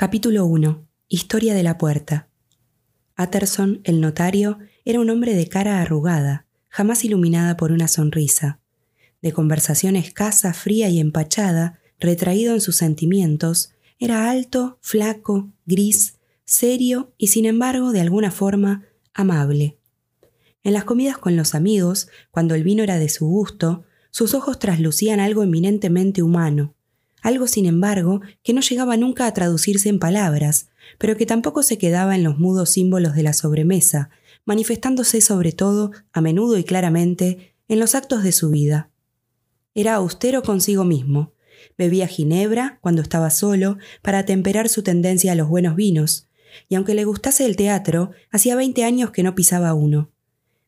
Capítulo 1. Historia de la puerta. Atterson, el notario, era un hombre de cara arrugada, jamás iluminada por una sonrisa. De conversación escasa, fría y empachada, retraído en sus sentimientos, era alto, flaco, gris, serio y sin embargo, de alguna forma, amable. En las comidas con los amigos, cuando el vino era de su gusto, sus ojos traslucían algo eminentemente humano, algo sin embargo que no llegaba nunca a traducirse en palabras, pero que tampoco se quedaba en los mudos símbolos de la sobremesa, manifestándose sobre todo, a menudo y claramente, en los actos de su vida. Era austero consigo mismo, bebía ginebra cuando estaba solo para temperar su tendencia a los buenos vinos, y aunque le gustase el teatro, hacía veinte años que no pisaba uno.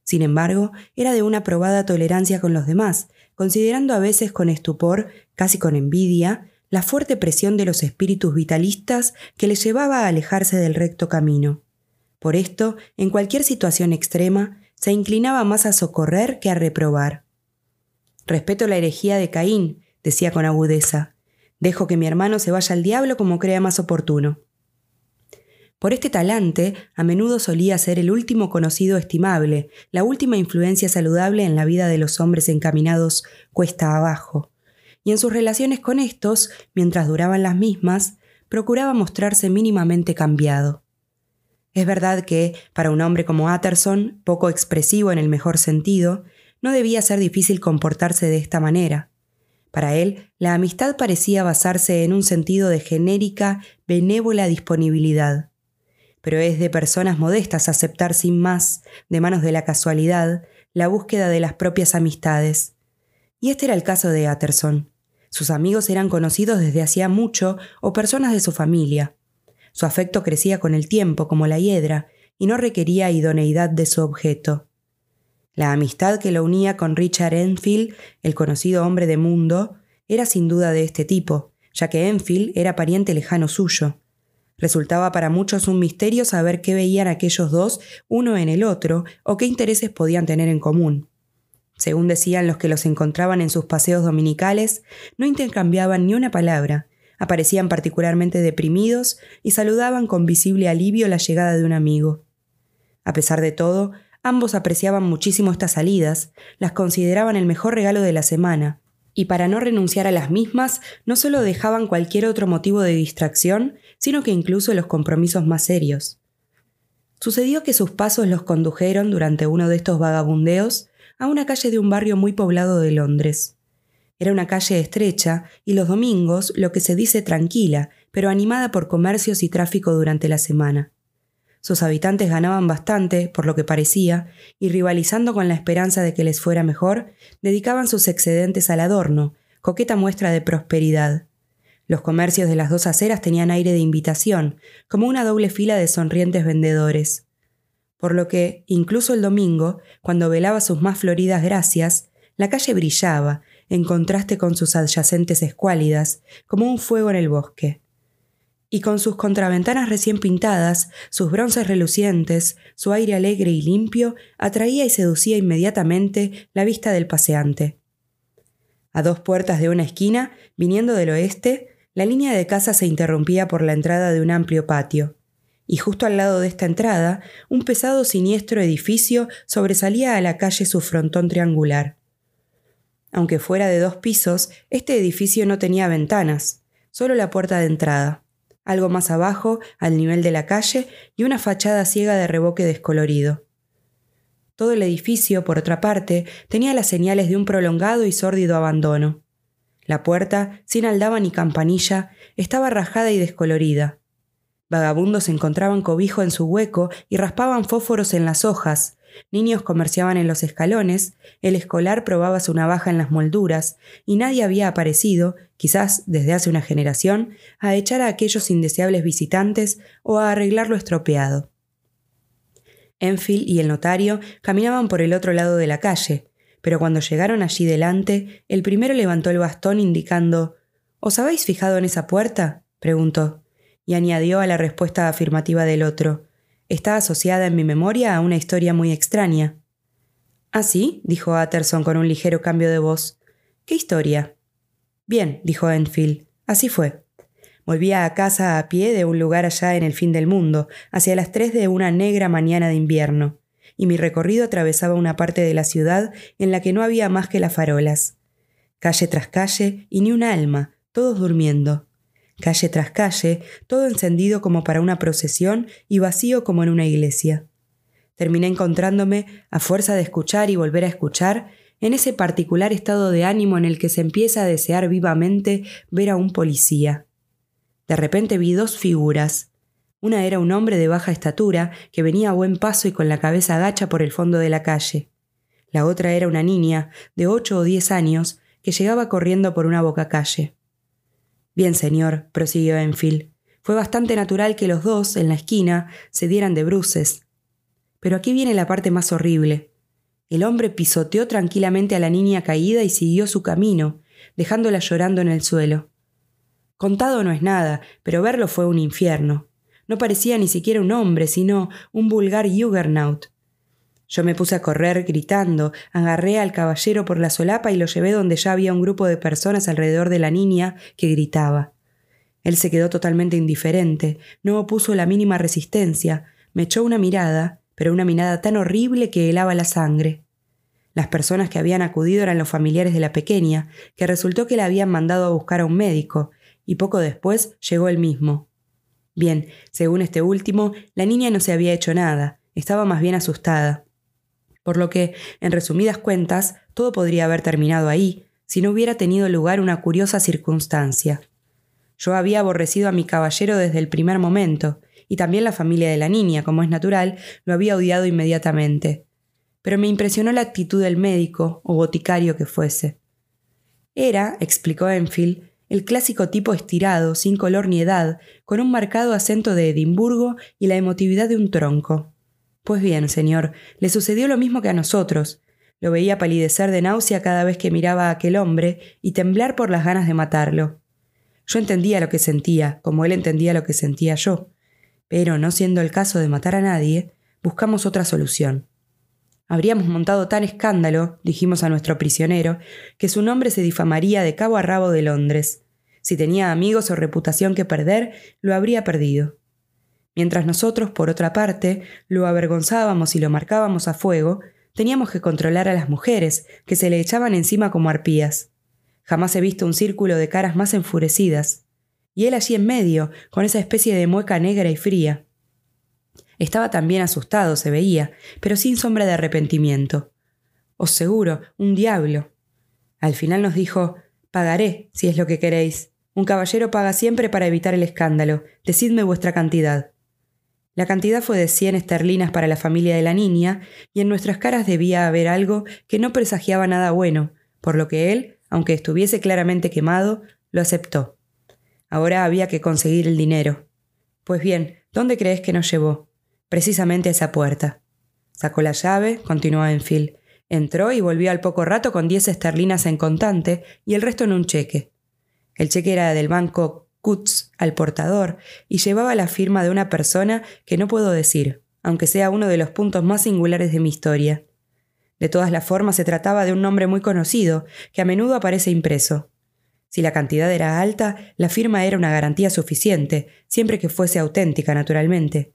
Sin embargo, era de una probada tolerancia con los demás, considerando a veces con estupor, casi con envidia, la fuerte presión de los espíritus vitalistas que le llevaba a alejarse del recto camino. Por esto, en cualquier situación extrema, se inclinaba más a socorrer que a reprobar. Respeto la herejía de Caín, decía con agudeza. Dejo que mi hermano se vaya al diablo como crea más oportuno. Por este talante, a menudo solía ser el último conocido estimable, la última influencia saludable en la vida de los hombres encaminados cuesta abajo. Y en sus relaciones con estos, mientras duraban las mismas, procuraba mostrarse mínimamente cambiado. Es verdad que, para un hombre como Utterson, poco expresivo en el mejor sentido, no debía ser difícil comportarse de esta manera. Para él, la amistad parecía basarse en un sentido de genérica, benévola disponibilidad pero es de personas modestas aceptar sin más, de manos de la casualidad, la búsqueda de las propias amistades. Y este era el caso de Atterson. Sus amigos eran conocidos desde hacía mucho o personas de su familia. Su afecto crecía con el tiempo como la hiedra y no requería idoneidad de su objeto. La amistad que lo unía con Richard Enfield, el conocido hombre de mundo, era sin duda de este tipo, ya que Enfield era pariente lejano suyo. Resultaba para muchos un misterio saber qué veían aquellos dos uno en el otro o qué intereses podían tener en común. Según decían los que los encontraban en sus paseos dominicales, no intercambiaban ni una palabra, aparecían particularmente deprimidos y saludaban con visible alivio la llegada de un amigo. A pesar de todo, ambos apreciaban muchísimo estas salidas, las consideraban el mejor regalo de la semana, y para no renunciar a las mismas, no solo dejaban cualquier otro motivo de distracción, sino que incluso los compromisos más serios. Sucedió que sus pasos los condujeron durante uno de estos vagabundeos a una calle de un barrio muy poblado de Londres. Era una calle estrecha y los domingos lo que se dice tranquila, pero animada por comercios y tráfico durante la semana. Sus habitantes ganaban bastante, por lo que parecía, y rivalizando con la esperanza de que les fuera mejor, dedicaban sus excedentes al adorno, coqueta muestra de prosperidad. Los comercios de las dos aceras tenían aire de invitación, como una doble fila de sonrientes vendedores. Por lo que, incluso el domingo, cuando velaba sus más floridas gracias, la calle brillaba, en contraste con sus adyacentes escuálidas, como un fuego en el bosque y con sus contraventanas recién pintadas, sus bronces relucientes, su aire alegre y limpio, atraía y seducía inmediatamente la vista del paseante. A dos puertas de una esquina, viniendo del oeste, la línea de casas se interrumpía por la entrada de un amplio patio, y justo al lado de esta entrada, un pesado siniestro edificio sobresalía a la calle su frontón triangular. Aunque fuera de dos pisos, este edificio no tenía ventanas, solo la puerta de entrada algo más abajo, al nivel de la calle, y una fachada ciega de reboque descolorido. Todo el edificio, por otra parte, tenía las señales de un prolongado y sórdido abandono. La puerta, sin aldaba ni campanilla, estaba rajada y descolorida. Vagabundos encontraban cobijo en su hueco y raspaban fósforos en las hojas, Niños comerciaban en los escalones, el escolar probaba su navaja en las molduras, y nadie había aparecido, quizás desde hace una generación, a echar a aquellos indeseables visitantes o a arreglar lo estropeado. Enfield y el notario caminaban por el otro lado de la calle, pero cuando llegaron allí delante, el primero levantó el bastón indicando ¿Os habéis fijado en esa puerta? preguntó, y añadió a la respuesta afirmativa del otro está asociada en mi memoria a una historia muy extraña. ¿Ah, sí? dijo Utterson con un ligero cambio de voz. ¿Qué historia? Bien, dijo Enfield. Así fue. Volvía a casa a pie de un lugar allá en el fin del mundo, hacia las tres de una negra mañana de invierno, y mi recorrido atravesaba una parte de la ciudad en la que no había más que las farolas. Calle tras calle y ni un alma, todos durmiendo. Calle tras calle, todo encendido como para una procesión y vacío como en una iglesia. Terminé encontrándome, a fuerza de escuchar y volver a escuchar, en ese particular estado de ánimo en el que se empieza a desear vivamente ver a un policía. De repente vi dos figuras. Una era un hombre de baja estatura que venía a buen paso y con la cabeza agacha por el fondo de la calle. La otra era una niña, de ocho o diez años, que llegaba corriendo por una boca calle. Bien, señor, prosiguió Enfield. Fue bastante natural que los dos, en la esquina, se dieran de bruces. Pero aquí viene la parte más horrible. El hombre pisoteó tranquilamente a la niña caída y siguió su camino, dejándola llorando en el suelo. Contado no es nada, pero verlo fue un infierno. No parecía ni siquiera un hombre, sino un vulgar Juggernaut. Yo me puse a correr gritando, agarré al caballero por la solapa y lo llevé donde ya había un grupo de personas alrededor de la niña que gritaba. Él se quedó totalmente indiferente, no opuso la mínima resistencia, me echó una mirada, pero una mirada tan horrible que helaba la sangre. Las personas que habían acudido eran los familiares de la pequeña, que resultó que la habían mandado a buscar a un médico, y poco después llegó el mismo. Bien, según este último, la niña no se había hecho nada, estaba más bien asustada. Por lo que, en resumidas cuentas, todo podría haber terminado ahí, si no hubiera tenido lugar una curiosa circunstancia. Yo había aborrecido a mi caballero desde el primer momento, y también la familia de la niña, como es natural, lo había odiado inmediatamente. Pero me impresionó la actitud del médico, o boticario que fuese. Era, explicó Enfield, el clásico tipo estirado, sin color ni edad, con un marcado acento de Edimburgo y la emotividad de un tronco. Pues bien, señor, le sucedió lo mismo que a nosotros. Lo veía palidecer de náusea cada vez que miraba a aquel hombre y temblar por las ganas de matarlo. Yo entendía lo que sentía, como él entendía lo que sentía yo. Pero, no siendo el caso de matar a nadie, buscamos otra solución. Habríamos montado tan escándalo, dijimos a nuestro prisionero, que su nombre se difamaría de cabo a rabo de Londres. Si tenía amigos o reputación que perder, lo habría perdido. Mientras nosotros, por otra parte, lo avergonzábamos y lo marcábamos a fuego, teníamos que controlar a las mujeres, que se le echaban encima como arpías. Jamás he visto un círculo de caras más enfurecidas. Y él allí en medio, con esa especie de mueca negra y fría. Estaba también asustado, se veía, pero sin sombra de arrepentimiento. Os seguro, un diablo. Al final nos dijo Pagaré, si es lo que queréis. Un caballero paga siempre para evitar el escándalo. Decidme vuestra cantidad. La cantidad fue de cien esterlinas para la familia de la niña, y en nuestras caras debía haber algo que no presagiaba nada bueno, por lo que él, aunque estuviese claramente quemado, lo aceptó. Ahora había que conseguir el dinero. Pues bien, ¿dónde crees que nos llevó? precisamente a esa puerta. Sacó la llave, continuó Enfield. Entró y volvió al poco rato con diez esterlinas en contante y el resto en un cheque. El cheque era del banco Kutz al portador y llevaba la firma de una persona que no puedo decir, aunque sea uno de los puntos más singulares de mi historia. De todas las formas se trataba de un nombre muy conocido, que a menudo aparece impreso. Si la cantidad era alta, la firma era una garantía suficiente, siempre que fuese auténtica, naturalmente.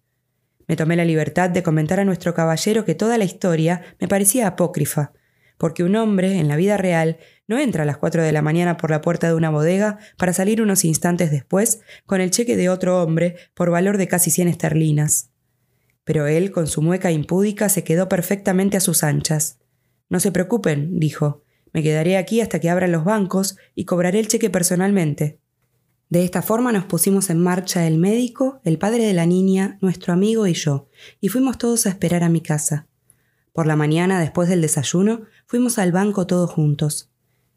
Me tomé la libertad de comentar a nuestro caballero que toda la historia me parecía apócrifa, porque un hombre, en la vida real, no entra a las cuatro de la mañana por la puerta de una bodega para salir unos instantes después con el cheque de otro hombre por valor de casi cien esterlinas. Pero él, con su mueca impúdica, se quedó perfectamente a sus anchas. No se preocupen, dijo, me quedaré aquí hasta que abran los bancos y cobraré el cheque personalmente. De esta forma nos pusimos en marcha el médico, el padre de la niña, nuestro amigo y yo, y fuimos todos a esperar a mi casa. Por la mañana, después del desayuno, fuimos al banco todos juntos.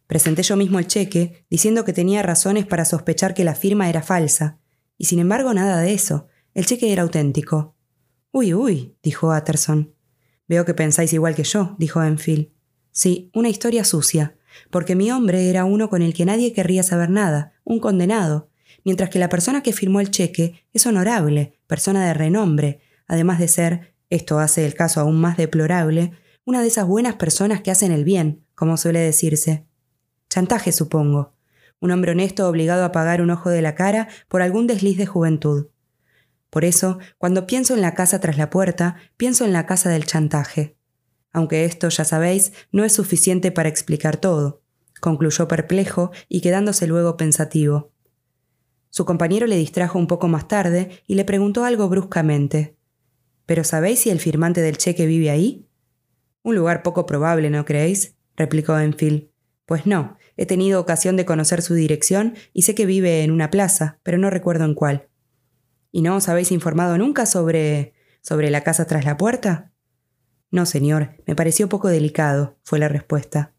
Presenté yo mismo el cheque, diciendo que tenía razones para sospechar que la firma era falsa, y sin embargo nada de eso, el cheque era auténtico. Uy, uy, dijo Utterson. Veo que pensáis igual que yo, dijo Enfield. Sí, una historia sucia, porque mi hombre era uno con el que nadie querría saber nada, un condenado, mientras que la persona que firmó el cheque es honorable, persona de renombre, además de ser, esto hace el caso aún más deplorable, una de esas buenas personas que hacen el bien, como suele decirse. Chantaje, supongo. un hombre honesto obligado a pagar un ojo de la cara por algún desliz de juventud. Por eso, cuando pienso en la casa tras la puerta, pienso en la casa del chantaje. Aunque esto, ya sabéis, no es suficiente para explicar todo, concluyó perplejo y quedándose luego pensativo. Su compañero le distrajo un poco más tarde y le preguntó algo bruscamente. ¿Pero sabéis si el firmante del cheque vive ahí? Un lugar poco probable, ¿no creéis? replicó Enfield. Pues no, he tenido ocasión de conocer su dirección y sé que vive en una plaza, pero no recuerdo en cuál. ¿Y no os habéis informado nunca sobre. sobre la casa tras la puerta? No, señor, me pareció poco delicado, fue la respuesta.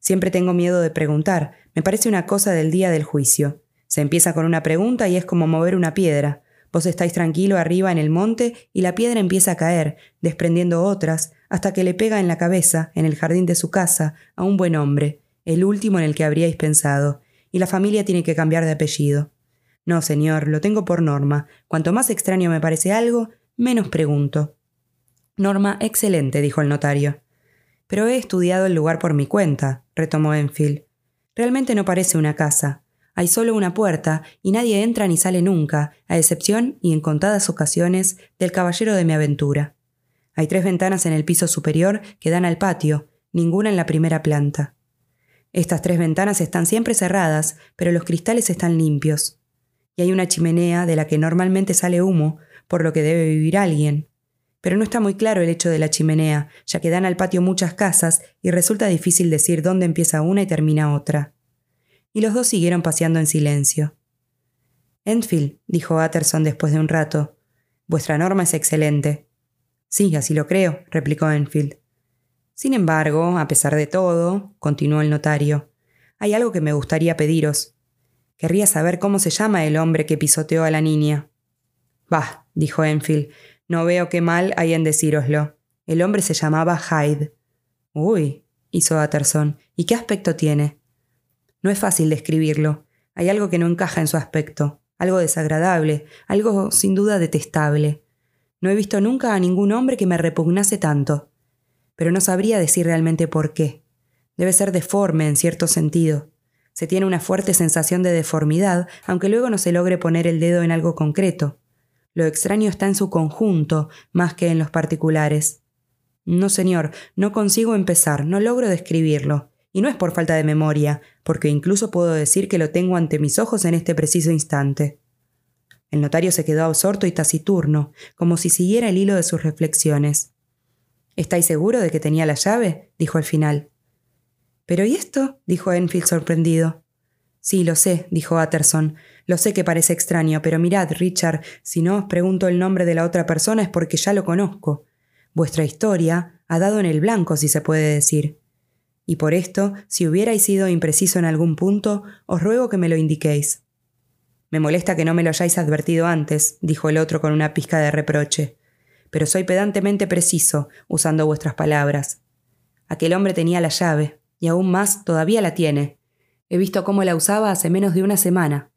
Siempre tengo miedo de preguntar, me parece una cosa del día del juicio. Se empieza con una pregunta y es como mover una piedra. Vos estáis tranquilo arriba en el monte y la piedra empieza a caer, desprendiendo otras, hasta que le pega en la cabeza, en el jardín de su casa, a un buen hombre, el último en el que habríais pensado, y la familia tiene que cambiar de apellido. No, señor, lo tengo por norma. Cuanto más extraño me parece algo, menos pregunto. Norma excelente, dijo el notario. Pero he estudiado el lugar por mi cuenta, retomó Enfield. Realmente no parece una casa. Hay solo una puerta y nadie entra ni sale nunca, a excepción, y en contadas ocasiones, del caballero de mi aventura. Hay tres ventanas en el piso superior que dan al patio, ninguna en la primera planta. Estas tres ventanas están siempre cerradas, pero los cristales están limpios y hay una chimenea de la que normalmente sale humo, por lo que debe vivir alguien. Pero no está muy claro el hecho de la chimenea, ya que dan al patio muchas casas y resulta difícil decir dónde empieza una y termina otra. Y los dos siguieron paseando en silencio. Enfield, dijo Utterson después de un rato, vuestra norma es excelente. Sí, así lo creo, replicó Enfield. Sin embargo, a pesar de todo, continuó el notario, hay algo que me gustaría pediros. Querría saber cómo se llama el hombre que pisoteó a la niña. Bah, dijo Enfield, no veo qué mal hay en decíroslo. El hombre se llamaba Hyde. Uy, hizo Utterson, ¿y qué aspecto tiene? No es fácil describirlo. Hay algo que no encaja en su aspecto, algo desagradable, algo sin duda detestable. No he visto nunca a ningún hombre que me repugnase tanto, pero no sabría decir realmente por qué. Debe ser deforme en cierto sentido. Se tiene una fuerte sensación de deformidad, aunque luego no se logre poner el dedo en algo concreto. Lo extraño está en su conjunto, más que en los particulares. No, señor, no consigo empezar, no logro describirlo. Y no es por falta de memoria, porque incluso puedo decir que lo tengo ante mis ojos en este preciso instante. El notario se quedó absorto y taciturno, como si siguiera el hilo de sus reflexiones. ¿Estáis seguro de que tenía la llave? dijo al final. ¿Pero y esto? dijo Enfield sorprendido. Sí, lo sé, dijo Utterson. Lo sé que parece extraño, pero mirad, Richard, si no os pregunto el nombre de la otra persona es porque ya lo conozco. Vuestra historia ha dado en el blanco, si se puede decir. Y por esto, si hubierais sido impreciso en algún punto, os ruego que me lo indiquéis. Me molesta que no me lo hayáis advertido antes, dijo el otro con una pizca de reproche. Pero soy pedantemente preciso, usando vuestras palabras. Aquel hombre tenía la llave, y aún más todavía la tiene. He visto cómo la usaba hace menos de una semana.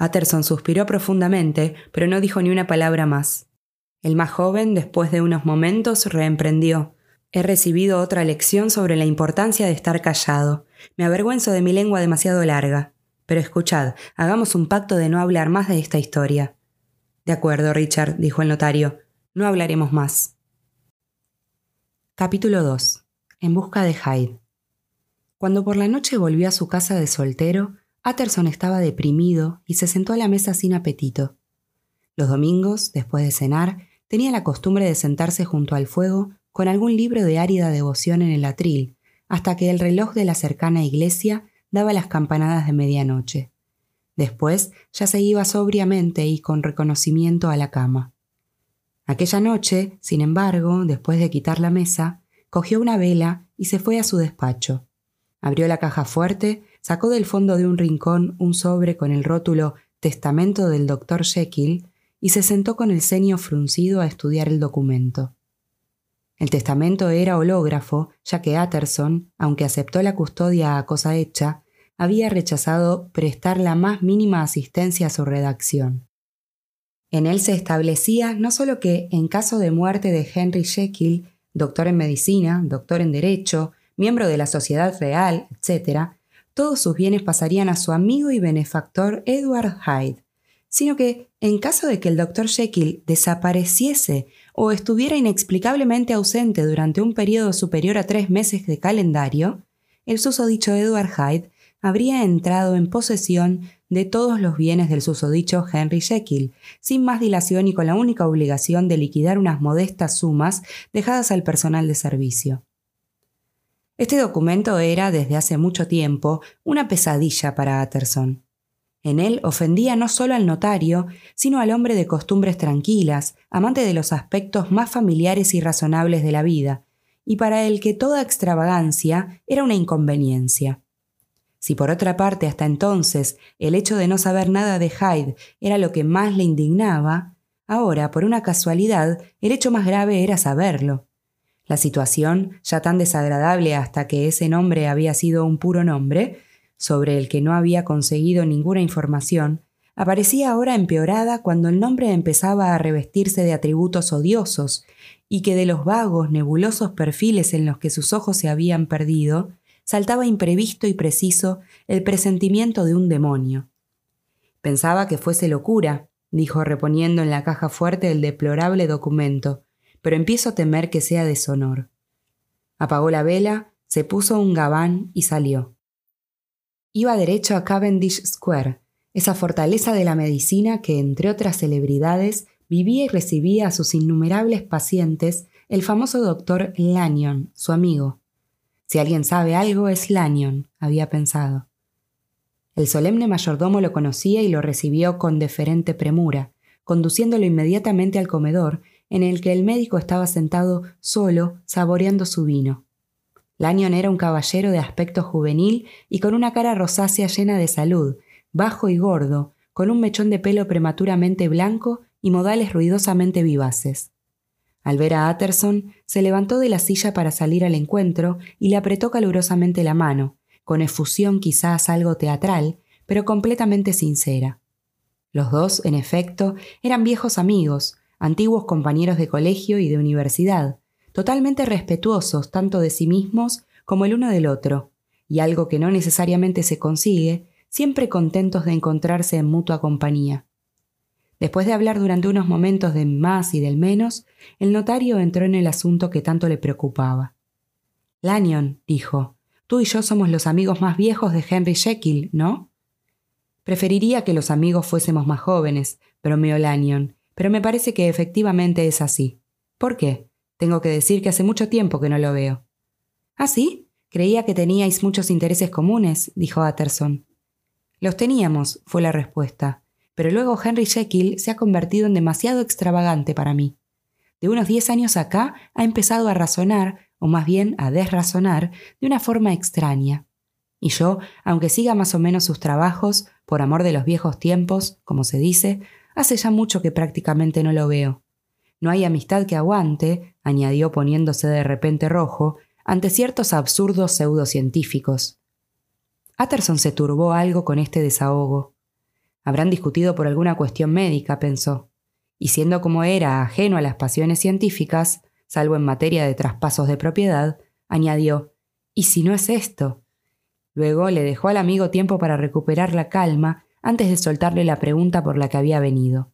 Utterson suspiró profundamente, pero no dijo ni una palabra más. El más joven, después de unos momentos, reemprendió. He recibido otra lección sobre la importancia de estar callado. Me avergüenzo de mi lengua demasiado larga. Pero escuchad, hagamos un pacto de no hablar más de esta historia. De acuerdo, Richard, dijo el notario. No hablaremos más. Capítulo 2. En busca de Hyde. Cuando por la noche volvió a su casa de soltero, Utterson estaba deprimido y se sentó a la mesa sin apetito. Los domingos, después de cenar, tenía la costumbre de sentarse junto al fuego con algún libro de árida devoción en el atril, hasta que el reloj de la cercana iglesia daba las campanadas de medianoche. Después ya se iba sobriamente y con reconocimiento a la cama. Aquella noche, sin embargo, después de quitar la mesa, cogió una vela y se fue a su despacho. Abrió la caja fuerte, sacó del fondo de un rincón un sobre con el rótulo Testamento del doctor Jekyll y se sentó con el ceño fruncido a estudiar el documento. El testamento era hológrafo, ya que Utterson, aunque aceptó la custodia a cosa hecha, había rechazado prestar la más mínima asistencia a su redacción. En él se establecía no solo que, en caso de muerte de Henry Jekyll, doctor en medicina, doctor en derecho, miembro de la Sociedad Real, etc., todos sus bienes pasarían a su amigo y benefactor Edward Hyde, sino que, en caso de que el Dr. Jekyll desapareciese o estuviera inexplicablemente ausente durante un periodo superior a tres meses de calendario, el susodicho Edward Hyde habría entrado en posesión de todos los bienes del susodicho Henry Jekyll, sin más dilación y con la única obligación de liquidar unas modestas sumas dejadas al personal de servicio. Este documento era, desde hace mucho tiempo, una pesadilla para Utterson. En él ofendía no solo al notario, sino al hombre de costumbres tranquilas, amante de los aspectos más familiares y razonables de la vida, y para el que toda extravagancia era una inconveniencia. Si por otra parte hasta entonces el hecho de no saber nada de Hyde era lo que más le indignaba, ahora, por una casualidad, el hecho más grave era saberlo. La situación, ya tan desagradable hasta que ese nombre había sido un puro nombre, sobre el que no había conseguido ninguna información, aparecía ahora empeorada cuando el nombre empezaba a revestirse de atributos odiosos y que de los vagos, nebulosos perfiles en los que sus ojos se habían perdido, saltaba imprevisto y preciso el presentimiento de un demonio. Pensaba que fuese locura, dijo reponiendo en la caja fuerte el deplorable documento, pero empiezo a temer que sea deshonor. Apagó la vela, se puso un gabán y salió. Iba derecho a Cavendish Square, esa fortaleza de la medicina que, entre otras celebridades, vivía y recibía a sus innumerables pacientes el famoso doctor Lanyon, su amigo. Si alguien sabe algo es Lanyon, había pensado. El solemne mayordomo lo conocía y lo recibió con deferente premura, conduciéndolo inmediatamente al comedor, en el que el médico estaba sentado solo, saboreando su vino. Lanyon era un caballero de aspecto juvenil y con una cara rosácea llena de salud, bajo y gordo, con un mechón de pelo prematuramente blanco y modales ruidosamente vivaces. Al ver a Utterson, se levantó de la silla para salir al encuentro y le apretó calurosamente la mano, con efusión quizás algo teatral, pero completamente sincera. Los dos, en efecto, eran viejos amigos, antiguos compañeros de colegio y de universidad, totalmente respetuosos tanto de sí mismos como el uno del otro, y algo que no necesariamente se consigue, siempre contentos de encontrarse en mutua compañía. Después de hablar durante unos momentos del más y del menos, el notario entró en el asunto que tanto le preocupaba. Lanyon, dijo, tú y yo somos los amigos más viejos de Henry Jekyll, ¿no? Preferiría que los amigos fuésemos más jóvenes, bromeó Lanyon, pero me parece que efectivamente es así. ¿Por qué? Tengo que decir que hace mucho tiempo que no lo veo. ¿Ah, sí? Creía que teníais muchos intereses comunes, dijo Utterson. Los teníamos, fue la respuesta, pero luego Henry Jekyll se ha convertido en demasiado extravagante para mí. De unos diez años acá ha empezado a razonar, o más bien a desrazonar, de una forma extraña. Y yo, aunque siga más o menos sus trabajos, por amor de los viejos tiempos, como se dice, hace ya mucho que prácticamente no lo veo. No hay amistad que aguante, añadió poniéndose de repente rojo, ante ciertos absurdos pseudocientíficos. Utterson se turbó algo con este desahogo. Habrán discutido por alguna cuestión médica, pensó, y siendo como era ajeno a las pasiones científicas, salvo en materia de traspasos de propiedad, añadió, ¿y si no es esto? Luego le dejó al amigo tiempo para recuperar la calma antes de soltarle la pregunta por la que había venido.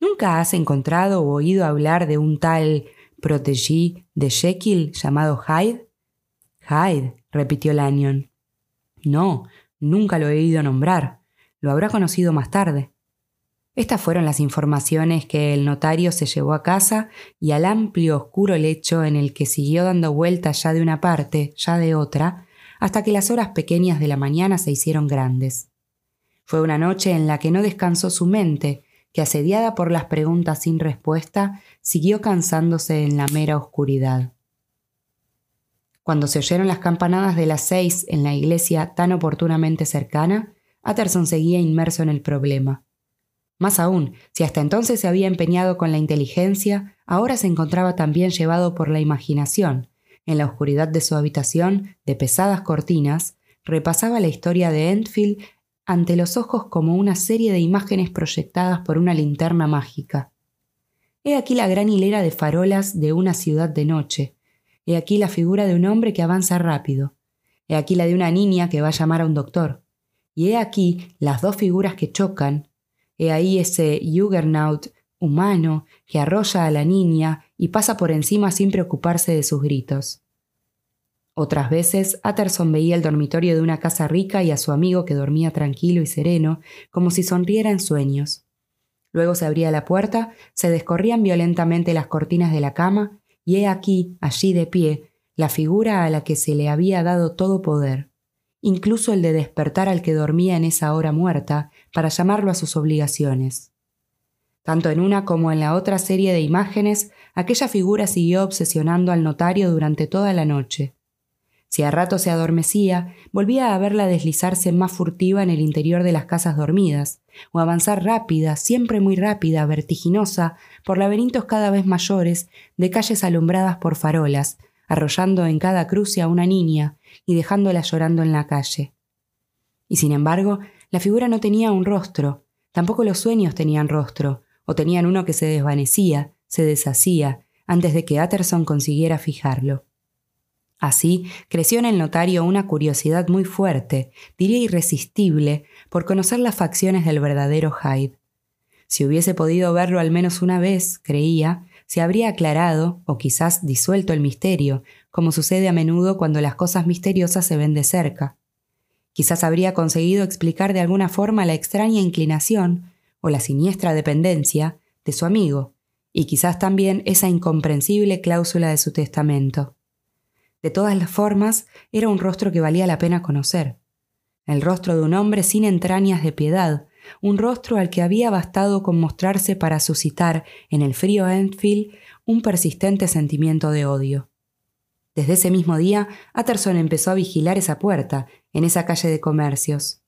¿Nunca has encontrado o oído hablar de un tal protégé de Jekyll llamado Hyde? Hyde, repitió Lanyon. No, nunca lo he oído nombrar. Lo habrá conocido más tarde. Estas fueron las informaciones que el notario se llevó a casa y al amplio oscuro lecho en el que siguió dando vueltas ya de una parte, ya de otra, hasta que las horas pequeñas de la mañana se hicieron grandes. Fue una noche en la que no descansó su mente, que asediada por las preguntas sin respuesta, siguió cansándose en la mera oscuridad. Cuando se oyeron las campanadas de las seis en la iglesia tan oportunamente cercana, Utterson seguía inmerso en el problema. Más aún, si hasta entonces se había empeñado con la inteligencia, ahora se encontraba también llevado por la imaginación. En la oscuridad de su habitación, de pesadas cortinas, repasaba la historia de Enfield ante los ojos como una serie de imágenes proyectadas por una linterna mágica. He aquí la gran hilera de farolas de una ciudad de noche. He aquí la figura de un hombre que avanza rápido. He aquí la de una niña que va a llamar a un doctor. Y he aquí las dos figuras que chocan. He ahí ese Juggernaut humano que arrolla a la niña y pasa por encima sin preocuparse de sus gritos. Otras veces, Atterson veía el dormitorio de una casa rica y a su amigo que dormía tranquilo y sereno, como si sonriera en sueños. Luego se abría la puerta, se descorrían violentamente las cortinas de la cama, y he aquí, allí de pie, la figura a la que se le había dado todo poder, incluso el de despertar al que dormía en esa hora muerta para llamarlo a sus obligaciones. Tanto en una como en la otra serie de imágenes, aquella figura siguió obsesionando al notario durante toda la noche. Si a rato se adormecía, volvía a verla deslizarse más furtiva en el interior de las casas dormidas, o avanzar rápida, siempre muy rápida, vertiginosa, por laberintos cada vez mayores de calles alumbradas por farolas, arrollando en cada cruce a una niña y dejándola llorando en la calle. Y sin embargo, la figura no tenía un rostro, tampoco los sueños tenían rostro, o tenían uno que se desvanecía, se deshacía, antes de que Atterson consiguiera fijarlo. Así creció en el notario una curiosidad muy fuerte, diría irresistible, por conocer las facciones del verdadero Hyde. Si hubiese podido verlo al menos una vez, creía, se habría aclarado o quizás disuelto el misterio, como sucede a menudo cuando las cosas misteriosas se ven de cerca. Quizás habría conseguido explicar de alguna forma la extraña inclinación o la siniestra dependencia de su amigo, y quizás también esa incomprensible cláusula de su testamento. De todas las formas, era un rostro que valía la pena conocer. El rostro de un hombre sin entrañas de piedad, un rostro al que había bastado con mostrarse para suscitar en el frío Enfield un persistente sentimiento de odio. Desde ese mismo día, Atterson empezó a vigilar esa puerta, en esa calle de comercios.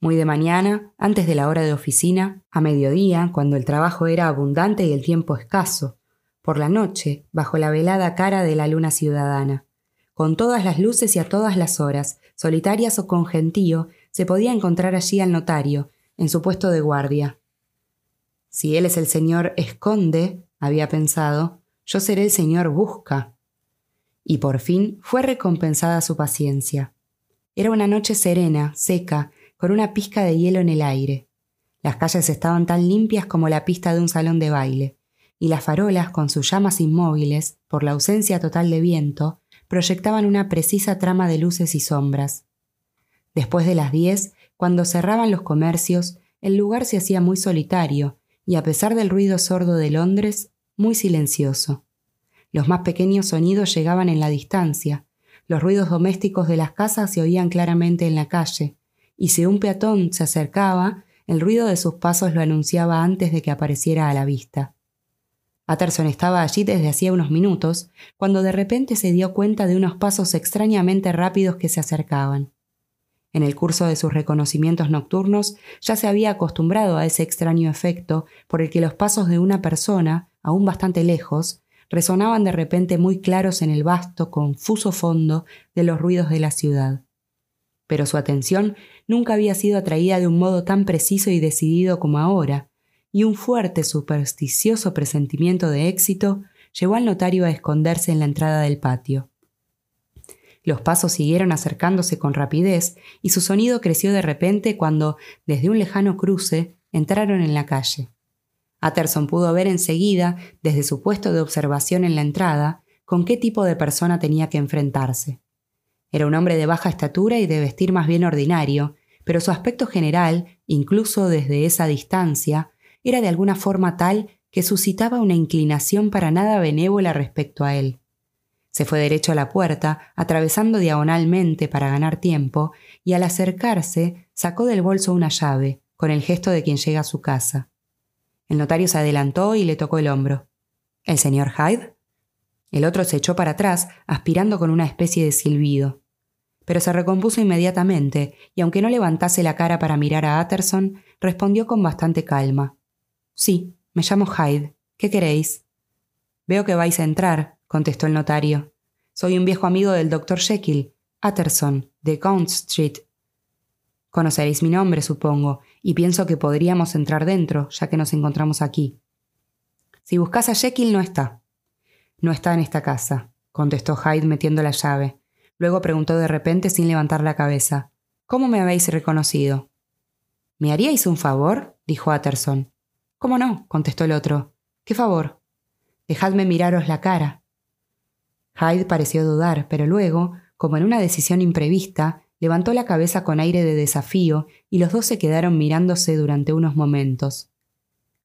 Muy de mañana, antes de la hora de oficina, a mediodía, cuando el trabajo era abundante y el tiempo escaso, por la noche, bajo la velada cara de la luna ciudadana. Con todas las luces y a todas las horas, solitarias o con gentío, se podía encontrar allí al notario, en su puesto de guardia. Si él es el señor esconde, había pensado, yo seré el señor busca. Y por fin fue recompensada su paciencia. Era una noche serena, seca, con una pizca de hielo en el aire. Las calles estaban tan limpias como la pista de un salón de baile, y las farolas, con sus llamas inmóviles, por la ausencia total de viento, proyectaban una precisa trama de luces y sombras. Después de las diez, cuando cerraban los comercios, el lugar se hacía muy solitario y, a pesar del ruido sordo de Londres, muy silencioso. Los más pequeños sonidos llegaban en la distancia, los ruidos domésticos de las casas se oían claramente en la calle, y si un peatón se acercaba, el ruido de sus pasos lo anunciaba antes de que apareciera a la vista. Patterson estaba allí desde hacía unos minutos, cuando de repente se dio cuenta de unos pasos extrañamente rápidos que se acercaban. En el curso de sus reconocimientos nocturnos ya se había acostumbrado a ese extraño efecto por el que los pasos de una persona, aún bastante lejos, resonaban de repente muy claros en el vasto, confuso fondo de los ruidos de la ciudad. Pero su atención nunca había sido atraída de un modo tan preciso y decidido como ahora, y un fuerte, supersticioso presentimiento de éxito llevó al notario a esconderse en la entrada del patio. Los pasos siguieron acercándose con rapidez y su sonido creció de repente cuando, desde un lejano cruce, entraron en la calle. Atterson pudo ver enseguida, desde su puesto de observación en la entrada, con qué tipo de persona tenía que enfrentarse. Era un hombre de baja estatura y de vestir más bien ordinario, pero su aspecto general, incluso desde esa distancia, era de alguna forma tal que suscitaba una inclinación para nada benévola respecto a él. Se fue derecho a la puerta, atravesando diagonalmente para ganar tiempo, y al acercarse sacó del bolso una llave, con el gesto de quien llega a su casa. El notario se adelantó y le tocó el hombro. ¿El señor Hyde? El otro se echó para atrás, aspirando con una especie de silbido. Pero se recompuso inmediatamente, y aunque no levantase la cara para mirar a Utterson, respondió con bastante calma. Sí, me llamo Hyde. ¿Qué queréis? Veo que vais a entrar, contestó el notario. Soy un viejo amigo del doctor Jekyll, Utterson, de Count Street. Conoceréis mi nombre, supongo, y pienso que podríamos entrar dentro, ya que nos encontramos aquí. Si buscas a Jekyll, no está. No está en esta casa, contestó Hyde metiendo la llave. Luego preguntó de repente sin levantar la cabeza. ¿Cómo me habéis reconocido? ¿Me haríais un favor? dijo Atterson. ¿Cómo no? contestó el otro. ¿Qué favor? Dejadme miraros la cara. Hyde pareció dudar, pero luego, como en una decisión imprevista, levantó la cabeza con aire de desafío y los dos se quedaron mirándose durante unos momentos.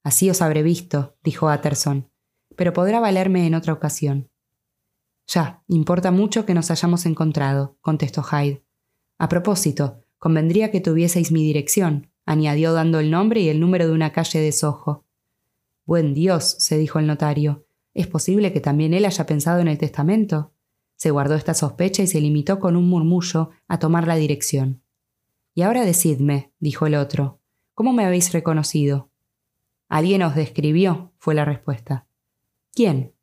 Así os habré visto, dijo Atterson, pero podrá valerme en otra ocasión. Ya, importa mucho que nos hayamos encontrado, contestó Hyde. A propósito, convendría que tuvieseis mi dirección, añadió dando el nombre y el número de una calle de Soho. Buen Dios, se dijo el notario, ¿es posible que también él haya pensado en el testamento? Se guardó esta sospecha y se limitó con un murmullo a tomar la dirección. Y ahora decidme, dijo el otro, ¿cómo me habéis reconocido? Alguien os describió, fue la respuesta. ¿Quién?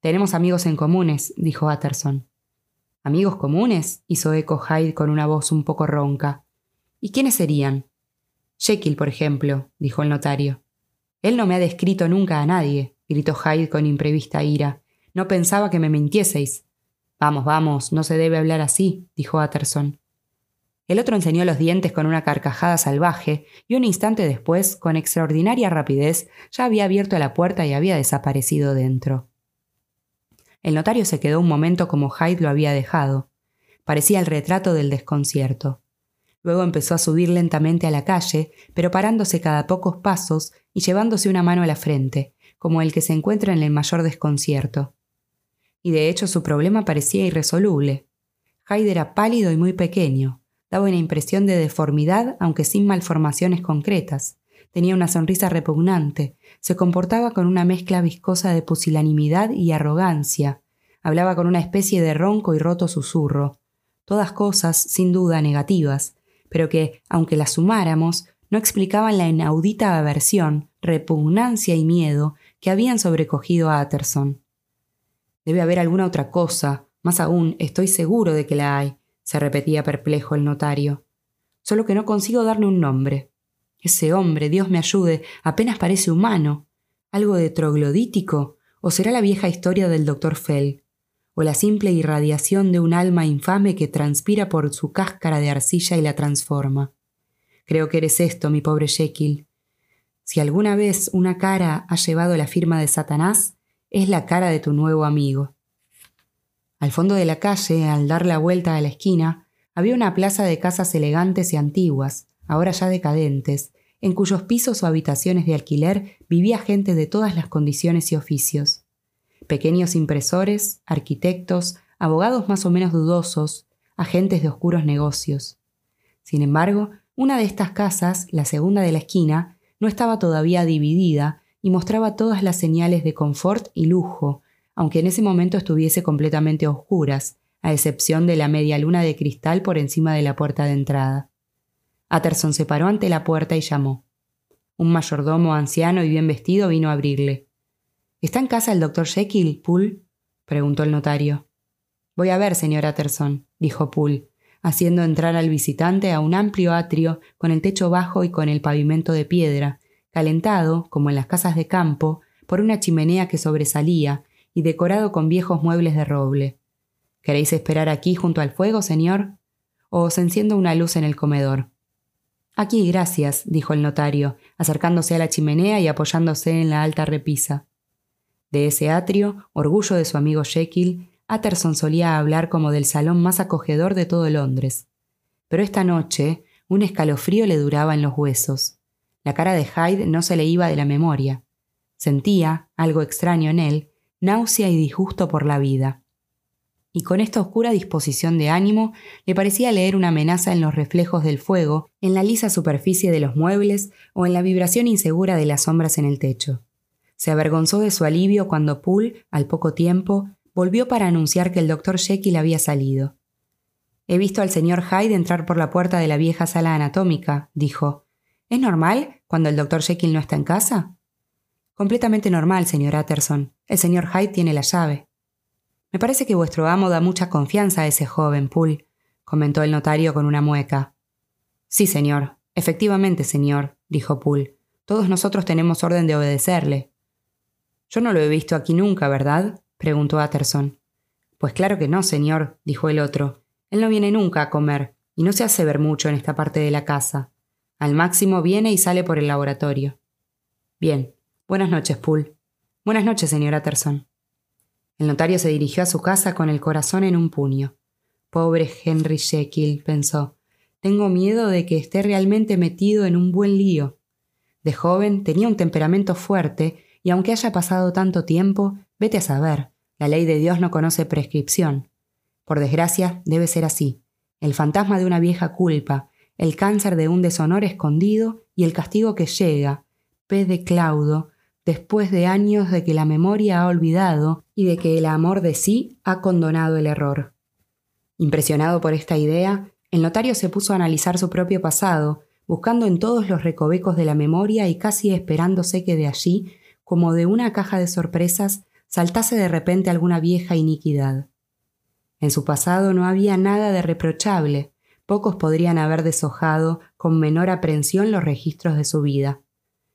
Tenemos amigos en comunes, dijo Utterson. ¿Amigos comunes? hizo eco Hyde con una voz un poco ronca. ¿Y quiénes serían? Jekyll, por ejemplo, dijo el notario. Él no me ha descrito nunca a nadie, gritó Hyde con imprevista ira. No pensaba que me mintieseis. Vamos, vamos, no se debe hablar así, dijo Utterson. El otro enseñó los dientes con una carcajada salvaje y un instante después, con extraordinaria rapidez, ya había abierto la puerta y había desaparecido dentro. El notario se quedó un momento como Hyde lo había dejado. Parecía el retrato del desconcierto. Luego empezó a subir lentamente a la calle, pero parándose cada pocos pasos y llevándose una mano a la frente, como el que se encuentra en el mayor desconcierto. Y de hecho su problema parecía irresoluble. Hyde era pálido y muy pequeño, daba una impresión de deformidad aunque sin malformaciones concretas. Tenía una sonrisa repugnante, se comportaba con una mezcla viscosa de pusilanimidad y arrogancia, hablaba con una especie de ronco y roto susurro, todas cosas, sin duda, negativas, pero que, aunque las sumáramos, no explicaban la inaudita aversión, repugnancia y miedo que habían sobrecogido a Utterson. Debe haber alguna otra cosa, más aún, estoy seguro de que la hay, se repetía perplejo el notario. Solo que no consigo darle un nombre. Ese hombre, Dios me ayude, apenas parece humano. ¿Algo de troglodítico? ¿O será la vieja historia del doctor Fell? ¿O la simple irradiación de un alma infame que transpira por su cáscara de arcilla y la transforma? Creo que eres esto, mi pobre Jekyll. Si alguna vez una cara ha llevado la firma de Satanás, es la cara de tu nuevo amigo. Al fondo de la calle, al dar la vuelta a la esquina, había una plaza de casas elegantes y antiguas, ahora ya decadentes, en cuyos pisos o habitaciones de alquiler vivía gente de todas las condiciones y oficios. Pequeños impresores, arquitectos, abogados más o menos dudosos, agentes de oscuros negocios. Sin embargo, una de estas casas, la segunda de la esquina, no estaba todavía dividida y mostraba todas las señales de confort y lujo, aunque en ese momento estuviese completamente oscuras, a excepción de la media luna de cristal por encima de la puerta de entrada. Atterson se paró ante la puerta y llamó. Un mayordomo anciano y bien vestido vino a abrirle. ¿Está en casa el doctor Jekyll, Poole? preguntó el notario. Voy a ver, señor Atterson, dijo Poole, haciendo entrar al visitante a un amplio atrio con el techo bajo y con el pavimento de piedra, calentado, como en las casas de campo, por una chimenea que sobresalía y decorado con viejos muebles de roble. ¿Queréis esperar aquí junto al fuego, señor? ¿O os enciendo una luz en el comedor? Aquí, gracias, dijo el notario, acercándose a la chimenea y apoyándose en la alta repisa. De ese atrio, orgullo de su amigo Jekyll, Utterson solía hablar como del salón más acogedor de todo Londres. Pero esta noche, un escalofrío le duraba en los huesos. La cara de Hyde no se le iba de la memoria. Sentía, algo extraño en él, náusea y disgusto por la vida y con esta oscura disposición de ánimo le parecía leer una amenaza en los reflejos del fuego, en la lisa superficie de los muebles o en la vibración insegura de las sombras en el techo. Se avergonzó de su alivio cuando Poole, al poco tiempo, volvió para anunciar que el doctor Jekyll había salido. He visto al señor Hyde entrar por la puerta de la vieja sala anatómica, dijo. ¿Es normal cuando el doctor Jekyll no está en casa? Completamente normal, señor Utterson. El señor Hyde tiene la llave. Me parece que vuestro amo da mucha confianza a ese joven, Poole, comentó el notario con una mueca. Sí, señor. Efectivamente, señor, dijo Poole. Todos nosotros tenemos orden de obedecerle. Yo no lo he visto aquí nunca, ¿verdad? Preguntó Utterson. Pues claro que no, señor, dijo el otro. Él no viene nunca a comer, y no se hace ver mucho en esta parte de la casa. Al máximo viene y sale por el laboratorio. Bien. Buenas noches, Poole. Buenas noches, señor Utterson. El notario se dirigió a su casa con el corazón en un puño. Pobre Henry Jekyll, pensó. Tengo miedo de que esté realmente metido en un buen lío. De joven tenía un temperamento fuerte y aunque haya pasado tanto tiempo, vete a saber, la ley de Dios no conoce prescripción. Por desgracia, debe ser así. El fantasma de una vieja culpa, el cáncer de un deshonor escondido y el castigo que llega, P. de Claudo, después de años de que la memoria ha olvidado y de que el amor de sí ha condonado el error. Impresionado por esta idea, el notario se puso a analizar su propio pasado, buscando en todos los recovecos de la memoria y casi esperándose que de allí, como de una caja de sorpresas, saltase de repente alguna vieja iniquidad. En su pasado no había nada de reprochable, pocos podrían haber deshojado con menor aprensión los registros de su vida.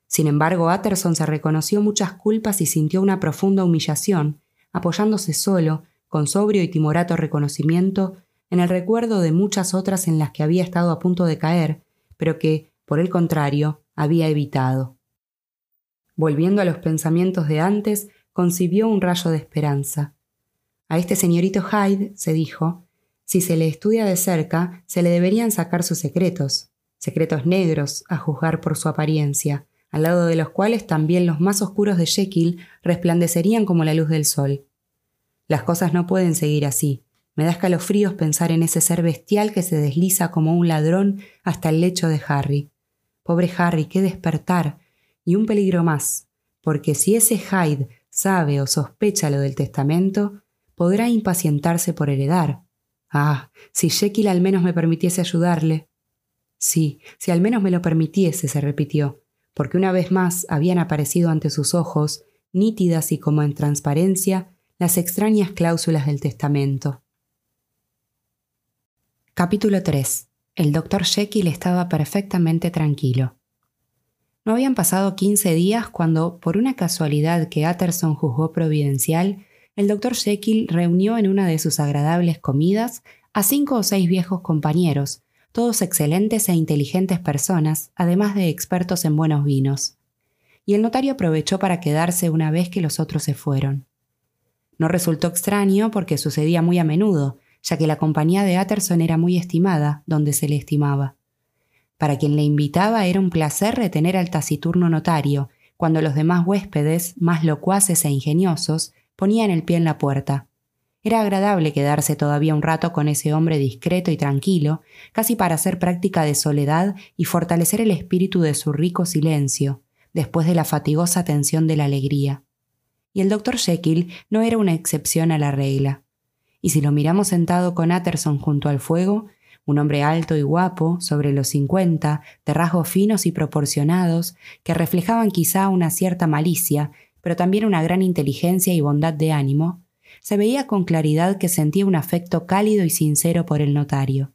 Sin embargo, Utterson se reconoció muchas culpas y sintió una profunda humillación, apoyándose solo, con sobrio y timorato reconocimiento, en el recuerdo de muchas otras en las que había estado a punto de caer, pero que, por el contrario, había evitado. Volviendo a los pensamientos de antes, concibió un rayo de esperanza. A este señorito Hyde, se dijo, si se le estudia de cerca, se le deberían sacar sus secretos, secretos negros, a juzgar por su apariencia, al lado de los cuales también los más oscuros de Jekyll resplandecerían como la luz del sol. Las cosas no pueden seguir así. Me da escalofríos pensar en ese ser bestial que se desliza como un ladrón hasta el lecho de Harry. Pobre Harry, qué despertar. Y un peligro más, porque si ese Hyde sabe o sospecha lo del testamento, podrá impacientarse por heredar. Ah, si Jekyll al menos me permitiese ayudarle. Sí, si al menos me lo permitiese, se repitió porque una vez más habían aparecido ante sus ojos, nítidas y como en transparencia, las extrañas cláusulas del testamento. Capítulo 3. El doctor Jekyll estaba perfectamente tranquilo. No habían pasado quince días cuando, por una casualidad que Utterson juzgó providencial, el doctor Jekyll reunió en una de sus agradables comidas a cinco o seis viejos compañeros, todos excelentes e inteligentes personas, además de expertos en buenos vinos. Y el notario aprovechó para quedarse una vez que los otros se fueron. No resultó extraño porque sucedía muy a menudo, ya que la compañía de Utterson era muy estimada donde se le estimaba. Para quien le invitaba era un placer retener al taciturno notario, cuando los demás huéspedes, más locuaces e ingeniosos, ponían el pie en la puerta. Era agradable quedarse todavía un rato con ese hombre discreto y tranquilo, casi para hacer práctica de soledad y fortalecer el espíritu de su rico silencio, después de la fatigosa tensión de la alegría. Y el doctor Jekyll no era una excepción a la regla. Y si lo miramos sentado con Utterson junto al fuego, un hombre alto y guapo, sobre los cincuenta, de rasgos finos y proporcionados, que reflejaban quizá una cierta malicia, pero también una gran inteligencia y bondad de ánimo, se veía con claridad que sentía un afecto cálido y sincero por el notario.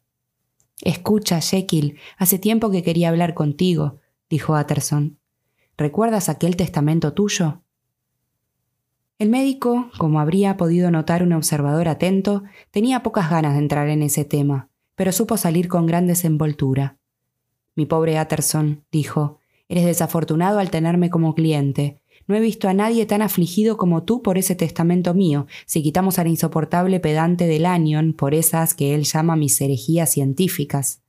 Escucha, Jekyll, hace tiempo que quería hablar contigo, dijo Utterson. ¿Recuerdas aquel testamento tuyo? El médico, como habría podido notar un observador atento, tenía pocas ganas de entrar en ese tema, pero supo salir con gran desenvoltura. Mi pobre Utterson, dijo, eres desafortunado al tenerme como cliente, no he visto a nadie tan afligido como tú por ese testamento mío, si quitamos al insoportable pedante de Lanyon por esas que él llama mis herejías científicas.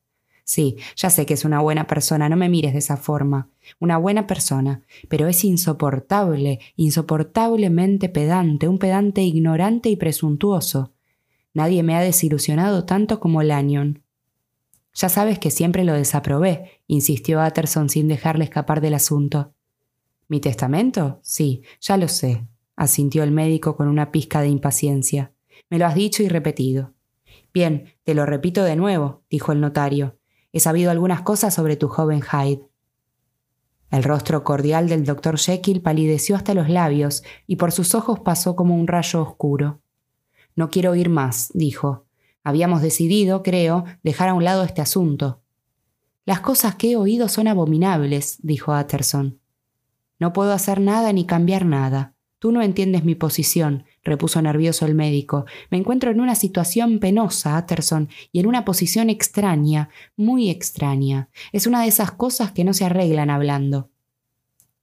Sí, ya sé que es una buena persona, no me mires de esa forma. Una buena persona, pero es insoportable, insoportablemente pedante, un pedante ignorante y presuntuoso. Nadie me ha desilusionado tanto como Lanyon. Ya sabes que siempre lo desaprobé, insistió Utterson sin dejarle escapar del asunto. ¿Mi testamento? Sí, ya lo sé, asintió el médico con una pizca de impaciencia. Me lo has dicho y repetido. Bien, te lo repito de nuevo, dijo el notario. He sabido algunas cosas sobre tu joven Hyde. El rostro cordial del doctor Jekyll palideció hasta los labios y por sus ojos pasó como un rayo oscuro. No quiero oír más, dijo. Habíamos decidido, creo, dejar a un lado este asunto. Las cosas que he oído son abominables, dijo Utterson. No puedo hacer nada ni cambiar nada. Tú no entiendes mi posición, repuso nervioso el médico. Me encuentro en una situación penosa, Utterson, y en una posición extraña, muy extraña. Es una de esas cosas que no se arreglan hablando.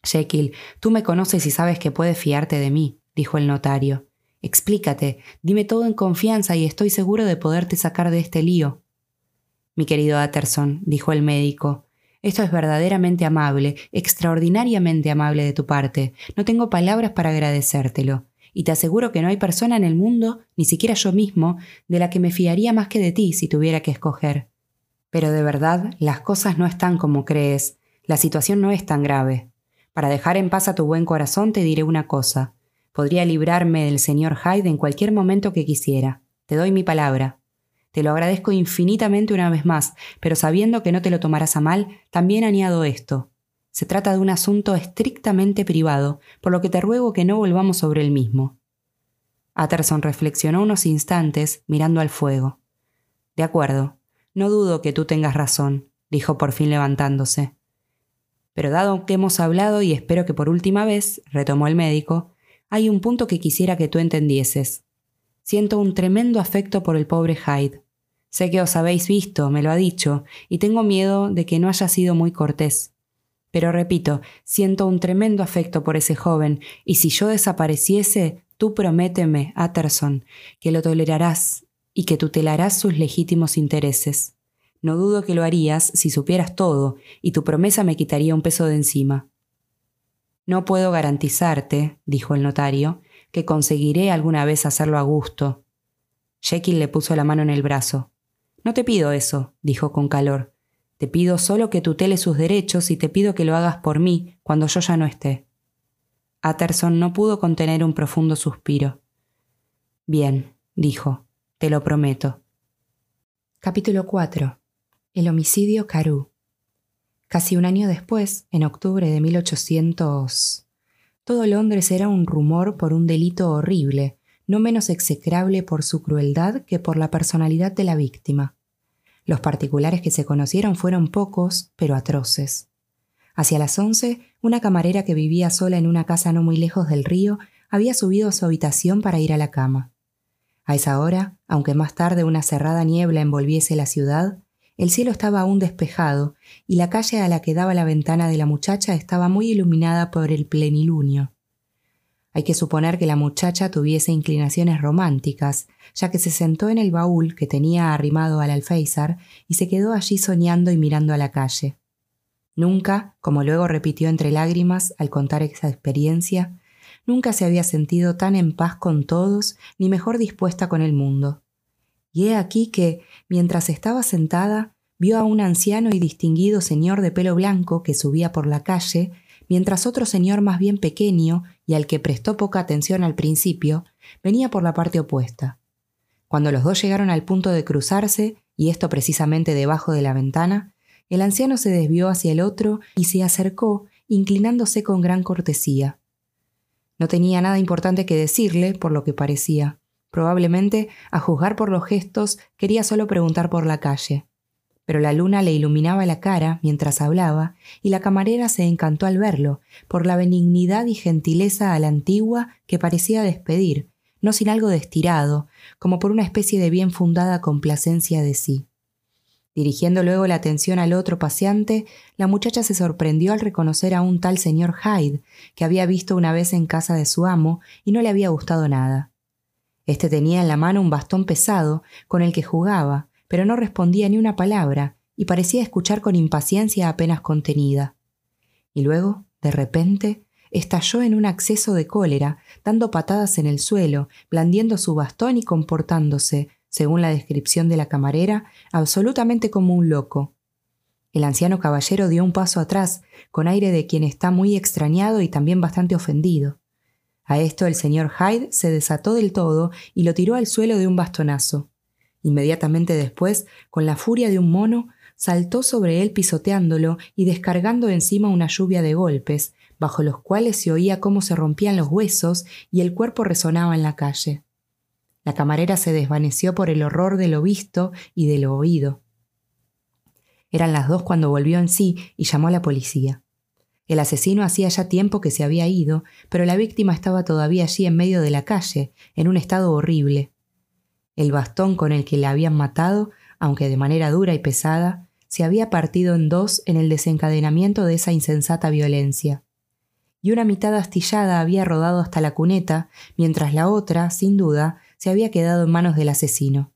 Jekyll, tú me conoces y sabes que puedes fiarte de mí, dijo el notario. Explícate, dime todo en confianza y estoy seguro de poderte sacar de este lío. Mi querido Utterson, dijo el médico, esto es verdaderamente amable, extraordinariamente amable de tu parte. No tengo palabras para agradecértelo. Y te aseguro que no hay persona en el mundo, ni siquiera yo mismo, de la que me fiaría más que de ti si tuviera que escoger. Pero de verdad, las cosas no están como crees. La situación no es tan grave. Para dejar en paz a tu buen corazón te diré una cosa. Podría librarme del señor Hyde en cualquier momento que quisiera. Te doy mi palabra. Te lo agradezco infinitamente una vez más, pero sabiendo que no te lo tomarás a mal, también añado esto. Se trata de un asunto estrictamente privado, por lo que te ruego que no volvamos sobre el mismo. Atterson reflexionó unos instantes, mirando al fuego. De acuerdo, no dudo que tú tengas razón, dijo por fin levantándose. Pero dado que hemos hablado y espero que por última vez, retomó el médico, hay un punto que quisiera que tú entendieses. Siento un tremendo afecto por el pobre Hyde. Sé que os habéis visto, me lo ha dicho, y tengo miedo de que no haya sido muy cortés. Pero repito, siento un tremendo afecto por ese joven, y si yo desapareciese, tú prométeme, Utterson, que lo tolerarás y que tutelarás sus legítimos intereses. No dudo que lo harías si supieras todo, y tu promesa me quitaría un peso de encima. No puedo garantizarte, dijo el notario, que conseguiré alguna vez hacerlo a gusto. Jekyll le puso la mano en el brazo. No te pido eso, dijo con calor. Te pido solo que tuteles sus derechos y te pido que lo hagas por mí cuando yo ya no esté. Utterson no pudo contener un profundo suspiro. Bien, dijo, te lo prometo. Capítulo 4. El homicidio Carew. Casi un año después, en octubre de 1800... Todo Londres era un rumor por un delito horrible, no menos execrable por su crueldad que por la personalidad de la víctima. Los particulares que se conocieron fueron pocos, pero atroces. Hacia las once, una camarera que vivía sola en una casa no muy lejos del río había subido a su habitación para ir a la cama. A esa hora, aunque más tarde una cerrada niebla envolviese la ciudad, el cielo estaba aún despejado y la calle a la que daba la ventana de la muchacha estaba muy iluminada por el plenilunio. Hay que suponer que la muchacha tuviese inclinaciones románticas, ya que se sentó en el baúl que tenía arrimado al alféizar y se quedó allí soñando y mirando a la calle. Nunca, como luego repitió entre lágrimas al contar esa experiencia, nunca se había sentido tan en paz con todos ni mejor dispuesta con el mundo. Y he aquí que, mientras estaba sentada, vio a un anciano y distinguido señor de pelo blanco que subía por la calle mientras otro señor más bien pequeño y al que prestó poca atención al principio, venía por la parte opuesta. Cuando los dos llegaron al punto de cruzarse, y esto precisamente debajo de la ventana, el anciano se desvió hacia el otro y se acercó, inclinándose con gran cortesía. No tenía nada importante que decirle, por lo que parecía. Probablemente, a juzgar por los gestos, quería solo preguntar por la calle pero la luna le iluminaba la cara mientras hablaba, y la camarera se encantó al verlo, por la benignidad y gentileza a la antigua que parecía despedir, no sin algo destirado, como por una especie de bien fundada complacencia de sí. Dirigiendo luego la atención al otro paseante, la muchacha se sorprendió al reconocer a un tal señor Hyde, que había visto una vez en casa de su amo y no le había gustado nada. Este tenía en la mano un bastón pesado con el que jugaba, pero no respondía ni una palabra y parecía escuchar con impaciencia apenas contenida. Y luego, de repente, estalló en un acceso de cólera, dando patadas en el suelo, blandiendo su bastón y comportándose, según la descripción de la camarera, absolutamente como un loco. El anciano caballero dio un paso atrás, con aire de quien está muy extrañado y también bastante ofendido. A esto el señor Hyde se desató del todo y lo tiró al suelo de un bastonazo. Inmediatamente después, con la furia de un mono, saltó sobre él pisoteándolo y descargando encima una lluvia de golpes, bajo los cuales se oía cómo se rompían los huesos y el cuerpo resonaba en la calle. La camarera se desvaneció por el horror de lo visto y de lo oído. Eran las dos cuando volvió en sí y llamó a la policía. El asesino hacía ya tiempo que se había ido, pero la víctima estaba todavía allí en medio de la calle, en un estado horrible. El bastón con el que la habían matado, aunque de manera dura y pesada, se había partido en dos en el desencadenamiento de esa insensata violencia. Y una mitad astillada había rodado hasta la cuneta, mientras la otra, sin duda, se había quedado en manos del asesino.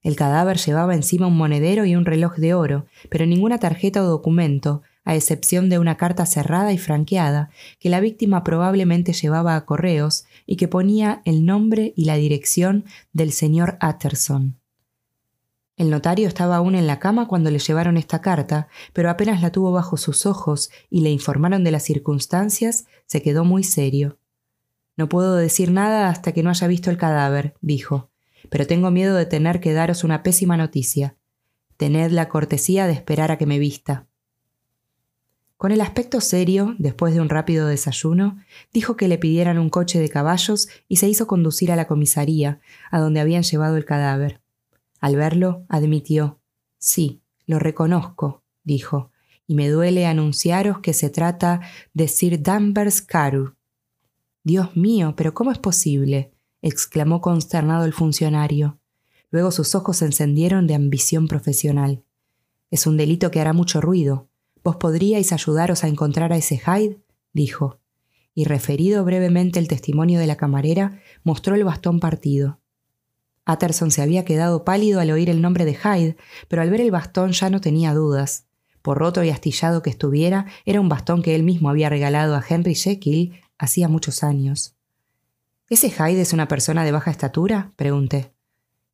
El cadáver llevaba encima un monedero y un reloj de oro, pero ninguna tarjeta o documento, a excepción de una carta cerrada y franqueada que la víctima probablemente llevaba a correos y que ponía el nombre y la dirección del señor Utterson. El notario estaba aún en la cama cuando le llevaron esta carta, pero apenas la tuvo bajo sus ojos y le informaron de las circunstancias, se quedó muy serio. No puedo decir nada hasta que no haya visto el cadáver, dijo, pero tengo miedo de tener que daros una pésima noticia. Tened la cortesía de esperar a que me vista. Con el aspecto serio, después de un rápido desayuno, dijo que le pidieran un coche de caballos y se hizo conducir a la comisaría, a donde habían llevado el cadáver. Al verlo, admitió Sí, lo reconozco, dijo, y me duele anunciaros que se trata de Sir Danvers Carew. Dios mío, pero ¿cómo es posible? exclamó consternado el funcionario. Luego sus ojos se encendieron de ambición profesional. Es un delito que hará mucho ruido. ¿Vos podríais ayudaros a encontrar a ese Hyde? dijo, y referido brevemente el testimonio de la camarera, mostró el bastón partido. Utterson se había quedado pálido al oír el nombre de Hyde, pero al ver el bastón ya no tenía dudas. Por roto y astillado que estuviera, era un bastón que él mismo había regalado a Henry Jekyll hacía muchos años. ¿Ese Hyde es una persona de baja estatura? pregunté.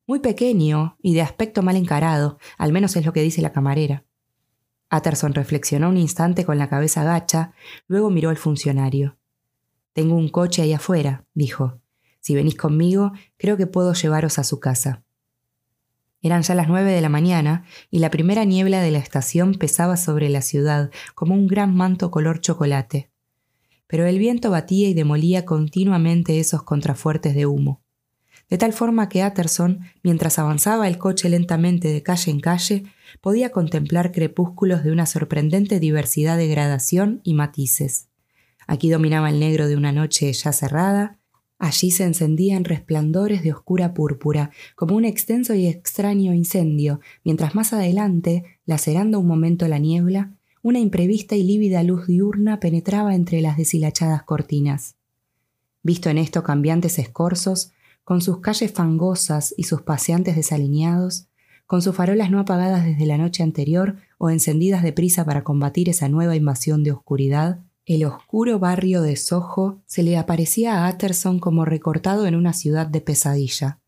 Muy pequeño y de aspecto mal encarado, al menos es lo que dice la camarera. Utterson reflexionó un instante con la cabeza gacha, luego miró al funcionario. Tengo un coche ahí afuera, dijo. Si venís conmigo, creo que puedo llevaros a su casa. Eran ya las nueve de la mañana y la primera niebla de la estación pesaba sobre la ciudad como un gran manto color chocolate. Pero el viento batía y demolía continuamente esos contrafuertes de humo de tal forma que Utterson, mientras avanzaba el coche lentamente de calle en calle, podía contemplar crepúsculos de una sorprendente diversidad de gradación y matices. Aquí dominaba el negro de una noche ya cerrada, allí se encendían resplandores de oscura púrpura, como un extenso y extraño incendio, mientras más adelante, lacerando un momento la niebla, una imprevista y lívida luz diurna penetraba entre las deshilachadas cortinas. Visto en estos cambiantes escorzos, con sus calles fangosas y sus paseantes desalineados, con sus farolas no apagadas desde la noche anterior o encendidas deprisa para combatir esa nueva invasión de oscuridad, el oscuro barrio de Soho se le aparecía a Utterson como recortado en una ciudad de pesadilla.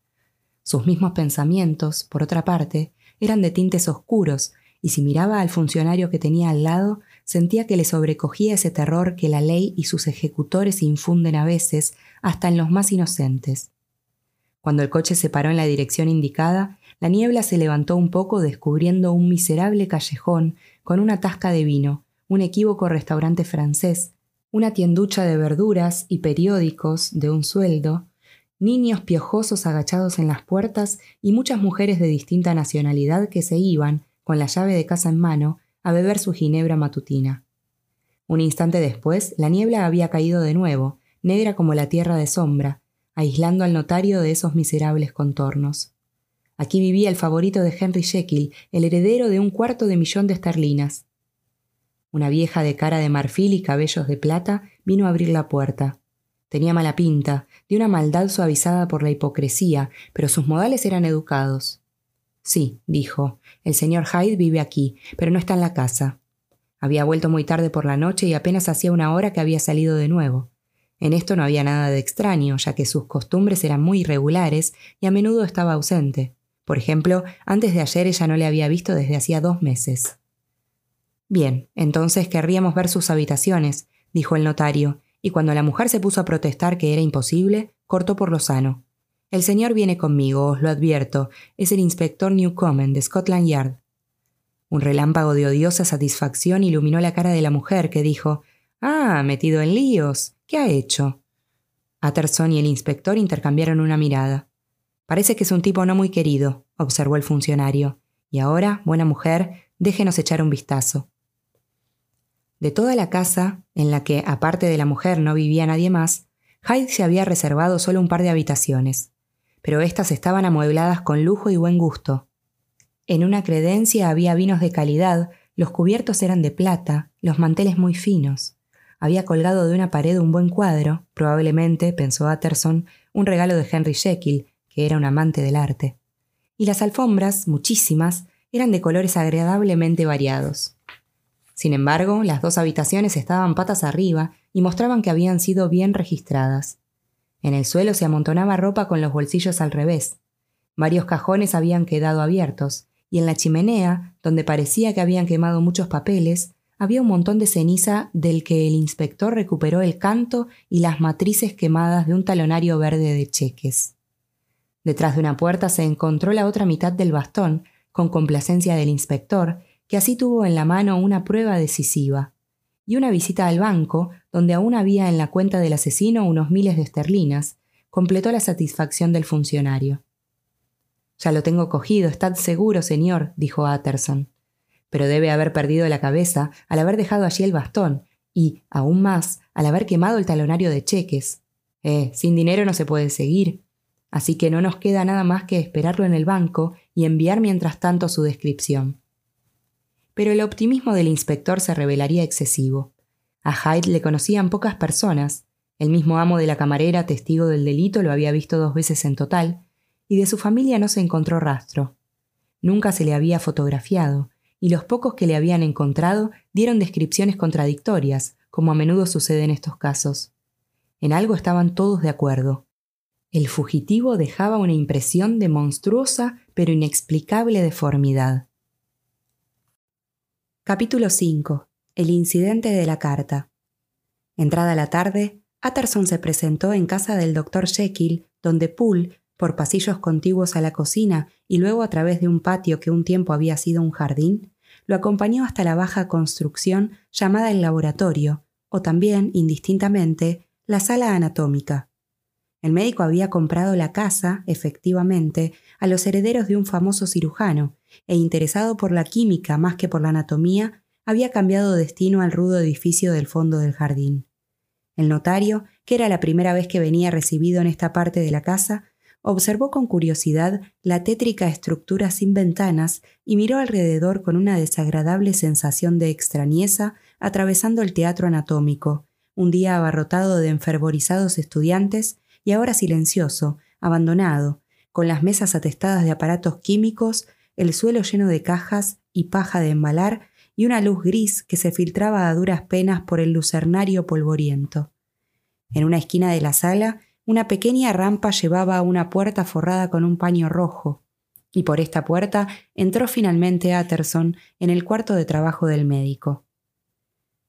Sus mismos pensamientos, por otra parte, eran de tintes oscuros, y si miraba al funcionario que tenía al lado, sentía que le sobrecogía ese terror que la ley y sus ejecutores infunden a veces hasta en los más inocentes. Cuando el coche se paró en la dirección indicada, la niebla se levantó un poco descubriendo un miserable callejón con una tasca de vino, un equívoco restaurante francés, una tienducha de verduras y periódicos de un sueldo, niños piojosos agachados en las puertas y muchas mujeres de distinta nacionalidad que se iban, con la llave de casa en mano, a beber su ginebra matutina. Un instante después, la niebla había caído de nuevo, negra como la tierra de sombra, aislando al notario de esos miserables contornos. Aquí vivía el favorito de Henry Jekyll, el heredero de un cuarto de millón de esterlinas. Una vieja de cara de marfil y cabellos de plata vino a abrir la puerta. Tenía mala pinta, de una maldad suavizada por la hipocresía, pero sus modales eran educados. Sí, dijo, el señor Hyde vive aquí, pero no está en la casa. Había vuelto muy tarde por la noche y apenas hacía una hora que había salido de nuevo. En esto no había nada de extraño, ya que sus costumbres eran muy irregulares y a menudo estaba ausente. Por ejemplo, antes de ayer ella no le había visto desde hacía dos meses. Bien, entonces querríamos ver sus habitaciones, dijo el notario, y cuando la mujer se puso a protestar que era imposible, cortó por lo sano. El señor viene conmigo, os lo advierto, es el inspector Newcomen de Scotland Yard. Un relámpago de odiosa satisfacción iluminó la cara de la mujer, que dijo Ah, metido en líos. ¿Qué ha hecho? Utterson y el inspector intercambiaron una mirada. Parece que es un tipo no muy querido, observó el funcionario. Y ahora, buena mujer, déjenos echar un vistazo. De toda la casa, en la que aparte de la mujer no vivía nadie más, Hyde se había reservado solo un par de habitaciones, pero éstas estaban amuebladas con lujo y buen gusto. En una credencia había vinos de calidad, los cubiertos eran de plata, los manteles muy finos. Había colgado de una pared un buen cuadro, probablemente, pensó Utterson, un regalo de Henry Jekyll, que era un amante del arte. Y las alfombras, muchísimas, eran de colores agradablemente variados. Sin embargo, las dos habitaciones estaban patas arriba y mostraban que habían sido bien registradas. En el suelo se amontonaba ropa con los bolsillos al revés. Varios cajones habían quedado abiertos, y en la chimenea, donde parecía que habían quemado muchos papeles, había un montón de ceniza del que el inspector recuperó el canto y las matrices quemadas de un talonario verde de cheques. Detrás de una puerta se encontró la otra mitad del bastón, con complacencia del inspector, que así tuvo en la mano una prueba decisiva, y una visita al banco, donde aún había en la cuenta del asesino unos miles de esterlinas, completó la satisfacción del funcionario. Ya lo tengo cogido, estad seguro, señor, dijo Utterson. Pero debe haber perdido la cabeza al haber dejado allí el bastón, y, aún más, al haber quemado el talonario de cheques. Eh, sin dinero no se puede seguir. Así que no nos queda nada más que esperarlo en el banco y enviar mientras tanto su descripción pero el optimismo del inspector se revelaría excesivo. A Hyde le conocían pocas personas, el mismo amo de la camarera, testigo del delito, lo había visto dos veces en total, y de su familia no se encontró rastro. Nunca se le había fotografiado, y los pocos que le habían encontrado dieron descripciones contradictorias, como a menudo sucede en estos casos. En algo estaban todos de acuerdo. El fugitivo dejaba una impresión de monstruosa pero inexplicable deformidad. Capítulo 5. El incidente de la carta. Entrada la tarde, Utterson se presentó en casa del doctor Jekyll, donde Poole, por pasillos contiguos a la cocina y luego a través de un patio que un tiempo había sido un jardín, lo acompañó hasta la baja construcción llamada el laboratorio, o también, indistintamente, la sala anatómica. El médico había comprado la casa, efectivamente, a los herederos de un famoso cirujano, e interesado por la química más que por la anatomía, había cambiado destino al rudo edificio del fondo del jardín. El notario, que era la primera vez que venía recibido en esta parte de la casa, observó con curiosidad la tétrica estructura sin ventanas y miró alrededor con una desagradable sensación de extrañeza atravesando el teatro anatómico, un día abarrotado de enfervorizados estudiantes y ahora silencioso, abandonado, con las mesas atestadas de aparatos químicos, el suelo lleno de cajas y paja de embalar y una luz gris que se filtraba a duras penas por el lucernario polvoriento. En una esquina de la sala, una pequeña rampa llevaba a una puerta forrada con un paño rojo, y por esta puerta entró finalmente Utterson en el cuarto de trabajo del médico.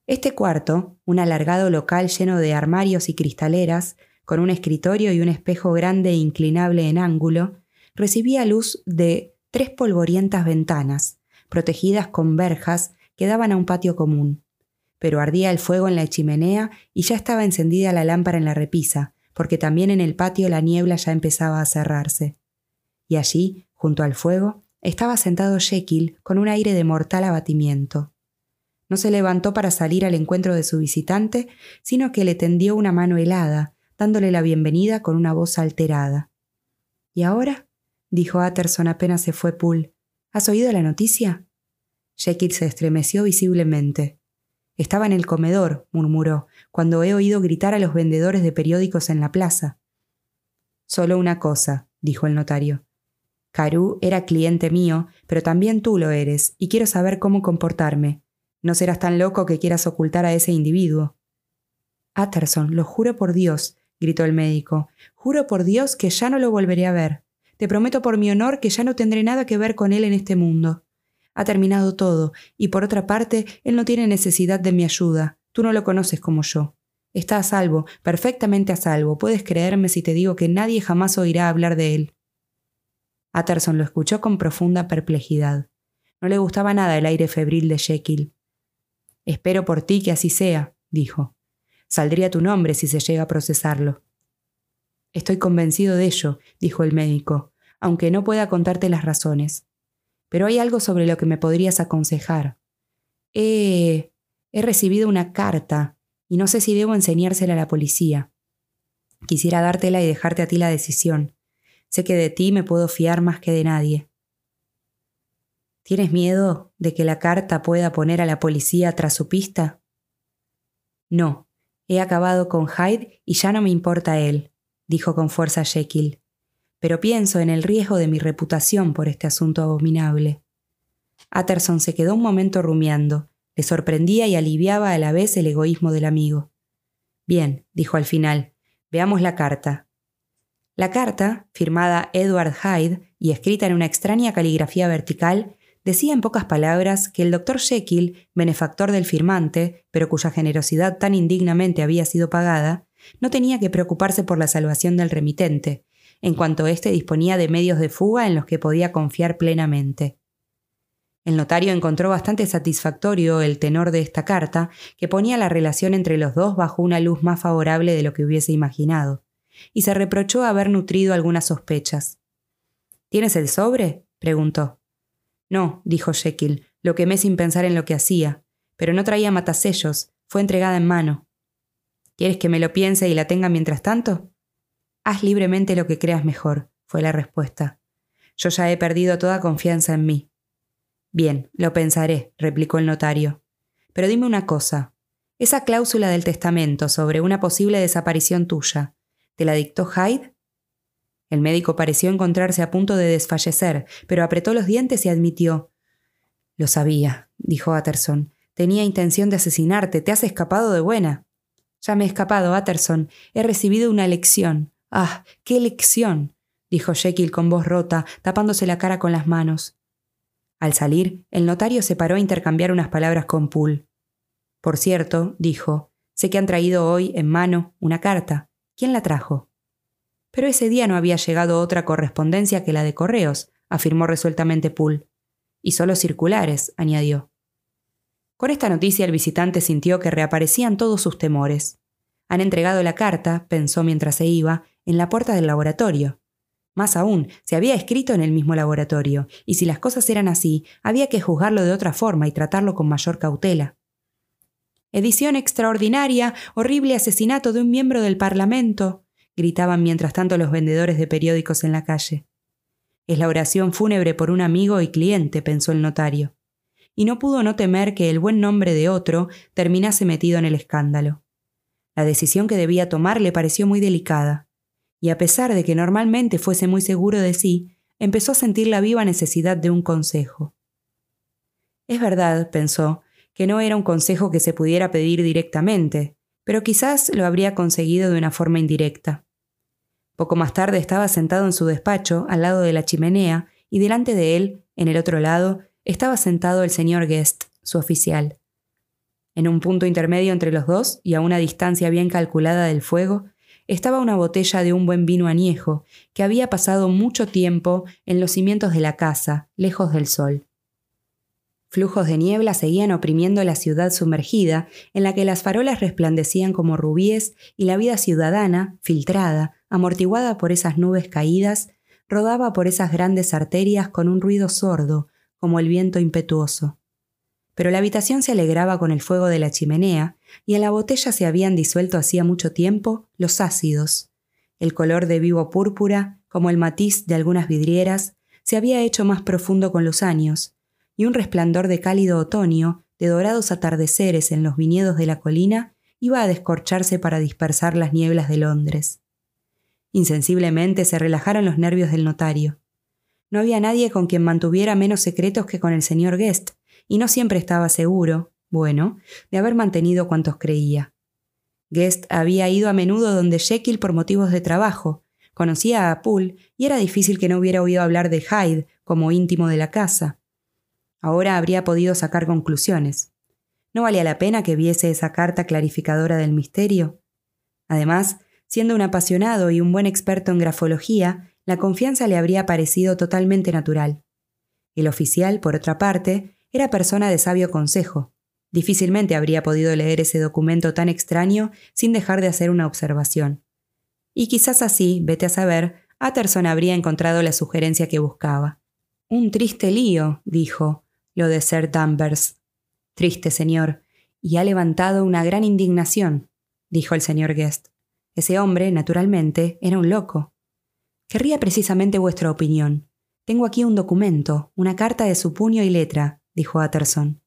Este cuarto, un alargado local lleno de armarios y cristaleras, con un escritorio y un espejo grande e inclinable en ángulo, recibía luz de tres polvorientas ventanas, protegidas con verjas que daban a un patio común. Pero ardía el fuego en la chimenea y ya estaba encendida la lámpara en la repisa, porque también en el patio la niebla ya empezaba a cerrarse. Y allí, junto al fuego, estaba sentado Jekyll con un aire de mortal abatimiento. No se levantó para salir al encuentro de su visitante, sino que le tendió una mano helada, dándole la bienvenida con una voz alterada. ¿Y ahora? dijo Utterson apenas se fue Poole. ¿Has oído la noticia? Jekyll se estremeció visiblemente. Estaba en el comedor, murmuró, cuando he oído gritar a los vendedores de periódicos en la plaza. Solo una cosa, dijo el notario. Caru era cliente mío, pero también tú lo eres, y quiero saber cómo comportarme. No serás tan loco que quieras ocultar a ese individuo. Utterson, lo juro por Dios, gritó el médico. Juro por Dios que ya no lo volveré a ver. Te prometo por mi honor que ya no tendré nada que ver con él en este mundo. Ha terminado todo, y por otra parte, él no tiene necesidad de mi ayuda. Tú no lo conoces como yo. Está a salvo, perfectamente a salvo. Puedes creerme si te digo que nadie jamás oirá hablar de él. Utterson lo escuchó con profunda perplejidad. No le gustaba nada el aire febril de Jekyll. Espero por ti que así sea, dijo. Saldría tu nombre si se llega a procesarlo. Estoy convencido de ello, dijo el médico, aunque no pueda contarte las razones. Pero hay algo sobre lo que me podrías aconsejar. He... He recibido una carta y no sé si debo enseñársela a la policía. Quisiera dártela y dejarte a ti la decisión. Sé que de ti me puedo fiar más que de nadie. ¿Tienes miedo de que la carta pueda poner a la policía tras su pista? No, he acabado con Hyde y ya no me importa él, dijo con fuerza Jekyll. Pero pienso en el riesgo de mi reputación por este asunto abominable. Utterson se quedó un momento rumiando, le sorprendía y aliviaba a la vez el egoísmo del amigo. Bien, dijo al final, veamos la carta. La carta, firmada Edward Hyde y escrita en una extraña caligrafía vertical, decía en pocas palabras que el doctor Jekyll, benefactor del firmante, pero cuya generosidad tan indignamente había sido pagada, no tenía que preocuparse por la salvación del remitente, en cuanto éste disponía de medios de fuga en los que podía confiar plenamente. El notario encontró bastante satisfactorio el tenor de esta carta, que ponía la relación entre los dos bajo una luz más favorable de lo que hubiese imaginado y se reprochó haber nutrido algunas sospechas. ¿Tienes el sobre? preguntó. No, dijo Jekyll, lo quemé sin pensar en lo que hacía, pero no traía matasellos, fue entregada en mano. ¿Quieres que me lo piense y la tenga mientras tanto? Haz libremente lo que creas mejor, fue la respuesta. Yo ya he perdido toda confianza en mí. Bien, lo pensaré, replicó el notario. Pero dime una cosa. Esa cláusula del testamento sobre una posible desaparición tuya, ¿Te la dictó Hyde? El médico pareció encontrarse a punto de desfallecer, pero apretó los dientes y admitió. Lo sabía, dijo Utterson. Tenía intención de asesinarte. Te has escapado de buena. Ya me he escapado, Utterson. He recibido una lección. Ah, qué lección. dijo Jekyll con voz rota, tapándose la cara con las manos. Al salir, el notario se paró a intercambiar unas palabras con Poole. Por cierto, dijo, sé que han traído hoy en mano una carta. ¿Quién la trajo? Pero ese día no había llegado otra correspondencia que la de correos, afirmó resueltamente Poole. Y solo circulares, añadió. Con esta noticia el visitante sintió que reaparecían todos sus temores. Han entregado la carta, pensó mientras se iba, en la puerta del laboratorio. Más aún, se había escrito en el mismo laboratorio, y si las cosas eran así, había que juzgarlo de otra forma y tratarlo con mayor cautela. Edición extraordinaria, horrible asesinato de un miembro del Parlamento, gritaban mientras tanto los vendedores de periódicos en la calle. Es la oración fúnebre por un amigo y cliente, pensó el notario, y no pudo no temer que el buen nombre de otro terminase metido en el escándalo. La decisión que debía tomar le pareció muy delicada, y a pesar de que normalmente fuese muy seguro de sí, empezó a sentir la viva necesidad de un consejo. Es verdad, pensó, que no era un consejo que se pudiera pedir directamente, pero quizás lo habría conseguido de una forma indirecta. Poco más tarde estaba sentado en su despacho, al lado de la chimenea, y delante de él, en el otro lado, estaba sentado el señor Guest, su oficial. En un punto intermedio entre los dos, y a una distancia bien calculada del fuego, estaba una botella de un buen vino añejo, que había pasado mucho tiempo en los cimientos de la casa, lejos del sol. Flujos de niebla seguían oprimiendo la ciudad sumergida, en la que las farolas resplandecían como rubíes y la vida ciudadana, filtrada, amortiguada por esas nubes caídas, rodaba por esas grandes arterias con un ruido sordo, como el viento impetuoso. Pero la habitación se alegraba con el fuego de la chimenea, y en la botella se habían disuelto hacía mucho tiempo los ácidos. El color de vivo púrpura, como el matiz de algunas vidrieras, se había hecho más profundo con los años, y un resplandor de cálido otoño, de dorados atardeceres en los viñedos de la colina, iba a descorcharse para dispersar las nieblas de Londres. Insensiblemente se relajaron los nervios del notario. No había nadie con quien mantuviera menos secretos que con el señor Guest, y no siempre estaba seguro, bueno, de haber mantenido cuantos creía. Guest había ido a menudo donde Jekyll por motivos de trabajo, conocía a Poole y era difícil que no hubiera oído hablar de Hyde como íntimo de la casa. Ahora habría podido sacar conclusiones. ¿No valía la pena que viese esa carta clarificadora del misterio? Además, siendo un apasionado y un buen experto en grafología, la confianza le habría parecido totalmente natural. El oficial, por otra parte, era persona de sabio consejo. Difícilmente habría podido leer ese documento tan extraño sin dejar de hacer una observación. Y quizás así, vete a saber, Utterson habría encontrado la sugerencia que buscaba. Un triste lío, dijo, lo de Sir Danvers. Triste, señor, y ha levantado una gran indignación, dijo el señor Guest. Ese hombre, naturalmente, era un loco. Querría precisamente vuestra opinión. Tengo aquí un documento, una carta de su puño y letra, dijo Utterson.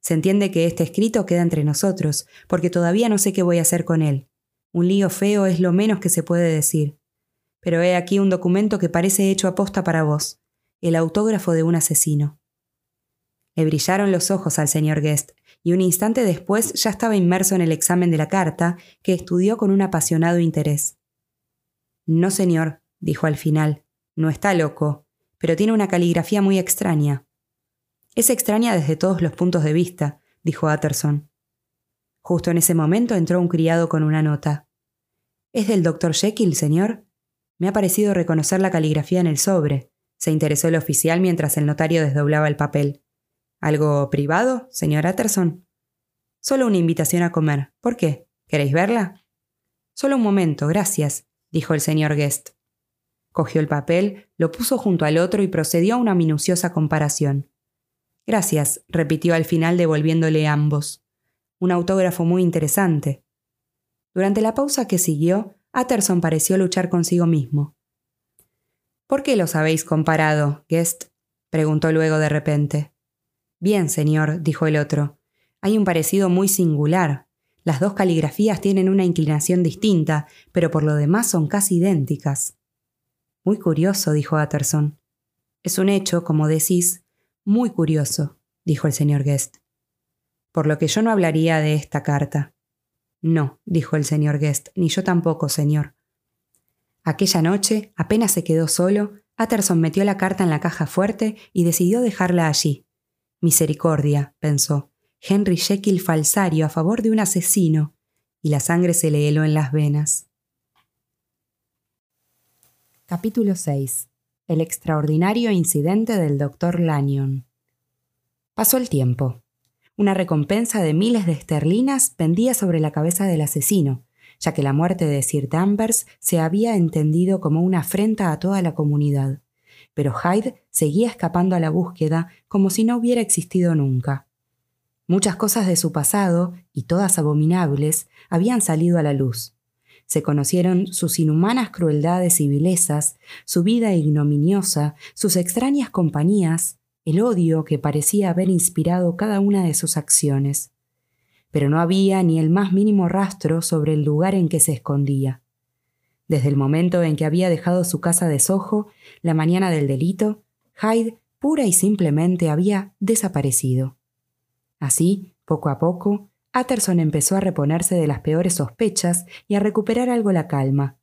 Se entiende que este escrito queda entre nosotros, porque todavía no sé qué voy a hacer con él. Un lío feo es lo menos que se puede decir. Pero he aquí un documento que parece hecho a posta para vos, el autógrafo de un asesino. Le brillaron los ojos al señor Guest, y un instante después ya estaba inmerso en el examen de la carta, que estudió con un apasionado interés. No, señor, dijo al final, no está loco, pero tiene una caligrafía muy extraña. Es extraña desde todos los puntos de vista, dijo Utterson. Justo en ese momento entró un criado con una nota. ¿Es del doctor Jekyll, señor? Me ha parecido reconocer la caligrafía en el sobre, se interesó el oficial mientras el notario desdoblaba el papel. ¿Algo privado, señor Utterson? Solo una invitación a comer. ¿Por qué? ¿Queréis verla? Solo un momento, gracias, dijo el señor Guest. Cogió el papel, lo puso junto al otro y procedió a una minuciosa comparación. Gracias, repitió al final devolviéndole ambos. Un autógrafo muy interesante. Durante la pausa que siguió, Utterson pareció luchar consigo mismo. ¿Por qué los habéis comparado, Guest? preguntó luego de repente. Bien, señor, dijo el otro. Hay un parecido muy singular. Las dos caligrafías tienen una inclinación distinta, pero por lo demás son casi idénticas. Muy curioso, dijo Utterson. Es un hecho, como decís, muy curioso, dijo el señor Guest. Por lo que yo no hablaría de esta carta. No, dijo el señor Guest, ni yo tampoco, señor. Aquella noche, apenas se quedó solo, Utterson metió la carta en la caja fuerte y decidió dejarla allí, Misericordia, pensó. Henry Jekyll falsario a favor de un asesino, y la sangre se le heló en las venas. Capítulo 6. El extraordinario incidente del doctor Lanyon. Pasó el tiempo. Una recompensa de miles de esterlinas pendía sobre la cabeza del asesino, ya que la muerte de Sir Danvers se había entendido como una afrenta a toda la comunidad pero Hyde seguía escapando a la búsqueda como si no hubiera existido nunca. Muchas cosas de su pasado, y todas abominables, habían salido a la luz. Se conocieron sus inhumanas crueldades y vilezas, su vida ignominiosa, sus extrañas compañías, el odio que parecía haber inspirado cada una de sus acciones. Pero no había ni el más mínimo rastro sobre el lugar en que se escondía. Desde el momento en que había dejado su casa de Soho, la mañana del delito, Hyde pura y simplemente había desaparecido. Así, poco a poco, Utterson empezó a reponerse de las peores sospechas y a recuperar algo la calma.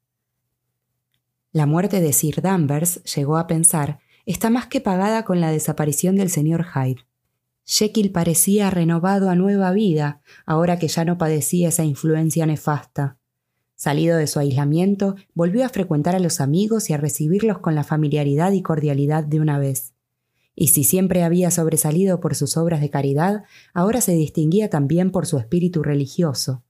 La muerte de Sir Danvers, llegó a pensar, está más que pagada con la desaparición del señor Hyde. Jekyll parecía renovado a nueva vida, ahora que ya no padecía esa influencia nefasta. Salido de su aislamiento, volvió a frecuentar a los amigos y a recibirlos con la familiaridad y cordialidad de una vez. Y si siempre había sobresalido por sus obras de caridad, ahora se distinguía también por su espíritu religioso.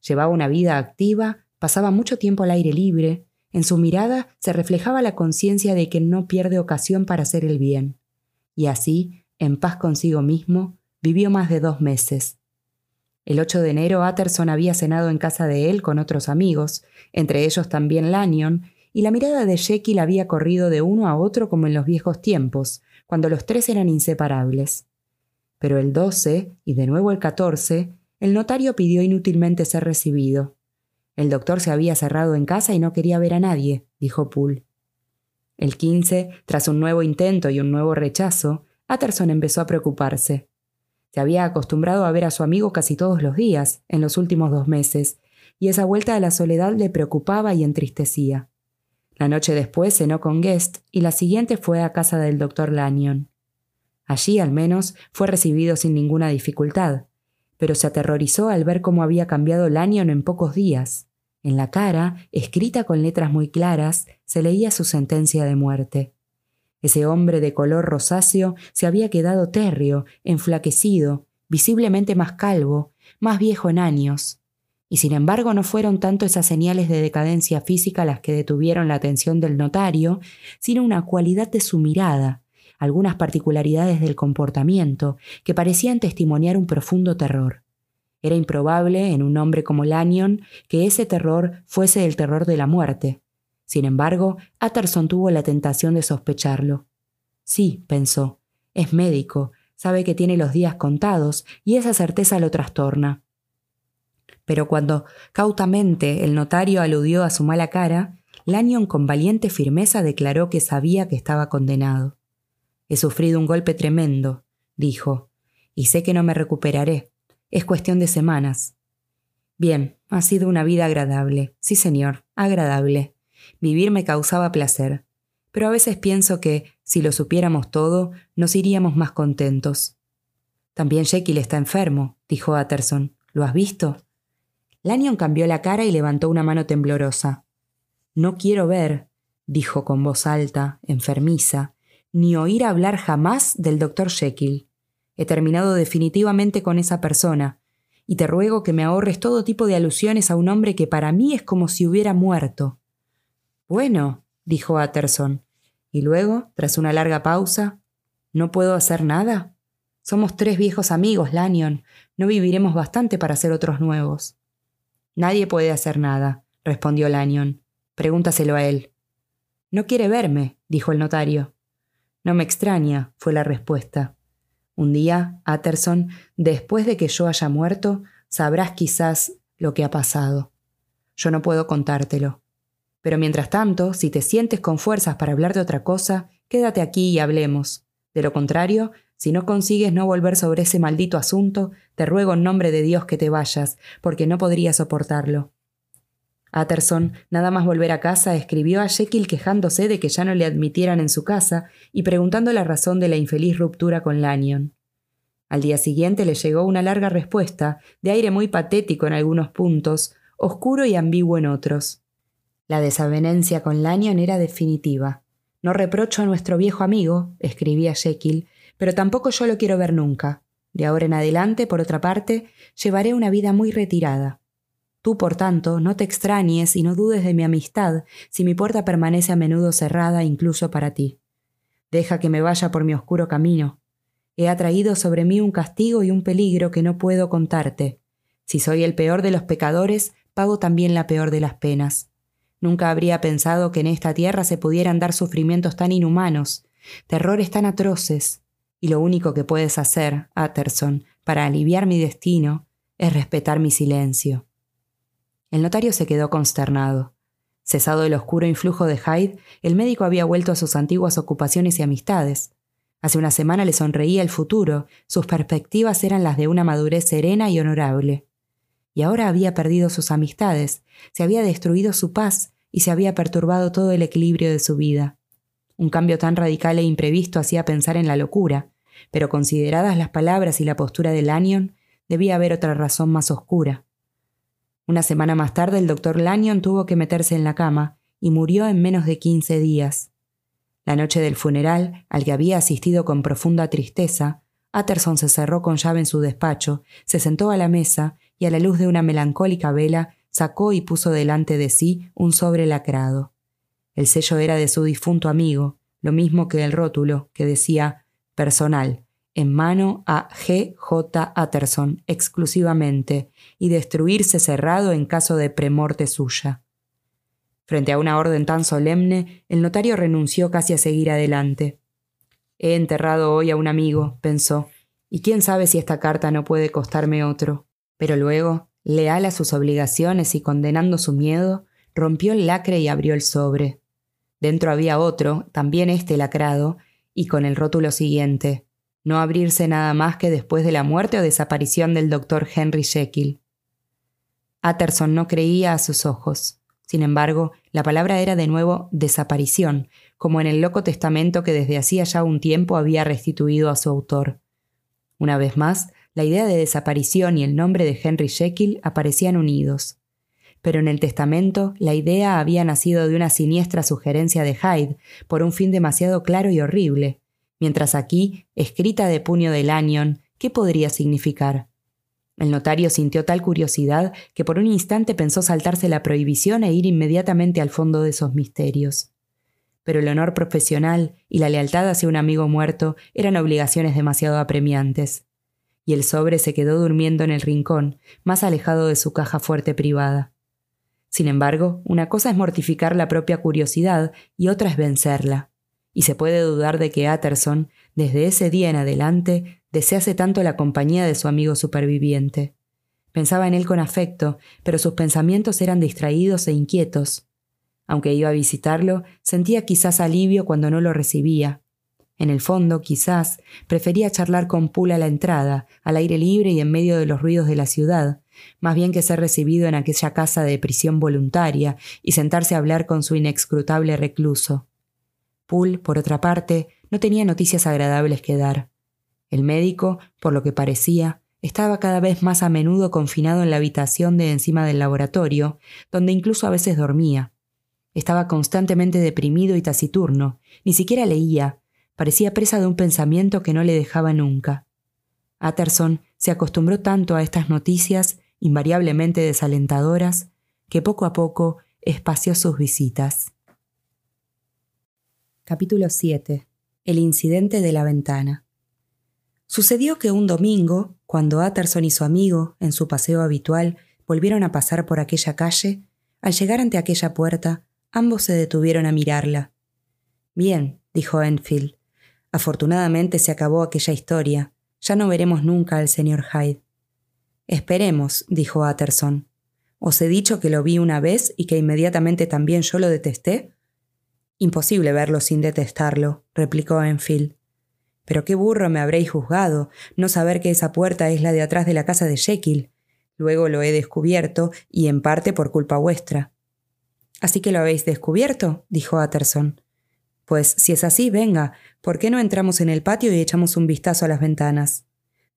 Llevaba una vida activa, pasaba mucho tiempo al aire libre, en su mirada se reflejaba la conciencia de que no pierde ocasión para hacer el bien. Y así, en paz consigo mismo, vivió más de dos meses, el 8 de enero Utterson había cenado en casa de él con otros amigos, entre ellos también Lanyon, y la mirada de Jekyll había corrido de uno a otro como en los viejos tiempos, cuando los tres eran inseparables. Pero el 12 y de nuevo el 14, el notario pidió inútilmente ser recibido. El doctor se había cerrado en casa y no quería ver a nadie, dijo Poole. El 15, tras un nuevo intento y un nuevo rechazo, Utterson empezó a preocuparse. Se había acostumbrado a ver a su amigo casi todos los días en los últimos dos meses, y esa vuelta a la soledad le preocupaba y entristecía. La noche después cenó con Guest y la siguiente fue a casa del doctor Lanyon. Allí, al menos, fue recibido sin ninguna dificultad, pero se aterrorizó al ver cómo había cambiado Lanyon en pocos días. En la cara, escrita con letras muy claras, se leía su sentencia de muerte. Ese hombre de color rosáceo se había quedado térreo, enflaquecido, visiblemente más calvo, más viejo en años. Y sin embargo no fueron tanto esas señales de decadencia física las que detuvieron la atención del notario, sino una cualidad de su mirada, algunas particularidades del comportamiento, que parecían testimoniar un profundo terror. Era improbable en un hombre como Lanyon que ese terror fuese el terror de la muerte. Sin embargo, Atterson tuvo la tentación de sospecharlo. Sí, pensó, es médico, sabe que tiene los días contados y esa certeza lo trastorna. Pero cuando cautamente el notario aludió a su mala cara, Lanyon con valiente firmeza declaró que sabía que estaba condenado. He sufrido un golpe tremendo, dijo, y sé que no me recuperaré. Es cuestión de semanas. Bien, ha sido una vida agradable. Sí, señor, agradable. Vivir me causaba placer. Pero a veces pienso que, si lo supiéramos todo, nos iríamos más contentos. También Jekyll está enfermo, dijo Utterson. ¿Lo has visto? Lanyon cambió la cara y levantó una mano temblorosa. No quiero ver, dijo con voz alta, enfermiza, ni oír hablar jamás del doctor Jekyll. He terminado definitivamente con esa persona, y te ruego que me ahorres todo tipo de alusiones a un hombre que para mí es como si hubiera muerto. Bueno, dijo Utterson, y luego, tras una larga pausa, ¿no puedo hacer nada? Somos tres viejos amigos, Lanyon. No viviremos bastante para ser otros nuevos. Nadie puede hacer nada, respondió Lanyon. Pregúntaselo a él. No quiere verme, dijo el notario. No me extraña, fue la respuesta. Un día, Utterson, después de que yo haya muerto, sabrás quizás lo que ha pasado. Yo no puedo contártelo. Pero mientras tanto, si te sientes con fuerzas para hablar de otra cosa, quédate aquí y hablemos. De lo contrario, si no consigues no volver sobre ese maldito asunto, te ruego en nombre de Dios que te vayas, porque no podría soportarlo. Atterson, nada más volver a casa, escribió a Jekyll quejándose de que ya no le admitieran en su casa y preguntando la razón de la infeliz ruptura con Lanyon. Al día siguiente le llegó una larga respuesta, de aire muy patético en algunos puntos, oscuro y ambiguo en otros. La desavenencia con Lanyon era definitiva. No reprocho a nuestro viejo amigo, escribía Jekyll, pero tampoco yo lo quiero ver nunca. De ahora en adelante, por otra parte, llevaré una vida muy retirada. Tú, por tanto, no te extrañes y no dudes de mi amistad si mi puerta permanece a menudo cerrada incluso para ti. Deja que me vaya por mi oscuro camino. He atraído sobre mí un castigo y un peligro que no puedo contarte. Si soy el peor de los pecadores, pago también la peor de las penas. Nunca habría pensado que en esta tierra se pudieran dar sufrimientos tan inhumanos, terrores tan atroces, y lo único que puedes hacer, Utterson, para aliviar mi destino, es respetar mi silencio. El notario se quedó consternado. Cesado el oscuro influjo de Hyde, el médico había vuelto a sus antiguas ocupaciones y amistades. Hace una semana le sonreía el futuro, sus perspectivas eran las de una madurez serena y honorable. Y ahora había perdido sus amistades, se había destruido su paz y se había perturbado todo el equilibrio de su vida. Un cambio tan radical e imprevisto hacía pensar en la locura, pero consideradas las palabras y la postura de Lanyon, debía haber otra razón más oscura. Una semana más tarde el doctor Lanyon tuvo que meterse en la cama y murió en menos de quince días. La noche del funeral, al que había asistido con profunda tristeza, Utterson se cerró con llave en su despacho, se sentó a la mesa y a la luz de una melancólica vela sacó y puso delante de sí un sobre lacrado. El sello era de su difunto amigo, lo mismo que el rótulo, que decía personal, en mano a G. J. Utterson exclusivamente y destruirse cerrado en caso de premorte suya. Frente a una orden tan solemne, el notario renunció casi a seguir adelante. He enterrado hoy a un amigo, pensó, y quién sabe si esta carta no puede costarme otro. Pero luego, leal a sus obligaciones y condenando su miedo, rompió el lacre y abrió el sobre. Dentro había otro, también este lacrado, y con el rótulo siguiente no abrirse nada más que después de la muerte o desaparición del doctor Henry Jekyll. Utterson no creía a sus ojos. Sin embargo, la palabra era de nuevo desaparición, como en el loco testamento que desde hacía ya un tiempo había restituido a su autor. Una vez más, la idea de desaparición y el nombre de Henry Jekyll aparecían unidos. Pero en el testamento la idea había nacido de una siniestra sugerencia de Hyde por un fin demasiado claro y horrible, mientras aquí, escrita de puño de Lanyon, ¿qué podría significar? El notario sintió tal curiosidad que por un instante pensó saltarse la prohibición e ir inmediatamente al fondo de esos misterios. Pero el honor profesional y la lealtad hacia un amigo muerto eran obligaciones demasiado apremiantes. y el sobre se quedó durmiendo en el rincón, más alejado de su caja fuerte privada. Sin embargo, una cosa es mortificar la propia curiosidad y otra es vencerla. Y se puede dudar de que Atterson, desde ese día en adelante, desease tanto la compañía de su amigo superviviente. Pensaba en él con afecto, pero sus pensamientos eran distraídos e inquietos. Aunque iba a visitarlo, sentía quizás alivio cuando no lo recibía. En el fondo, quizás, prefería charlar con Pool a la entrada, al aire libre y en medio de los ruidos de la ciudad, más bien que ser recibido en aquella casa de prisión voluntaria y sentarse a hablar con su inexcrutable recluso. Poole, por otra parte, no tenía noticias agradables que dar. El médico, por lo que parecía, estaba cada vez más a menudo confinado en la habitación de encima del laboratorio, donde incluso a veces dormía. Estaba constantemente deprimido y taciturno, ni siquiera leía, parecía presa de un pensamiento que no le dejaba nunca. Atterson se acostumbró tanto a estas noticias invariablemente desalentadoras, que poco a poco espació sus visitas. Capítulo 7. El incidente de la ventana. Sucedió que un domingo, cuando Atterson y su amigo, en su paseo habitual, volvieron a pasar por aquella calle, al llegar ante aquella puerta, ambos se detuvieron a mirarla. Bien, dijo Enfield. Afortunadamente se acabó aquella historia. Ya no veremos nunca al señor Hyde. Esperemos, dijo Atterson. ¿Os he dicho que lo vi una vez y que inmediatamente también yo lo detesté? Imposible verlo sin detestarlo, replicó Enfield. Pero qué burro me habréis juzgado, no saber que esa puerta es la de atrás de la casa de Jekyll. Luego lo he descubierto, y en parte por culpa vuestra. ¿Así que lo habéis descubierto? dijo Atterson. Pues si es así, venga, ¿por qué no entramos en el patio y echamos un vistazo a las ventanas?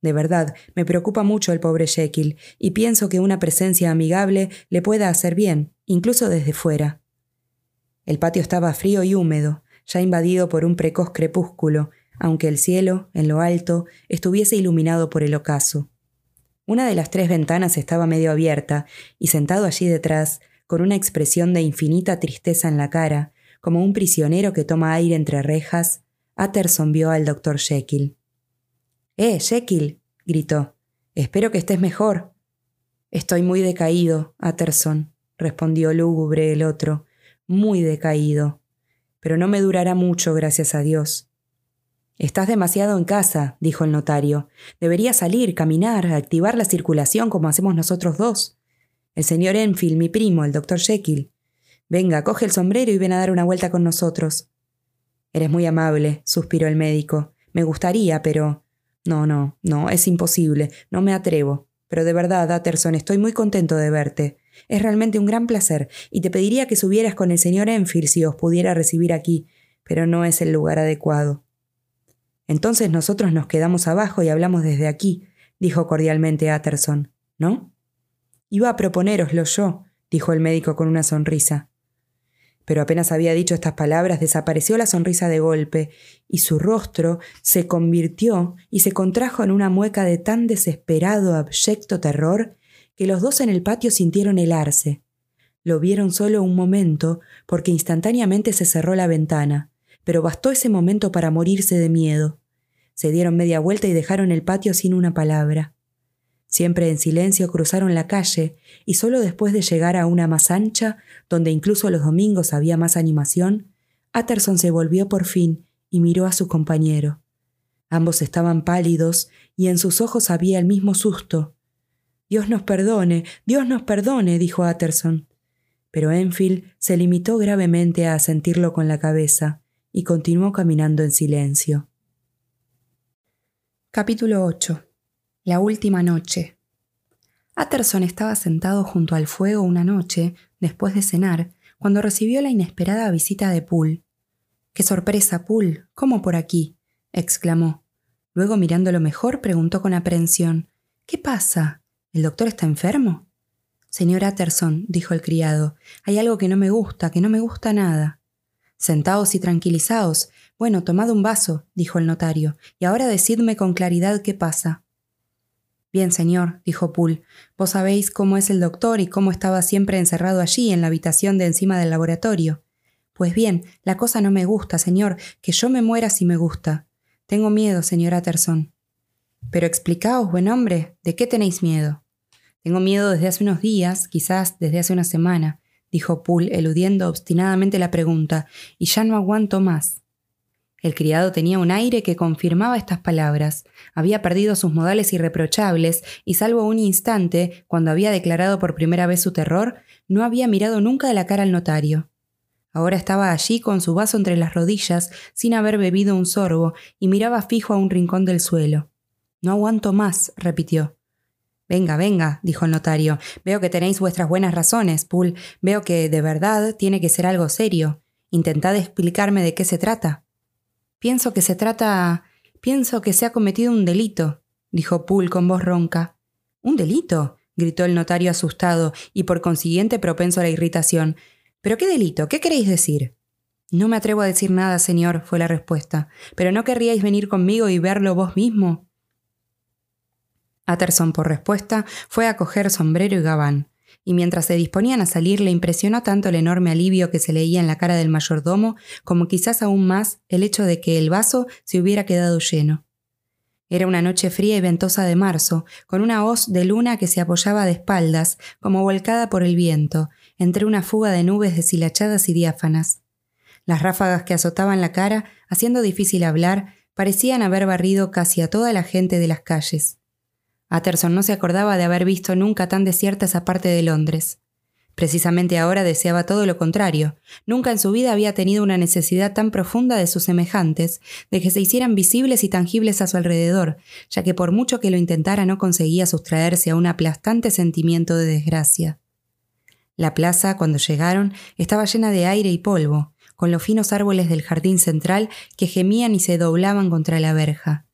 De verdad, me preocupa mucho el pobre Jekyll, y pienso que una presencia amigable le pueda hacer bien, incluso desde fuera. El patio estaba frío y húmedo, ya invadido por un precoz crepúsculo, aunque el cielo, en lo alto, estuviese iluminado por el ocaso. Una de las tres ventanas estaba medio abierta, y sentado allí detrás, con una expresión de infinita tristeza en la cara, como un prisionero que toma aire entre rejas, Atterson vio al doctor Jekyll. Eh, gritó. Espero que estés mejor. Estoy muy decaído, Atterson, respondió lúgubre el otro, muy decaído. Pero no me durará mucho, gracias a Dios. Estás demasiado en casa, dijo el notario. Deberías salir, caminar, activar la circulación como hacemos nosotros dos. El señor Enfield, mi primo, el doctor Jekyll. Venga, coge el sombrero y ven a dar una vuelta con nosotros. Eres muy amable, suspiró el médico. Me gustaría, pero no, no, no, es imposible, no me atrevo. Pero de verdad, Atterson, estoy muy contento de verte. Es realmente un gran placer, y te pediría que subieras con el señor Enfield si os pudiera recibir aquí, pero no es el lugar adecuado. Entonces nosotros nos quedamos abajo y hablamos desde aquí, dijo cordialmente Atterson, ¿no? Iba a proponéroslo yo, dijo el médico con una sonrisa pero apenas había dicho estas palabras desapareció la sonrisa de golpe, y su rostro se convirtió y se contrajo en una mueca de tan desesperado, abyecto terror, que los dos en el patio sintieron helarse. Lo vieron solo un momento, porque instantáneamente se cerró la ventana, pero bastó ese momento para morirse de miedo. Se dieron media vuelta y dejaron el patio sin una palabra. Siempre en silencio cruzaron la calle y solo después de llegar a una más ancha, donde incluso los domingos había más animación, Atterson se volvió por fin y miró a su compañero. Ambos estaban pálidos y en sus ojos había el mismo susto. Dios nos perdone, Dios nos perdone, dijo Atterson. Pero Enfield se limitó gravemente a sentirlo con la cabeza y continuó caminando en silencio. Capítulo 8 la última noche. Atterson estaba sentado junto al fuego una noche, después de cenar, cuando recibió la inesperada visita de Poole. ¡Qué sorpresa, Poole! ¿Cómo por aquí? exclamó. Luego, mirándolo mejor, preguntó con aprensión. ¿Qué pasa? ¿El doctor está enfermo? Señor Atterson, dijo el criado, hay algo que no me gusta, que no me gusta nada. Sentaos y tranquilizaos. Bueno, tomad un vaso, dijo el notario, y ahora decidme con claridad qué pasa. Bien, señor, dijo Poole, vos sabéis cómo es el doctor y cómo estaba siempre encerrado allí, en la habitación de encima del laboratorio. Pues bien, la cosa no me gusta, señor, que yo me muera si me gusta. Tengo miedo, señor Atterson. Pero explicaos, buen hombre, ¿de qué tenéis miedo? Tengo miedo desde hace unos días, quizás desde hace una semana, dijo Poole, eludiendo obstinadamente la pregunta, y ya no aguanto más. El criado tenía un aire que confirmaba estas palabras. Había perdido sus modales irreprochables y salvo un instante, cuando había declarado por primera vez su terror, no había mirado nunca de la cara al notario. Ahora estaba allí con su vaso entre las rodillas, sin haber bebido un sorbo, y miraba fijo a un rincón del suelo. No aguanto más, repitió. Venga, venga, dijo el notario. Veo que tenéis vuestras buenas razones, Poole. Veo que, de verdad, tiene que ser algo serio. Intentad explicarme de qué se trata. Pienso que se trata. Pienso que se ha cometido un delito, dijo Poole con voz ronca. ¿Un delito? gritó el notario asustado y por consiguiente propenso a la irritación. ¿Pero qué delito? ¿Qué queréis decir? No me atrevo a decir nada, señor, fue la respuesta. ¿Pero no querríais venir conmigo y verlo vos mismo? Atterson, por respuesta, fue a coger sombrero y gabán y mientras se disponían a salir le impresionó tanto el enorme alivio que se leía en la cara del mayordomo como quizás aún más el hecho de que el vaso se hubiera quedado lleno. Era una noche fría y ventosa de marzo, con una hoz de luna que se apoyaba de espaldas, como volcada por el viento, entre una fuga de nubes deshilachadas y diáfanas. Las ráfagas que azotaban la cara, haciendo difícil hablar, parecían haber barrido casi a toda la gente de las calles. Atterson no se acordaba de haber visto nunca tan desierta esa parte de Londres. Precisamente ahora deseaba todo lo contrario. Nunca en su vida había tenido una necesidad tan profunda de sus semejantes, de que se hicieran visibles y tangibles a su alrededor, ya que por mucho que lo intentara no conseguía sustraerse a un aplastante sentimiento de desgracia. La plaza, cuando llegaron, estaba llena de aire y polvo, con los finos árboles del jardín central que gemían y se doblaban contra la verja.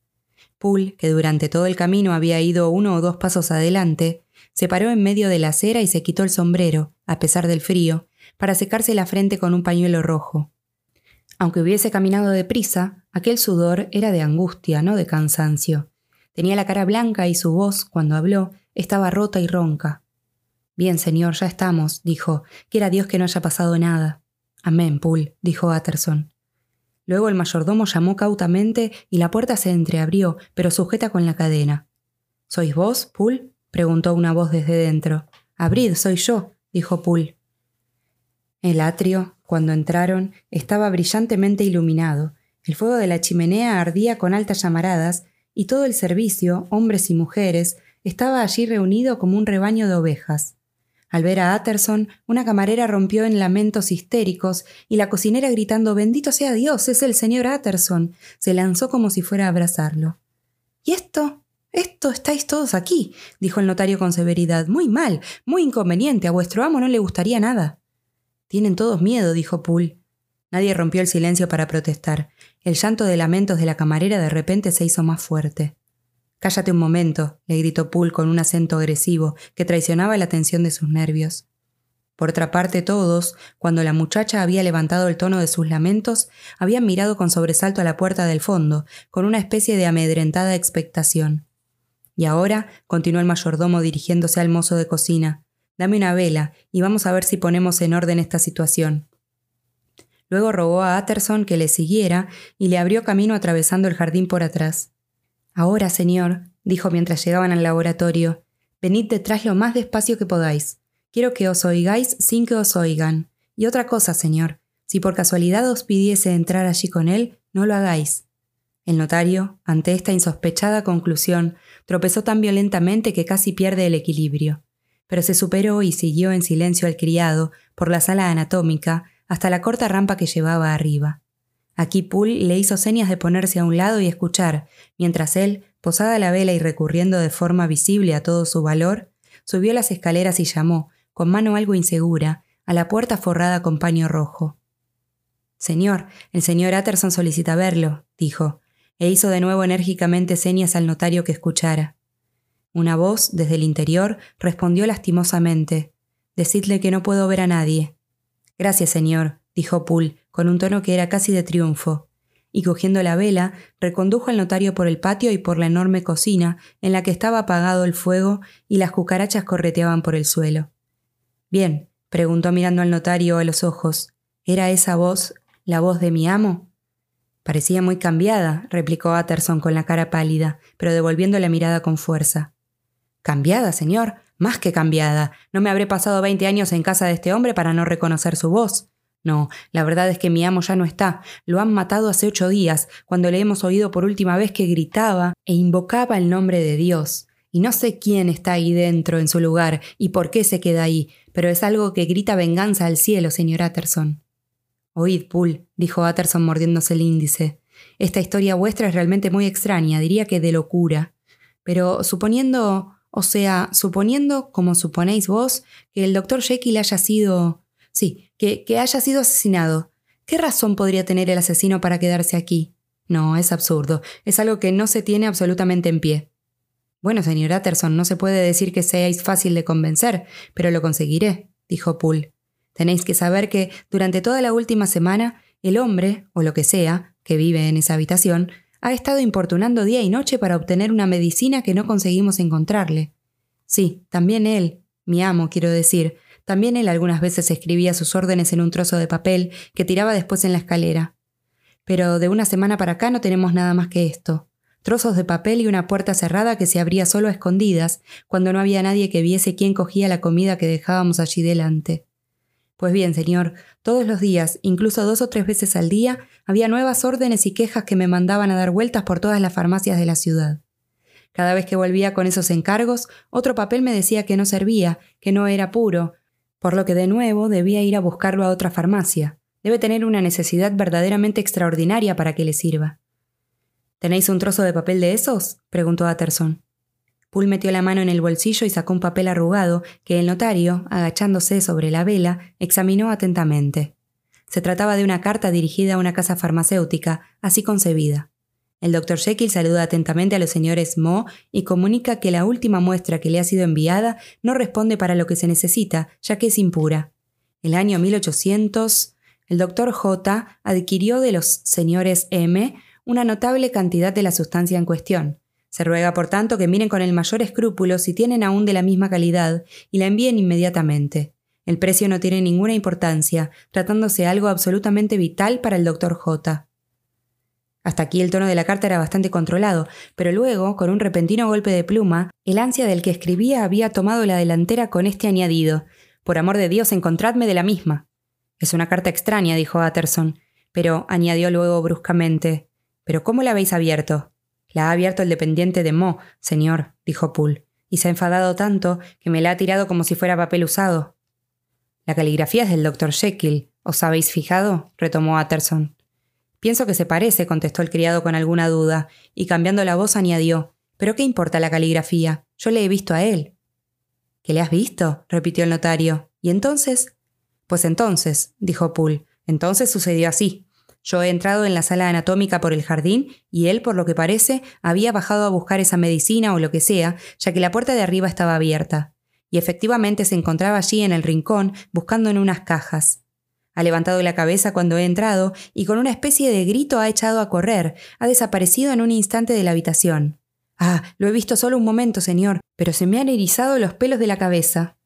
Poole, que durante todo el camino había ido uno o dos pasos adelante, se paró en medio de la acera y se quitó el sombrero, a pesar del frío, para secarse la frente con un pañuelo rojo. Aunque hubiese caminado deprisa, aquel sudor era de angustia, no de cansancio. Tenía la cara blanca y su voz, cuando habló, estaba rota y ronca. Bien, señor, ya estamos, dijo. Quiera Dios que no haya pasado nada. Amén, Poole, dijo Utterson. Luego el mayordomo llamó cautamente y la puerta se entreabrió, pero sujeta con la cadena. ¿Sois vos, Poole? preguntó una voz desde dentro. Abrid, soy yo, dijo Poole. El atrio, cuando entraron, estaba brillantemente iluminado. El fuego de la chimenea ardía con altas llamaradas, y todo el servicio, hombres y mujeres, estaba allí reunido como un rebaño de ovejas. Al ver a Utterson, una camarera rompió en lamentos histéricos y la cocinera gritando Bendito sea Dios, es el señor Utterson, se lanzó como si fuera a abrazarlo. ¿Y esto? Esto estáis todos aquí, dijo el notario con severidad. Muy mal, muy inconveniente, a vuestro amo no le gustaría nada. Tienen todos miedo, dijo Poole. Nadie rompió el silencio para protestar. El llanto de lamentos de la camarera de repente se hizo más fuerte. Cállate un momento, le gritó Poole con un acento agresivo que traicionaba la tensión de sus nervios. Por otra parte, todos, cuando la muchacha había levantado el tono de sus lamentos, habían mirado con sobresalto a la puerta del fondo, con una especie de amedrentada expectación. Y ahora, continuó el mayordomo dirigiéndose al mozo de cocina, dame una vela y vamos a ver si ponemos en orden esta situación. Luego rogó a Utterson que le siguiera y le abrió camino atravesando el jardín por atrás. Ahora, señor, dijo mientras llegaban al laboratorio, venid detrás lo más despacio que podáis. Quiero que os oigáis sin que os oigan. Y otra cosa, señor, si por casualidad os pidiese entrar allí con él, no lo hagáis. El notario, ante esta insospechada conclusión, tropezó tan violentamente que casi pierde el equilibrio, pero se superó y siguió en silencio al criado por la sala anatómica hasta la corta rampa que llevaba arriba. Aquí Poole le hizo señas de ponerse a un lado y escuchar, mientras él, posada la vela y recurriendo de forma visible a todo su valor, subió las escaleras y llamó, con mano algo insegura, a la puerta forrada con paño rojo. Señor, el señor Utterson solicita verlo, dijo, e hizo de nuevo enérgicamente señas al notario que escuchara. Una voz, desde el interior, respondió lastimosamente. Decidle que no puedo ver a nadie. Gracias, señor, dijo Poole, con un tono que era casi de triunfo, y cogiendo la vela, recondujo al notario por el patio y por la enorme cocina, en la que estaba apagado el fuego y las cucarachas correteaban por el suelo. Bien, preguntó mirando al notario a los ojos, ¿era esa voz la voz de mi amo? Parecía muy cambiada, replicó Utterson con la cara pálida, pero devolviendo la mirada con fuerza. Cambiada, señor, más que cambiada. No me habré pasado veinte años en casa de este hombre para no reconocer su voz. No, la verdad es que mi amo ya no está. Lo han matado hace ocho días, cuando le hemos oído por última vez que gritaba e invocaba el nombre de Dios. Y no sé quién está ahí dentro en su lugar y por qué se queda ahí, pero es algo que grita venganza al cielo, señor Utterson. Oíd, Poole, dijo Utterson mordiéndose el índice. Esta historia vuestra es realmente muy extraña, diría que de locura. Pero suponiendo, o sea, suponiendo, como suponéis vos, que el doctor Jekyll haya sido. Sí, que, haya sido asesinado. ¿Qué razón podría tener el asesino para quedarse aquí? No, es absurdo. Es algo que no se tiene absolutamente en pie. Bueno, señor Utterson, no se puede decir que seáis fácil de convencer, pero lo conseguiré, dijo Poole. Tenéis que saber que durante toda la última semana el hombre, o lo que sea, que vive en esa habitación, ha estado importunando día y noche para obtener una medicina que no conseguimos encontrarle. Sí, también él, mi amo, quiero decir, también él algunas veces escribía sus órdenes en un trozo de papel que tiraba después en la escalera. Pero de una semana para acá no tenemos nada más que esto trozos de papel y una puerta cerrada que se abría solo a escondidas, cuando no había nadie que viese quién cogía la comida que dejábamos allí delante. Pues bien, señor, todos los días, incluso dos o tres veces al día, había nuevas órdenes y quejas que me mandaban a dar vueltas por todas las farmacias de la ciudad. Cada vez que volvía con esos encargos, otro papel me decía que no servía, que no era puro, por lo que de nuevo debía ir a buscarlo a otra farmacia. Debe tener una necesidad verdaderamente extraordinaria para que le sirva. ¿Tenéis un trozo de papel de esos? preguntó Utterson. Poole metió la mano en el bolsillo y sacó un papel arrugado que el notario, agachándose sobre la vela, examinó atentamente. Se trataba de una carta dirigida a una casa farmacéutica, así concebida. El doctor Jekyll saluda atentamente a los señores Mo y comunica que la última muestra que le ha sido enviada no responde para lo que se necesita, ya que es impura. El año 1800, el doctor J adquirió de los señores M una notable cantidad de la sustancia en cuestión. Se ruega, por tanto, que miren con el mayor escrúpulo si tienen aún de la misma calidad y la envíen inmediatamente. El precio no tiene ninguna importancia, tratándose algo absolutamente vital para el doctor J. Hasta aquí el tono de la carta era bastante controlado, pero luego, con un repentino golpe de pluma, el ansia del que escribía había tomado la delantera con este añadido. Por amor de Dios, encontradme de la misma. Es una carta extraña, dijo Utterson, pero añadió luego bruscamente. ¿Pero cómo la habéis abierto? La ha abierto el dependiente de Mo, señor, dijo Poole, y se ha enfadado tanto que me la ha tirado como si fuera papel usado. La caligrafía es del doctor Jekyll. ¿Os habéis fijado? retomó Utterson. Pienso que se parece, contestó el criado con alguna duda, y cambiando la voz añadió ¿Pero qué importa la caligrafía? Yo le he visto a él. ¿Qué le has visto? repitió el notario. ¿Y entonces? Pues entonces, dijo Poole, entonces sucedió así. Yo he entrado en la sala anatómica por el jardín y él, por lo que parece, había bajado a buscar esa medicina o lo que sea, ya que la puerta de arriba estaba abierta. Y efectivamente se encontraba allí en el rincón, buscando en unas cajas. Ha levantado la cabeza cuando he entrado y con una especie de grito ha echado a correr, ha desaparecido en un instante de la habitación. Ah, lo he visto solo un momento, señor, pero se me han erizado los pelos de la cabeza.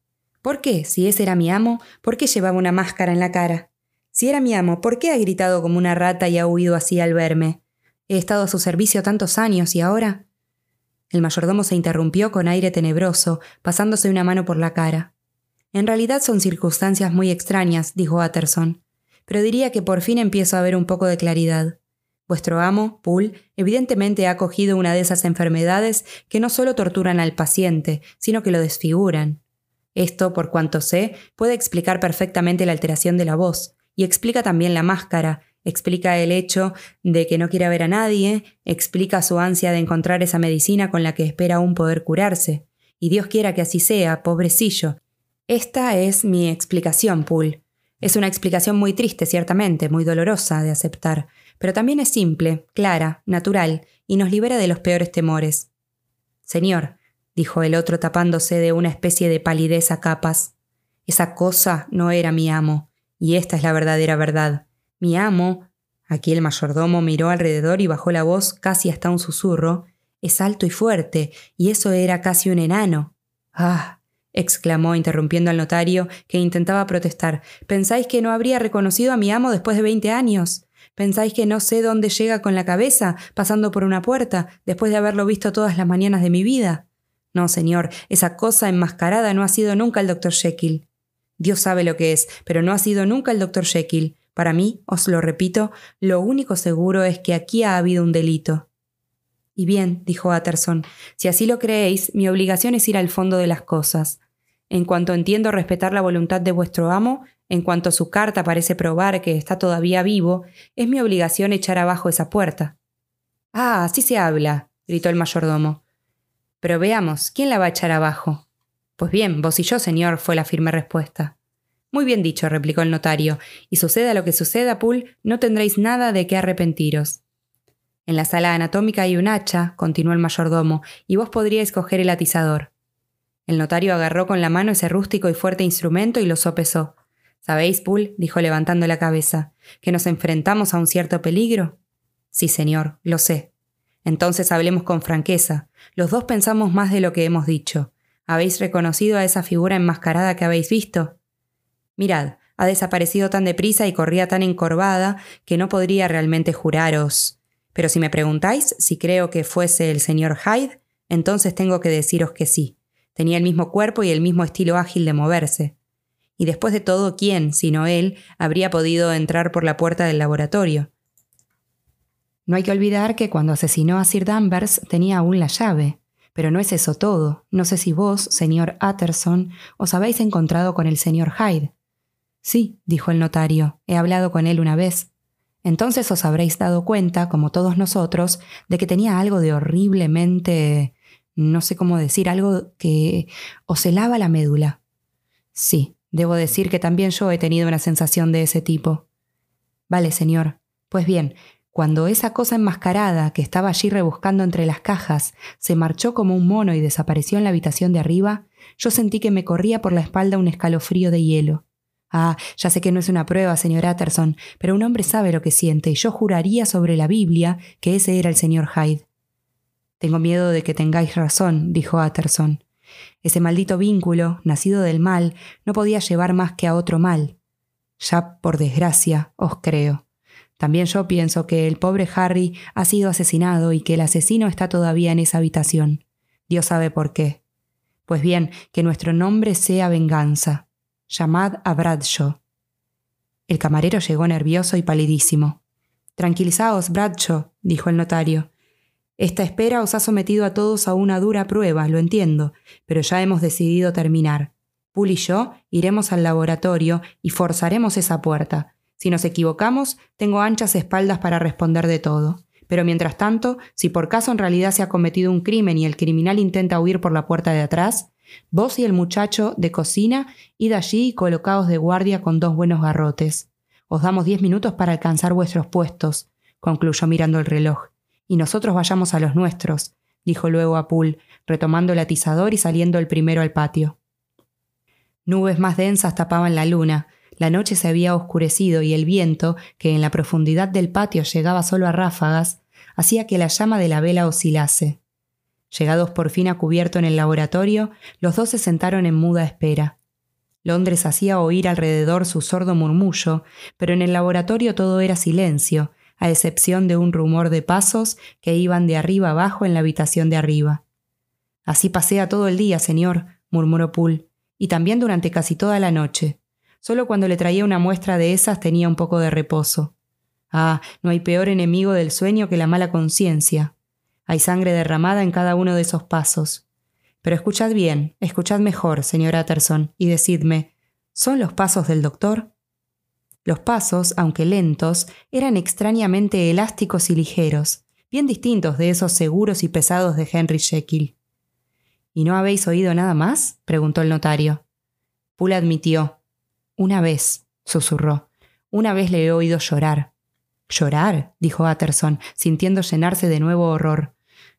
¿Por qué, si ese era mi amo, por qué llevaba una máscara en la cara? Si era mi amo, ¿por qué ha gritado como una rata y ha huido así al verme? He estado a su servicio tantos años y ahora. El mayordomo se interrumpió con aire tenebroso, pasándose una mano por la cara. En realidad son circunstancias muy extrañas, dijo Utterson, pero diría que por fin empiezo a ver un poco de claridad. Vuestro amo, Poole, evidentemente ha cogido una de esas enfermedades que no solo torturan al paciente, sino que lo desfiguran. Esto, por cuanto sé, puede explicar perfectamente la alteración de la voz, y explica también la máscara, explica el hecho de que no quiere ver a nadie, explica su ansia de encontrar esa medicina con la que espera aún poder curarse. Y Dios quiera que así sea, pobrecillo. Esta es mi explicación, Poole. Es una explicación muy triste, ciertamente, muy dolorosa de aceptar, pero también es simple, clara, natural, y nos libera de los peores temores. Señor, dijo el otro tapándose de una especie de palidez a capas, esa cosa no era mi amo. Y esta es la verdadera verdad. Mi amo, aquí el mayordomo miró alrededor y bajó la voz casi hasta un susurro, es alto y fuerte, y eso era casi un enano. Ah, exclamó interrumpiendo al notario, que intentaba protestar. ¿Pensáis que no habría reconocido a mi amo después de veinte años? ¿Pensáis que no sé dónde llega con la cabeza, pasando por una puerta, después de haberlo visto todas las mañanas de mi vida? No, señor, esa cosa enmascarada no ha sido nunca el doctor Jekyll. Dios sabe lo que es, pero no ha sido nunca el doctor Jekyll. Para mí, os lo repito, lo único seguro es que aquí ha habido un delito. Y bien, dijo Utterson, si así lo creéis, mi obligación es ir al fondo de las cosas. En cuanto entiendo respetar la voluntad de vuestro amo, en cuanto su carta parece probar que está todavía vivo, es mi obligación echar abajo esa puerta. Ah, así se habla, gritó el mayordomo. Pero veamos, ¿quién la va a echar abajo? Pues bien, vos y yo, señor, fue la firme respuesta. Muy bien dicho, replicó el notario, y suceda lo que suceda, Poole, no tendréis nada de qué arrepentiros. En la sala anatómica hay un hacha, continuó el mayordomo, y vos podríais coger el atizador. El notario agarró con la mano ese rústico y fuerte instrumento y lo sopesó. ¿Sabéis, Poole? dijo levantando la cabeza, que nos enfrentamos a un cierto peligro. Sí, señor, lo sé. Entonces hablemos con franqueza. Los dos pensamos más de lo que hemos dicho. ¿Habéis reconocido a esa figura enmascarada que habéis visto? Mirad, ha desaparecido tan deprisa y corría tan encorvada que no podría realmente juraros. Pero si me preguntáis si creo que fuese el señor Hyde, entonces tengo que deciros que sí. Tenía el mismo cuerpo y el mismo estilo ágil de moverse. Y después de todo, ¿quién, sino él, habría podido entrar por la puerta del laboratorio? No hay que olvidar que cuando asesinó a Sir Danvers tenía aún la llave. Pero no es eso todo. No sé si vos, señor Utterson, os habéis encontrado con el señor Hyde. Sí, dijo el notario, he hablado con él una vez. Entonces os habréis dado cuenta, como todos nosotros, de que tenía algo de horriblemente no sé cómo decir, algo que os helaba la médula. Sí, debo decir que también yo he tenido una sensación de ese tipo. Vale, señor. Pues bien, cuando esa cosa enmascarada que estaba allí rebuscando entre las cajas se marchó como un mono y desapareció en la habitación de arriba, yo sentí que me corría por la espalda un escalofrío de hielo. Ah, ya sé que no es una prueba, señor Utterson, pero un hombre sabe lo que siente y yo juraría sobre la Biblia que ese era el señor Hyde. Tengo miedo de que tengáis razón, dijo Utterson. Ese maldito vínculo, nacido del mal, no podía llevar más que a otro mal. Ya, por desgracia, os creo. También yo pienso que el pobre Harry ha sido asesinado y que el asesino está todavía en esa habitación. Dios sabe por qué. Pues bien, que nuestro nombre sea venganza. Llamad a Bradshaw. El camarero llegó nervioso y palidísimo. Tranquilizaos, Bradshaw, dijo el notario. Esta espera os ha sometido a todos a una dura prueba, lo entiendo, pero ya hemos decidido terminar. Poole y yo iremos al laboratorio y forzaremos esa puerta. Si nos equivocamos, tengo anchas espaldas para responder de todo. Pero mientras tanto, si por caso en realidad se ha cometido un crimen y el criminal intenta huir por la puerta de atrás, vos y el muchacho de cocina id allí y colocaos de guardia con dos buenos garrotes. Os damos diez minutos para alcanzar vuestros puestos, concluyó mirando el reloj y nosotros vayamos a los nuestros, dijo luego a Poole, retomando el atizador y saliendo el primero al patio. Nubes más densas tapaban la luna, la noche se había oscurecido y el viento, que en la profundidad del patio llegaba solo a ráfagas, hacía que la llama de la vela oscilase. Llegados por fin a cubierto en el laboratorio, los dos se sentaron en muda espera. Londres hacía oír alrededor su sordo murmullo, pero en el laboratorio todo era silencio, a excepción de un rumor de pasos que iban de arriba abajo en la habitación de arriba. Así pasea todo el día, señor, murmuró Poole, y también durante casi toda la noche. Solo cuando le traía una muestra de esas tenía un poco de reposo. Ah, no hay peor enemigo del sueño que la mala conciencia. Hay sangre derramada en cada uno de esos pasos. Pero escuchad bien, escuchad mejor, señor Utterson, y decidme, ¿son los pasos del doctor? Los pasos, aunque lentos, eran extrañamente elásticos y ligeros, bien distintos de esos seguros y pesados de Henry Jekyll. ¿Y no habéis oído nada más? preguntó el notario. Poole admitió. Una vez, susurró. Una vez le he oído llorar. ¿Llorar? dijo Utterson, sintiendo llenarse de nuevo horror.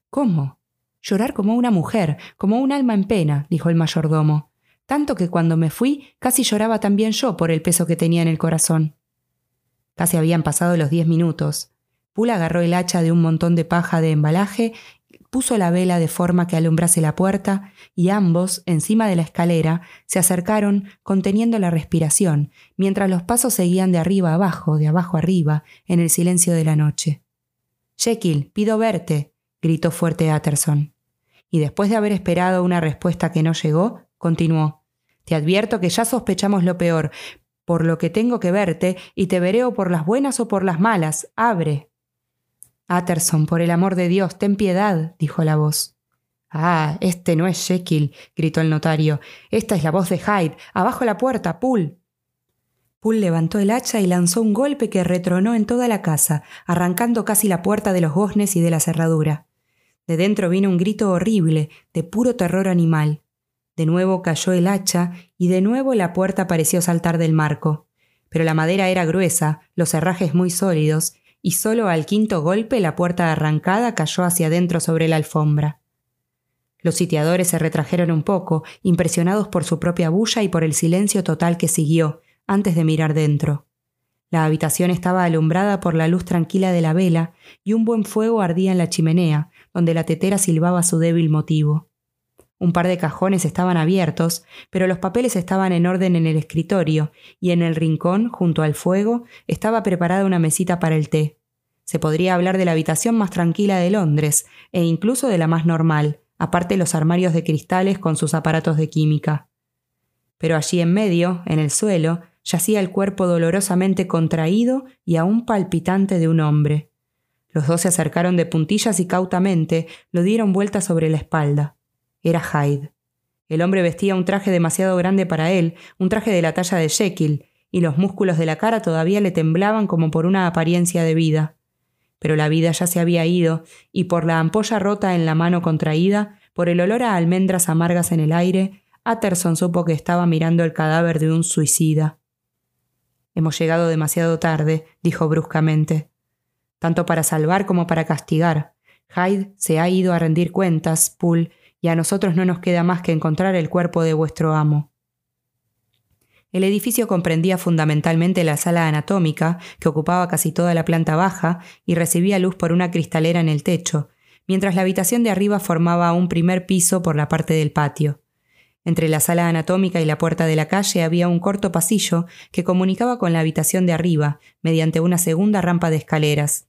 ¿Cómo? Llorar como una mujer, como un alma en pena, dijo el mayordomo tanto que cuando me fui casi lloraba también yo por el peso que tenía en el corazón. Casi habían pasado los diez minutos. Pula agarró el hacha de un montón de paja de embalaje puso la vela de forma que alumbrase la puerta y ambos, encima de la escalera, se acercaron conteniendo la respiración, mientras los pasos seguían de arriba abajo, de abajo arriba, en el silencio de la noche. Jekyll, pido verte, gritó fuerte Utterson. Y después de haber esperado una respuesta que no llegó, continuó. Te advierto que ya sospechamos lo peor, por lo que tengo que verte, y te veré o por las buenas o por las malas. Abre. Utterson, por el amor de Dios, ten piedad, dijo la voz. Ah, este no es Jekyll, gritó el notario. Esta es la voz de Hyde. Abajo la puerta, Poole. Poole levantó el hacha y lanzó un golpe que retronó en toda la casa, arrancando casi la puerta de los goznes y de la cerradura. De dentro vino un grito horrible, de puro terror animal. De nuevo cayó el hacha y de nuevo la puerta pareció saltar del marco. Pero la madera era gruesa, los herrajes muy sólidos, y solo al quinto golpe la puerta arrancada cayó hacia adentro sobre la alfombra. Los sitiadores se retrajeron un poco, impresionados por su propia bulla y por el silencio total que siguió, antes de mirar dentro. La habitación estaba alumbrada por la luz tranquila de la vela y un buen fuego ardía en la chimenea, donde la tetera silbaba su débil motivo. Un par de cajones estaban abiertos, pero los papeles estaban en orden en el escritorio, y en el rincón, junto al fuego, estaba preparada una mesita para el té. Se podría hablar de la habitación más tranquila de Londres, e incluso de la más normal, aparte los armarios de cristales con sus aparatos de química. Pero allí en medio, en el suelo, yacía el cuerpo dolorosamente contraído y aún palpitante de un hombre. Los dos se acercaron de puntillas y cautamente lo dieron vuelta sobre la espalda. Era Hyde. El hombre vestía un traje demasiado grande para él, un traje de la talla de Jekyll, y los músculos de la cara todavía le temblaban como por una apariencia de vida. Pero la vida ya se había ido, y por la ampolla rota en la mano contraída, por el olor a almendras amargas en el aire, Utterson supo que estaba mirando el cadáver de un suicida. Hemos llegado demasiado tarde, dijo bruscamente. Tanto para salvar como para castigar. Hyde se ha ido a rendir cuentas, Poole, y a nosotros no nos queda más que encontrar el cuerpo de vuestro amo. El edificio comprendía fundamentalmente la sala anatómica, que ocupaba casi toda la planta baja y recibía luz por una cristalera en el techo, mientras la habitación de arriba formaba un primer piso por la parte del patio. Entre la sala anatómica y la puerta de la calle había un corto pasillo que comunicaba con la habitación de arriba mediante una segunda rampa de escaleras.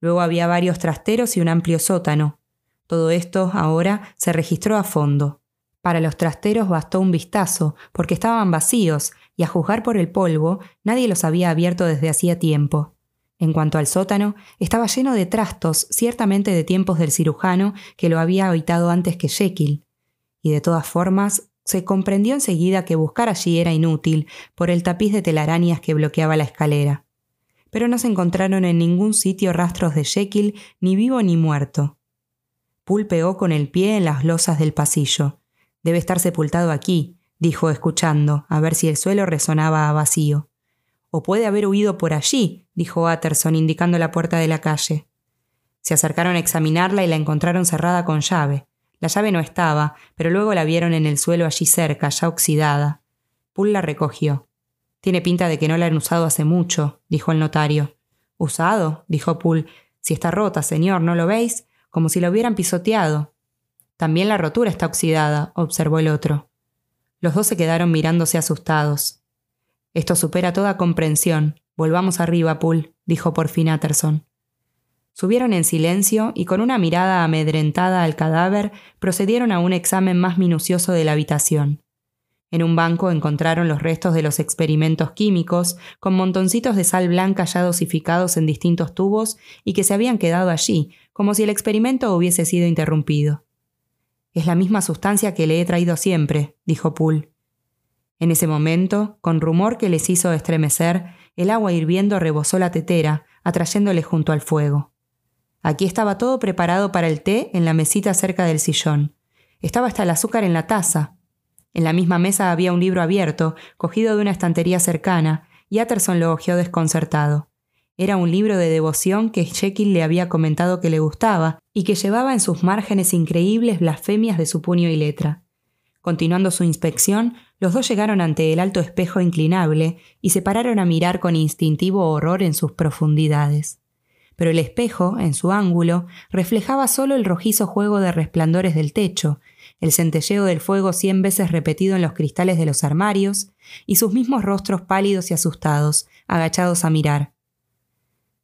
Luego había varios trasteros y un amplio sótano, todo esto ahora se registró a fondo. Para los trasteros bastó un vistazo, porque estaban vacíos, y a juzgar por el polvo, nadie los había abierto desde hacía tiempo. En cuanto al sótano, estaba lleno de trastos, ciertamente de tiempos del cirujano que lo había habitado antes que Jekyll. Y de todas formas, se comprendió enseguida que buscar allí era inútil por el tapiz de telarañas que bloqueaba la escalera. Pero no se encontraron en ningún sitio rastros de Jekyll, ni vivo ni muerto. Poole pegó con el pie en las losas del pasillo. Debe estar sepultado aquí, dijo escuchando, a ver si el suelo resonaba a vacío. O puede haber huido por allí, dijo Utterson, indicando la puerta de la calle. Se acercaron a examinarla y la encontraron cerrada con llave. La llave no estaba, pero luego la vieron en el suelo allí cerca, ya oxidada. Poole la recogió. Tiene pinta de que no la han usado hace mucho, dijo el notario. ¿Usado? dijo Poole. Si está rota, señor, ¿no lo veis? Como si la hubieran pisoteado. También la rotura está oxidada, observó el otro. Los dos se quedaron mirándose asustados. Esto supera toda comprensión. Volvamos arriba, Poole, dijo por fin Utterson. Subieron en silencio y con una mirada amedrentada al cadáver procedieron a un examen más minucioso de la habitación. En un banco encontraron los restos de los experimentos químicos, con montoncitos de sal blanca ya dosificados en distintos tubos y que se habían quedado allí, como si el experimento hubiese sido interrumpido. Es la misma sustancia que le he traído siempre, dijo Poole. En ese momento, con rumor que les hizo estremecer, el agua hirviendo rebosó la tetera, atrayéndole junto al fuego. Aquí estaba todo preparado para el té en la mesita cerca del sillón. Estaba hasta el azúcar en la taza, en la misma mesa había un libro abierto, cogido de una estantería cercana, y Utterson lo hojeó desconcertado. Era un libro de devoción que Jekyll le había comentado que le gustaba y que llevaba en sus márgenes increíbles blasfemias de su puño y letra. Continuando su inspección, los dos llegaron ante el alto espejo inclinable y se pararon a mirar con instintivo horror en sus profundidades. pero el espejo, en su ángulo, reflejaba solo el rojizo juego de resplandores del techo, el centelleo del fuego cien veces repetido en los cristales de los armarios, y sus mismos rostros pálidos y asustados, agachados a mirar.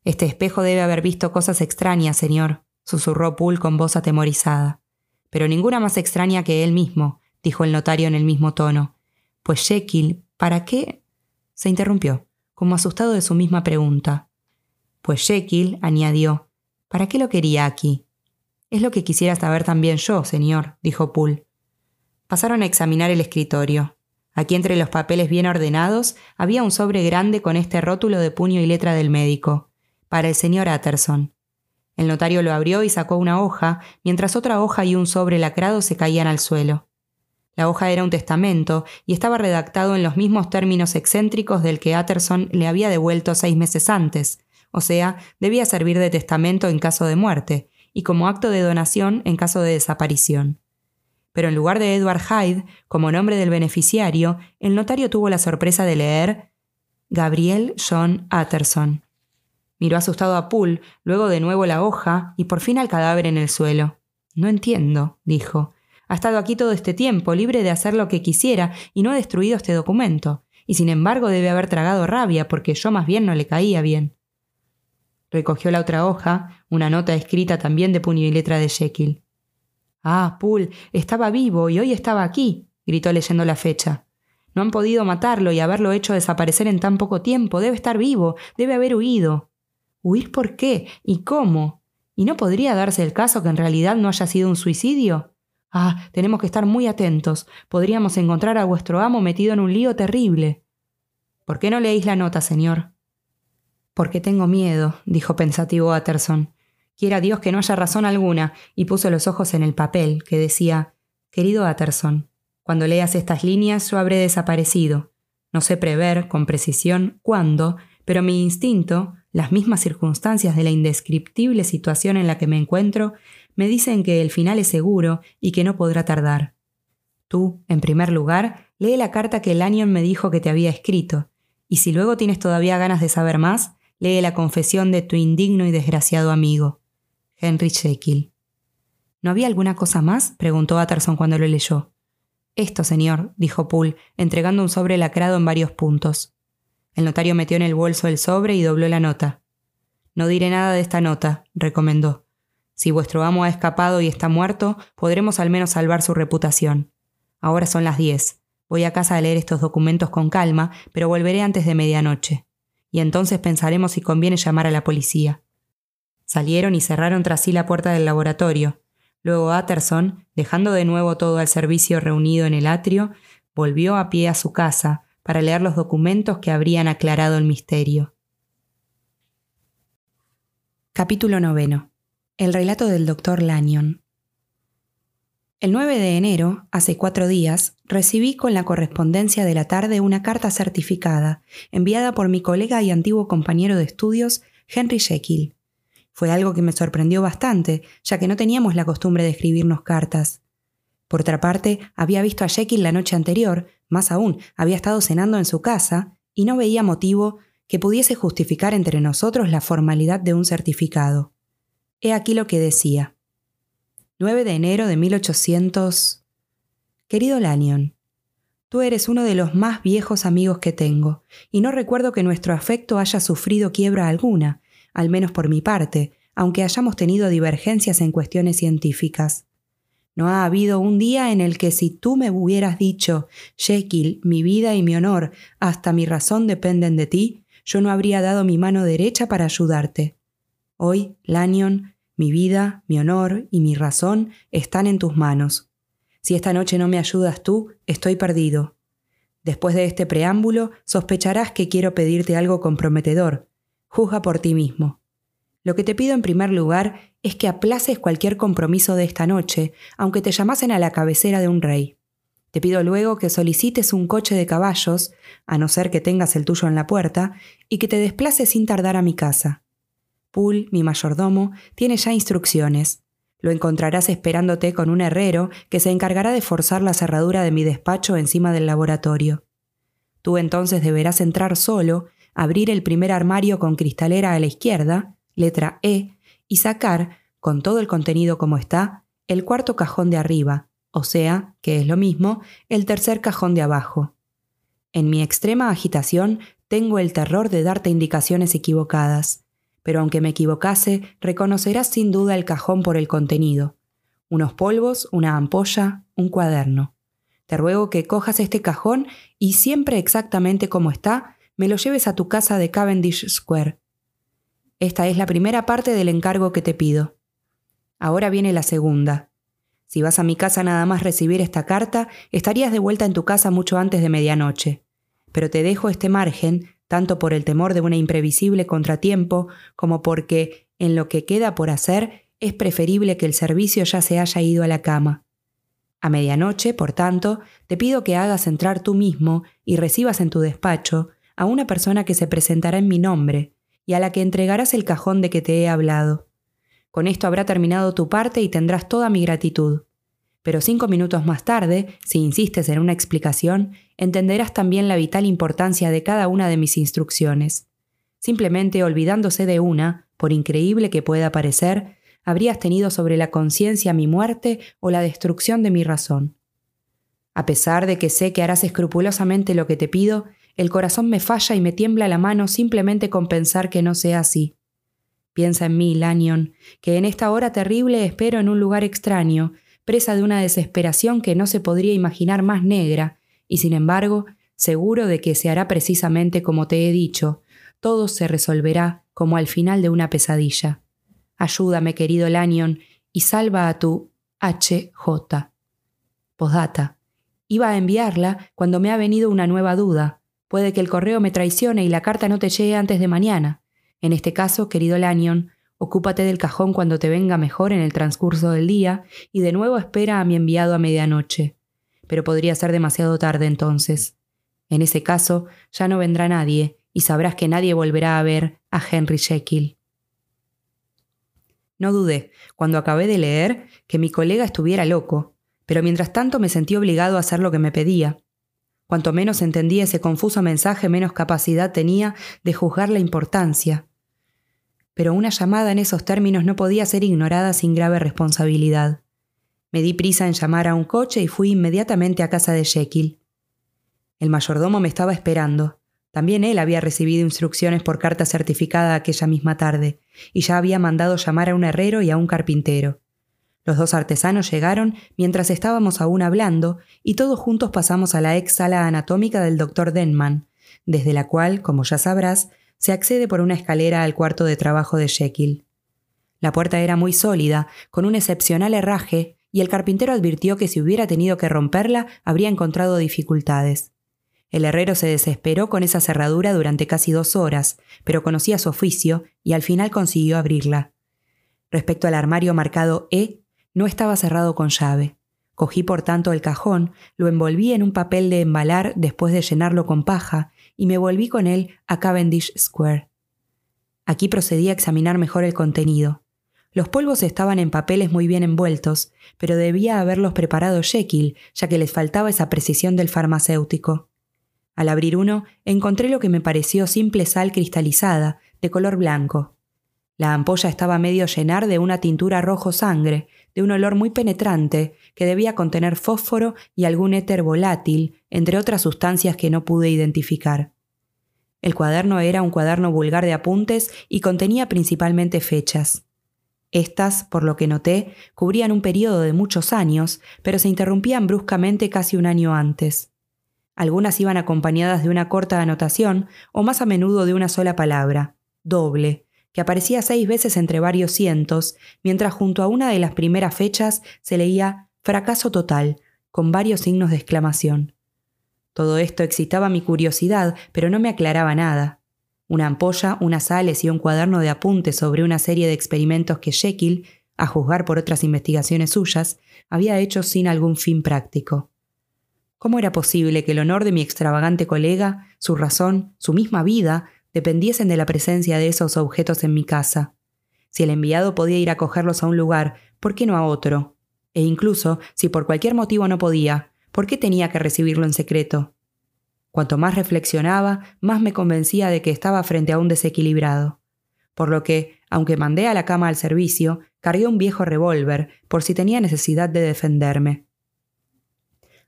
Este espejo debe haber visto cosas extrañas, señor, susurró Poole con voz atemorizada. Pero ninguna más extraña que él mismo, dijo el notario en el mismo tono. Pues Jekyll, ¿para qué? se interrumpió, como asustado de su misma pregunta. Pues Jekyll, añadió, ¿para qué lo quería aquí? Es lo que quisiera saber también yo, señor, dijo Poole. Pasaron a examinar el escritorio. Aquí entre los papeles bien ordenados había un sobre grande con este rótulo de puño y letra del médico para el señor Utterson. El notario lo abrió y sacó una hoja, mientras otra hoja y un sobre lacrado se caían al suelo. La hoja era un testamento y estaba redactado en los mismos términos excéntricos del que Utterson le había devuelto seis meses antes, o sea, debía servir de testamento en caso de muerte y como acto de donación en caso de desaparición. Pero en lugar de Edward Hyde, como nombre del beneficiario, el notario tuvo la sorpresa de leer Gabriel John Utterson. Miró asustado a Poole, luego de nuevo la hoja y por fin al cadáver en el suelo. No entiendo, dijo. Ha estado aquí todo este tiempo, libre de hacer lo que quisiera, y no ha destruido este documento. Y sin embargo debe haber tragado rabia, porque yo más bien no le caía bien. Recogió la otra hoja, una nota escrita también de puño y letra de Jekyll. Ah, Poole, estaba vivo y hoy estaba aquí, gritó leyendo la fecha. No han podido matarlo y haberlo hecho desaparecer en tan poco tiempo. Debe estar vivo, debe haber huido. ¿Huir por qué? ¿Y cómo? ¿Y no podría darse el caso que en realidad no haya sido un suicidio? Ah, tenemos que estar muy atentos. Podríamos encontrar a vuestro amo metido en un lío terrible. ¿Por qué no leéis la nota, señor? Porque tengo miedo, dijo pensativo Utterson. Quiera Dios que no haya razón alguna, y puso los ojos en el papel, que decía Querido Utterson, cuando leas estas líneas yo habré desaparecido. No sé prever con precisión cuándo, pero mi instinto, las mismas circunstancias de la indescriptible situación en la que me encuentro me dicen que el final es seguro y que no podrá tardar. Tú, en primer lugar, lee la carta que Lanyon me dijo que te había escrito, y si luego tienes todavía ganas de saber más, lee la confesión de tu indigno y desgraciado amigo, Henry Jekyll. ¿No había alguna cosa más? preguntó Utterson cuando lo leyó. Esto, señor, dijo Poole, entregando un sobre lacrado en varios puntos. El notario metió en el bolso el sobre y dobló la nota. No diré nada de esta nota, recomendó. Si vuestro amo ha escapado y está muerto, podremos al menos salvar su reputación. Ahora son las diez. Voy a casa a leer estos documentos con calma, pero volveré antes de medianoche. Y entonces pensaremos si conviene llamar a la policía. Salieron y cerraron tras sí la puerta del laboratorio. Luego Utterson, dejando de nuevo todo al servicio reunido en el atrio, volvió a pie a su casa, para leer los documentos que habrían aclarado el misterio. Capítulo noveno. El relato del doctor Lanyon. El 9 de enero, hace cuatro días, recibí con la correspondencia de la tarde una carta certificada, enviada por mi colega y antiguo compañero de estudios, Henry Jekyll. Fue algo que me sorprendió bastante, ya que no teníamos la costumbre de escribirnos cartas. Por otra parte, había visto a Jekyll la noche anterior, más aún, había estado cenando en su casa, y no veía motivo que pudiese justificar entre nosotros la formalidad de un certificado. He aquí lo que decía. 9 de enero de 1800. Querido Lanyon, tú eres uno de los más viejos amigos que tengo, y no recuerdo que nuestro afecto haya sufrido quiebra alguna, al menos por mi parte, aunque hayamos tenido divergencias en cuestiones científicas. No ha habido un día en el que si tú me hubieras dicho, Jekyll, mi vida y mi honor, hasta mi razón dependen de ti, yo no habría dado mi mano derecha para ayudarte. Hoy, Lanyon, mi vida, mi honor y mi razón están en tus manos. Si esta noche no me ayudas tú, estoy perdido. Después de este preámbulo, sospecharás que quiero pedirte algo comprometedor. Juzga por ti mismo. Lo que te pido en primer lugar es que aplaces cualquier compromiso de esta noche, aunque te llamasen a la cabecera de un rey. Te pido luego que solicites un coche de caballos, a no ser que tengas el tuyo en la puerta, y que te desplaces sin tardar a mi casa. Poole, mi mayordomo, tiene ya instrucciones. Lo encontrarás esperándote con un herrero que se encargará de forzar la cerradura de mi despacho encima del laboratorio. Tú entonces deberás entrar solo, abrir el primer armario con cristalera a la izquierda, letra E, y sacar, con todo el contenido como está, el cuarto cajón de arriba, o sea, que es lo mismo, el tercer cajón de abajo. En mi extrema agitación tengo el terror de darte indicaciones equivocadas, pero aunque me equivocase, reconocerás sin duda el cajón por el contenido. Unos polvos, una ampolla, un cuaderno. Te ruego que cojas este cajón y siempre exactamente como está, me lo lleves a tu casa de Cavendish Square. Esta es la primera parte del encargo que te pido. Ahora viene la segunda. Si vas a mi casa nada más recibir esta carta, estarías de vuelta en tu casa mucho antes de medianoche. Pero te dejo este margen, tanto por el temor de una imprevisible contratiempo, como porque, en lo que queda por hacer, es preferible que el servicio ya se haya ido a la cama. A medianoche, por tanto, te pido que hagas entrar tú mismo y recibas en tu despacho a una persona que se presentará en mi nombre y a la que entregarás el cajón de que te he hablado. Con esto habrá terminado tu parte y tendrás toda mi gratitud. Pero cinco minutos más tarde, si insistes en una explicación, entenderás también la vital importancia de cada una de mis instrucciones. Simplemente olvidándose de una, por increíble que pueda parecer, habrías tenido sobre la conciencia mi muerte o la destrucción de mi razón. A pesar de que sé que harás escrupulosamente lo que te pido, el corazón me falla y me tiembla la mano simplemente con pensar que no sea así. Piensa en mí, Lanyon, que en esta hora terrible espero en un lugar extraño, presa de una desesperación que no se podría imaginar más negra, y sin embargo, seguro de que se hará precisamente como te he dicho, todo se resolverá como al final de una pesadilla. Ayúdame, querido Lanyon, y salva a tu H.J. Posdata. Iba a enviarla cuando me ha venido una nueva duda. Puede que el correo me traicione y la carta no te llegue antes de mañana. En este caso, querido Lanyon, ocúpate del cajón cuando te venga mejor en el transcurso del día y de nuevo espera a mi enviado a medianoche. Pero podría ser demasiado tarde entonces. En ese caso, ya no vendrá nadie y sabrás que nadie volverá a ver a Henry Jekyll. No dudé, cuando acabé de leer, que mi colega estuviera loco, pero mientras tanto me sentí obligado a hacer lo que me pedía. Cuanto menos entendía ese confuso mensaje, menos capacidad tenía de juzgar la importancia pero una llamada en esos términos no podía ser ignorada sin grave responsabilidad. Me di prisa en llamar a un coche y fui inmediatamente a casa de Jekyll. El mayordomo me estaba esperando. También él había recibido instrucciones por carta certificada aquella misma tarde, y ya había mandado llamar a un herrero y a un carpintero. Los dos artesanos llegaron mientras estábamos aún hablando, y todos juntos pasamos a la ex sala anatómica del doctor Denman, desde la cual, como ya sabrás, se accede por una escalera al cuarto de trabajo de Jekyll. La puerta era muy sólida, con un excepcional herraje, y el carpintero advirtió que si hubiera tenido que romperla habría encontrado dificultades. El herrero se desesperó con esa cerradura durante casi dos horas, pero conocía su oficio y al final consiguió abrirla. Respecto al armario marcado E, no estaba cerrado con llave. Cogí por tanto el cajón, lo envolví en un papel de embalar después de llenarlo con paja y me volví con él a Cavendish Square. Aquí procedí a examinar mejor el contenido. Los polvos estaban en papeles muy bien envueltos, pero debía haberlos preparado Jekyll, ya que les faltaba esa precisión del farmacéutico. Al abrir uno, encontré lo que me pareció simple sal cristalizada, de color blanco. La ampolla estaba medio llenar de una tintura rojo sangre, de un olor muy penetrante, que debía contener fósforo y algún éter volátil, entre otras sustancias que no pude identificar. El cuaderno era un cuaderno vulgar de apuntes y contenía principalmente fechas. Estas, por lo que noté, cubrían un periodo de muchos años, pero se interrumpían bruscamente casi un año antes. Algunas iban acompañadas de una corta anotación, o más a menudo de una sola palabra, doble, que aparecía seis veces entre varios cientos, mientras junto a una de las primeras fechas se leía fracaso total, con varios signos de exclamación. Todo esto excitaba mi curiosidad, pero no me aclaraba nada. Una ampolla, unas sales y un cuaderno de apuntes sobre una serie de experimentos que Jekyll, a juzgar por otras investigaciones suyas, había hecho sin algún fin práctico. ¿Cómo era posible que el honor de mi extravagante colega, su razón, su misma vida, dependiesen de la presencia de esos objetos en mi casa? Si el enviado podía ir a cogerlos a un lugar, ¿por qué no a otro? E incluso, si por cualquier motivo no podía, ¿Por qué tenía que recibirlo en secreto? Cuanto más reflexionaba, más me convencía de que estaba frente a un desequilibrado. Por lo que, aunque mandé a la cama al servicio, cargué un viejo revólver por si tenía necesidad de defenderme.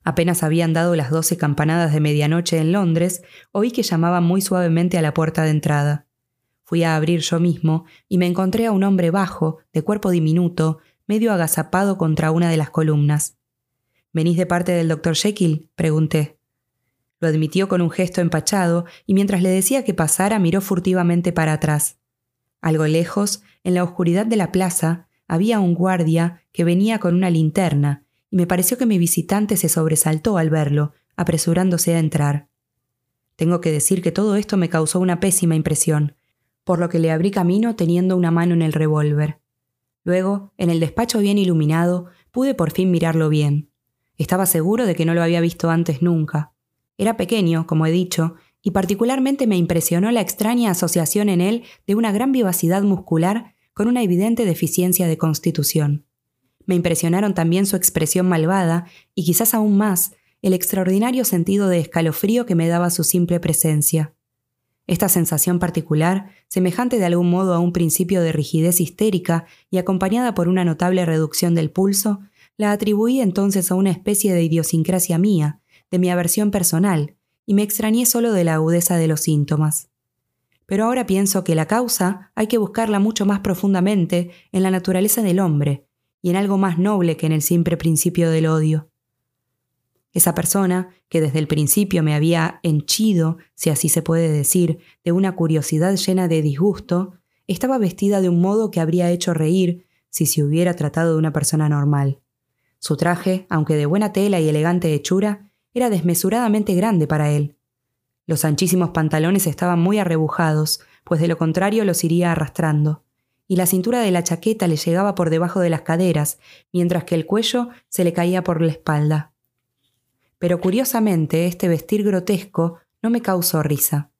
Apenas habían dado las doce campanadas de medianoche en Londres, oí que llamaban muy suavemente a la puerta de entrada. Fui a abrir yo mismo y me encontré a un hombre bajo, de cuerpo diminuto, medio agazapado contra una de las columnas. ¿Venís de parte del doctor Jekyll? pregunté. Lo admitió con un gesto empachado y mientras le decía que pasara miró furtivamente para atrás. Algo lejos, en la oscuridad de la plaza, había un guardia que venía con una linterna y me pareció que mi visitante se sobresaltó al verlo, apresurándose a entrar. Tengo que decir que todo esto me causó una pésima impresión, por lo que le abrí camino teniendo una mano en el revólver. Luego, en el despacho bien iluminado, pude por fin mirarlo bien. Estaba seguro de que no lo había visto antes nunca. Era pequeño, como he dicho, y particularmente me impresionó la extraña asociación en él de una gran vivacidad muscular con una evidente deficiencia de constitución. Me impresionaron también su expresión malvada y quizás aún más el extraordinario sentido de escalofrío que me daba su simple presencia. Esta sensación particular, semejante de algún modo a un principio de rigidez histérica y acompañada por una notable reducción del pulso, la atribuí entonces a una especie de idiosincrasia mía, de mi aversión personal, y me extrañé solo de la agudeza de los síntomas. Pero ahora pienso que la causa hay que buscarla mucho más profundamente en la naturaleza del hombre, y en algo más noble que en el simple principio del odio. Esa persona, que desde el principio me había henchido, si así se puede decir, de una curiosidad llena de disgusto, estaba vestida de un modo que habría hecho reír si se hubiera tratado de una persona normal. Su traje, aunque de buena tela y elegante hechura, era desmesuradamente grande para él. Los anchísimos pantalones estaban muy arrebujados, pues de lo contrario los iría arrastrando y la cintura de la chaqueta le llegaba por debajo de las caderas, mientras que el cuello se le caía por la espalda. Pero curiosamente este vestir grotesco no me causó risa.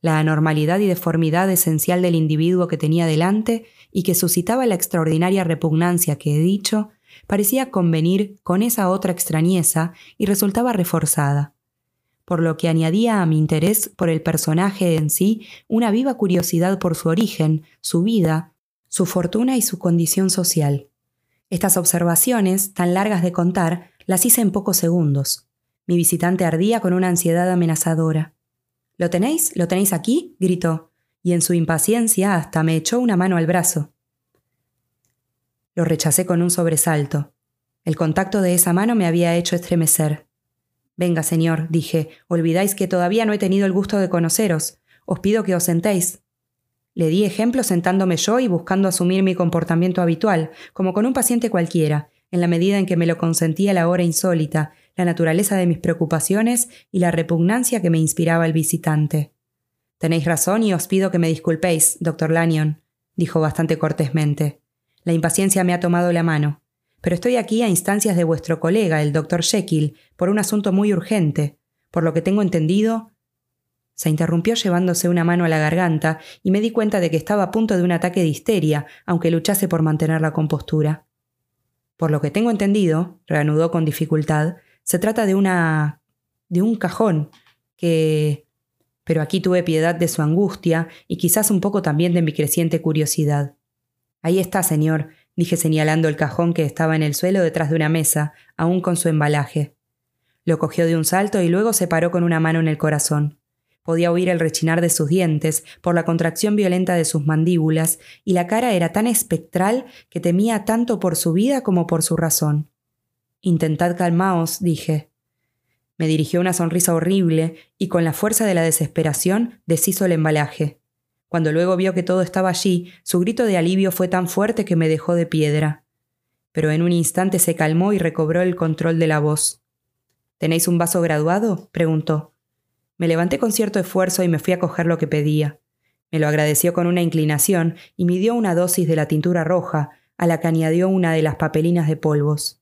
La anormalidad y deformidad esencial del individuo que tenía delante y que suscitaba la extraordinaria repugnancia que he dicho, parecía convenir con esa otra extrañeza y resultaba reforzada por lo que añadía a mi interés por el personaje en sí una viva curiosidad por su origen, su vida, su fortuna y su condición social. Estas observaciones, tan largas de contar, las hice en pocos segundos. Mi visitante ardía con una ansiedad amenazadora. ¿Lo tenéis? ¿Lo tenéis aquí? gritó, y en su impaciencia hasta me echó una mano al brazo. Lo rechacé con un sobresalto. El contacto de esa mano me había hecho estremecer. Venga, señor, dije, olvidáis que todavía no he tenido el gusto de conoceros. Os pido que os sentéis. Le di ejemplo sentándome yo y buscando asumir mi comportamiento habitual, como con un paciente cualquiera, en la medida en que me lo consentía la hora insólita, la naturaleza de mis preocupaciones y la repugnancia que me inspiraba el visitante. Tenéis razón y os pido que me disculpéis, doctor Lanyon, dijo bastante cortésmente. La impaciencia me ha tomado la mano. Pero estoy aquí a instancias de vuestro colega, el doctor Jekyll, por un asunto muy urgente. Por lo que tengo entendido, se interrumpió llevándose una mano a la garganta y me di cuenta de que estaba a punto de un ataque de histeria, aunque luchase por mantener la compostura. Por lo que tengo entendido, reanudó con dificultad, se trata de una. de un cajón que. Pero aquí tuve piedad de su angustia y quizás un poco también de mi creciente curiosidad. Ahí está, señor, dije señalando el cajón que estaba en el suelo detrás de una mesa, aún con su embalaje. Lo cogió de un salto y luego se paró con una mano en el corazón. Podía oír el rechinar de sus dientes por la contracción violenta de sus mandíbulas, y la cara era tan espectral que temía tanto por su vida como por su razón. Intentad calmaos, dije. Me dirigió una sonrisa horrible y con la fuerza de la desesperación deshizo el embalaje. Cuando luego vio que todo estaba allí, su grito de alivio fue tan fuerte que me dejó de piedra. Pero en un instante se calmó y recobró el control de la voz. ¿Tenéis un vaso graduado? preguntó. Me levanté con cierto esfuerzo y me fui a coger lo que pedía. Me lo agradeció con una inclinación y me dio una dosis de la tintura roja, a la que añadió una de las papelinas de polvos.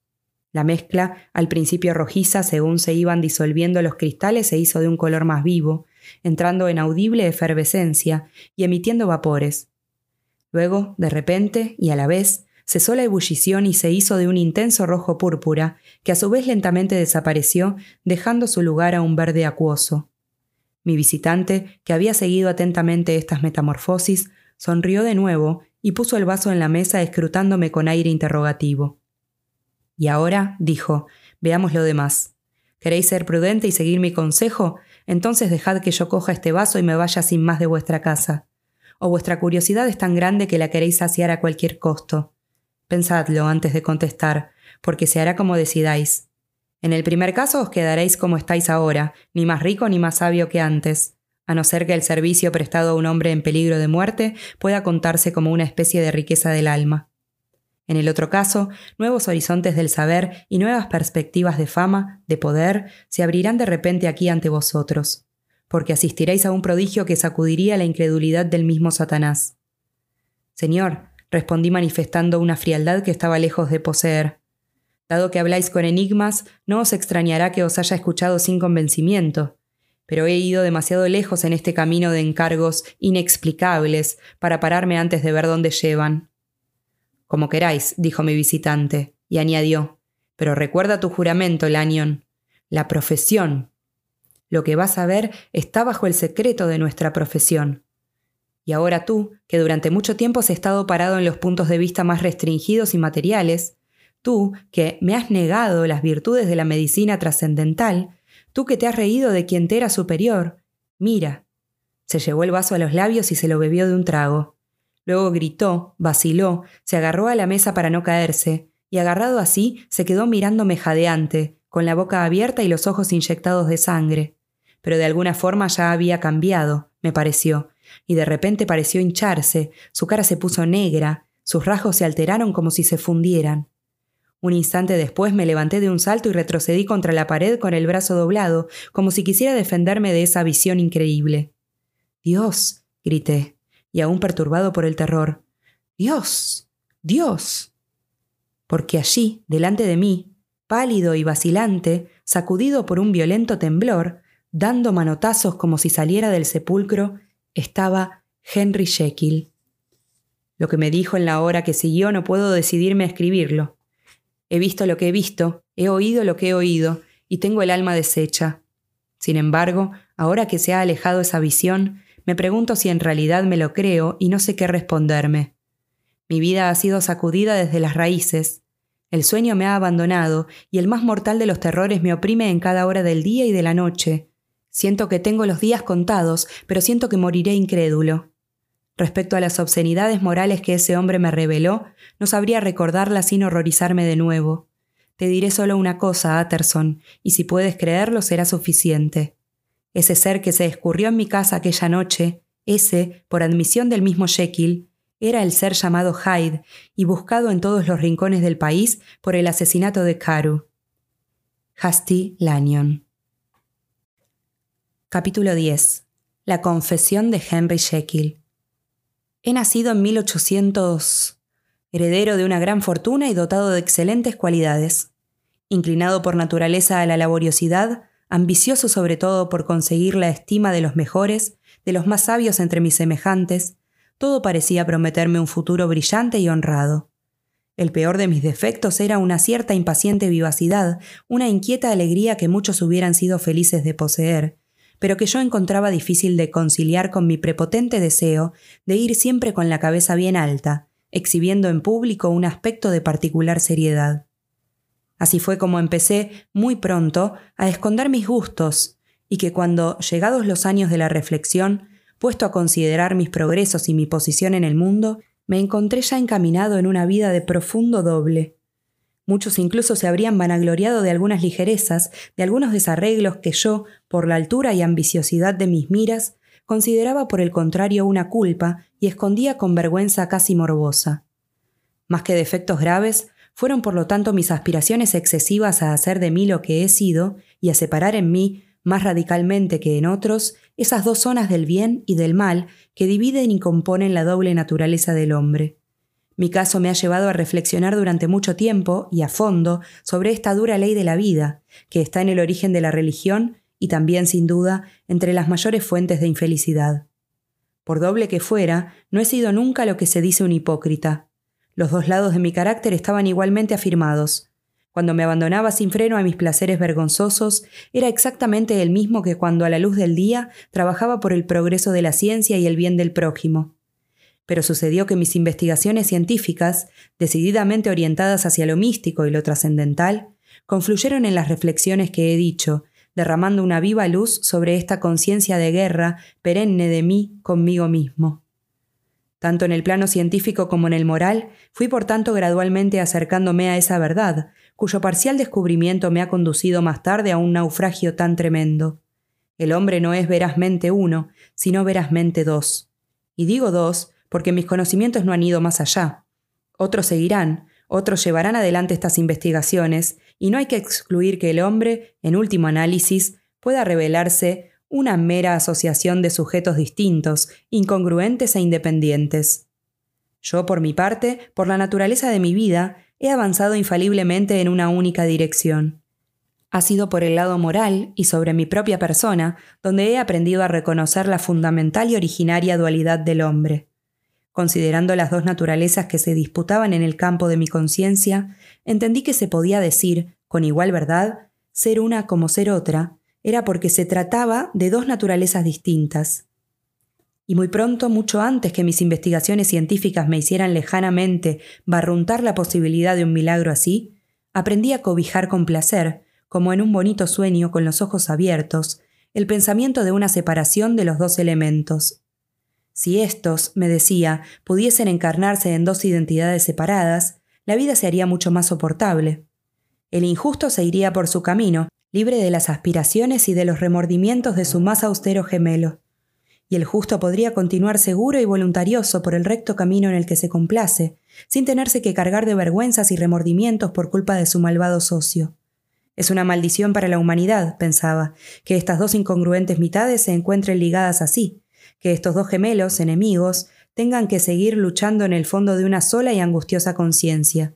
La mezcla, al principio rojiza según se iban disolviendo los cristales, se hizo de un color más vivo, entrando en audible efervescencia y emitiendo vapores. Luego, de repente, y a la vez, cesó la ebullición y se hizo de un intenso rojo púrpura, que a su vez lentamente desapareció, dejando su lugar a un verde acuoso. Mi visitante, que había seguido atentamente estas metamorfosis, sonrió de nuevo y puso el vaso en la mesa escrutándome con aire interrogativo. Y ahora, dijo, veamos lo demás. ¿Queréis ser prudente y seguir mi consejo? Entonces dejad que yo coja este vaso y me vaya sin más de vuestra casa. O vuestra curiosidad es tan grande que la queréis saciar a cualquier costo. Pensadlo antes de contestar, porque se hará como decidáis. En el primer caso os quedaréis como estáis ahora, ni más rico ni más sabio que antes, a no ser que el servicio prestado a un hombre en peligro de muerte pueda contarse como una especie de riqueza del alma. En el otro caso, nuevos horizontes del saber y nuevas perspectivas de fama, de poder, se abrirán de repente aquí ante vosotros, porque asistiréis a un prodigio que sacudiría la incredulidad del mismo Satanás. Señor, respondí manifestando una frialdad que estaba lejos de poseer. Dado que habláis con enigmas, no os extrañará que os haya escuchado sin convencimiento, pero he ido demasiado lejos en este camino de encargos inexplicables para pararme antes de ver dónde llevan. Como queráis, dijo mi visitante, y añadió, pero recuerda tu juramento, Lanyon. La profesión. Lo que vas a ver está bajo el secreto de nuestra profesión. Y ahora tú, que durante mucho tiempo has estado parado en los puntos de vista más restringidos y materiales, tú, que me has negado las virtudes de la medicina trascendental, tú que te has reído de quien te era superior, mira. Se llevó el vaso a los labios y se lo bebió de un trago. Luego gritó, vaciló, se agarró a la mesa para no caerse, y agarrado así se quedó mirándome jadeante, con la boca abierta y los ojos inyectados de sangre. Pero de alguna forma ya había cambiado, me pareció, y de repente pareció hincharse, su cara se puso negra, sus rasgos se alteraron como si se fundieran. Un instante después me levanté de un salto y retrocedí contra la pared con el brazo doblado, como si quisiera defenderme de esa visión increíble. Dios, grité y aún perturbado por el terror. Dios. Dios. Porque allí, delante de mí, pálido y vacilante, sacudido por un violento temblor, dando manotazos como si saliera del sepulcro, estaba Henry Jekyll. Lo que me dijo en la hora que siguió no puedo decidirme a escribirlo. He visto lo que he visto, he oído lo que he oído, y tengo el alma deshecha. Sin embargo, ahora que se ha alejado esa visión, me pregunto si en realidad me lo creo y no sé qué responderme. Mi vida ha sido sacudida desde las raíces. El sueño me ha abandonado y el más mortal de los terrores me oprime en cada hora del día y de la noche. Siento que tengo los días contados, pero siento que moriré incrédulo. Respecto a las obscenidades morales que ese hombre me reveló, no sabría recordarlas sin horrorizarme de nuevo. Te diré solo una cosa, Atterson, y si puedes creerlo será suficiente. Ese ser que se escurrió en mi casa aquella noche, ese, por admisión del mismo Jekyll, era el ser llamado Hyde y buscado en todos los rincones del país por el asesinato de Caru. Hasty Lanyon. Capítulo 10. La confesión de Henry Jekyll. He nacido en 1800, heredero de una gran fortuna y dotado de excelentes cualidades. Inclinado por naturaleza a la laboriosidad, ambicioso sobre todo por conseguir la estima de los mejores, de los más sabios entre mis semejantes, todo parecía prometerme un futuro brillante y honrado. El peor de mis defectos era una cierta impaciente vivacidad, una inquieta alegría que muchos hubieran sido felices de poseer, pero que yo encontraba difícil de conciliar con mi prepotente deseo de ir siempre con la cabeza bien alta, exhibiendo en público un aspecto de particular seriedad. Así fue como empecé muy pronto a esconder mis gustos, y que cuando, llegados los años de la reflexión, puesto a considerar mis progresos y mi posición en el mundo, me encontré ya encaminado en una vida de profundo doble. Muchos incluso se habrían vanagloriado de algunas ligerezas, de algunos desarreglos que yo, por la altura y ambiciosidad de mis miras, consideraba por el contrario una culpa y escondía con vergüenza casi morbosa. Más que defectos graves, fueron por lo tanto mis aspiraciones excesivas a hacer de mí lo que he sido y a separar en mí, más radicalmente que en otros, esas dos zonas del bien y del mal que dividen y componen la doble naturaleza del hombre. Mi caso me ha llevado a reflexionar durante mucho tiempo y a fondo sobre esta dura ley de la vida, que está en el origen de la religión y también, sin duda, entre las mayores fuentes de infelicidad. Por doble que fuera, no he sido nunca lo que se dice un hipócrita, los dos lados de mi carácter estaban igualmente afirmados. Cuando me abandonaba sin freno a mis placeres vergonzosos, era exactamente el mismo que cuando a la luz del día trabajaba por el progreso de la ciencia y el bien del prójimo. Pero sucedió que mis investigaciones científicas, decididamente orientadas hacia lo místico y lo trascendental, confluyeron en las reflexiones que he dicho, derramando una viva luz sobre esta conciencia de guerra perenne de mí conmigo mismo. Tanto en el plano científico como en el moral, fui por tanto gradualmente acercándome a esa verdad, cuyo parcial descubrimiento me ha conducido más tarde a un naufragio tan tremendo. El hombre no es verazmente uno, sino verazmente dos. Y digo dos porque mis conocimientos no han ido más allá. Otros seguirán, otros llevarán adelante estas investigaciones, y no hay que excluir que el hombre, en último análisis, pueda revelarse una mera asociación de sujetos distintos, incongruentes e independientes. Yo, por mi parte, por la naturaleza de mi vida, he avanzado infaliblemente en una única dirección. Ha sido por el lado moral y sobre mi propia persona donde he aprendido a reconocer la fundamental y originaria dualidad del hombre. Considerando las dos naturalezas que se disputaban en el campo de mi conciencia, entendí que se podía decir, con igual verdad, ser una como ser otra, era porque se trataba de dos naturalezas distintas. Y muy pronto, mucho antes que mis investigaciones científicas me hicieran lejanamente barruntar la posibilidad de un milagro así, aprendí a cobijar con placer, como en un bonito sueño con los ojos abiertos, el pensamiento de una separación de los dos elementos, si estos, me decía, pudiesen encarnarse en dos identidades separadas, la vida se haría mucho más soportable. El injusto se iría por su camino, libre de las aspiraciones y de los remordimientos de su más austero gemelo. Y el justo podría continuar seguro y voluntarioso por el recto camino en el que se complace, sin tenerse que cargar de vergüenzas y remordimientos por culpa de su malvado socio. Es una maldición para la humanidad, pensaba, que estas dos incongruentes mitades se encuentren ligadas así, que estos dos gemelos, enemigos, tengan que seguir luchando en el fondo de una sola y angustiosa conciencia.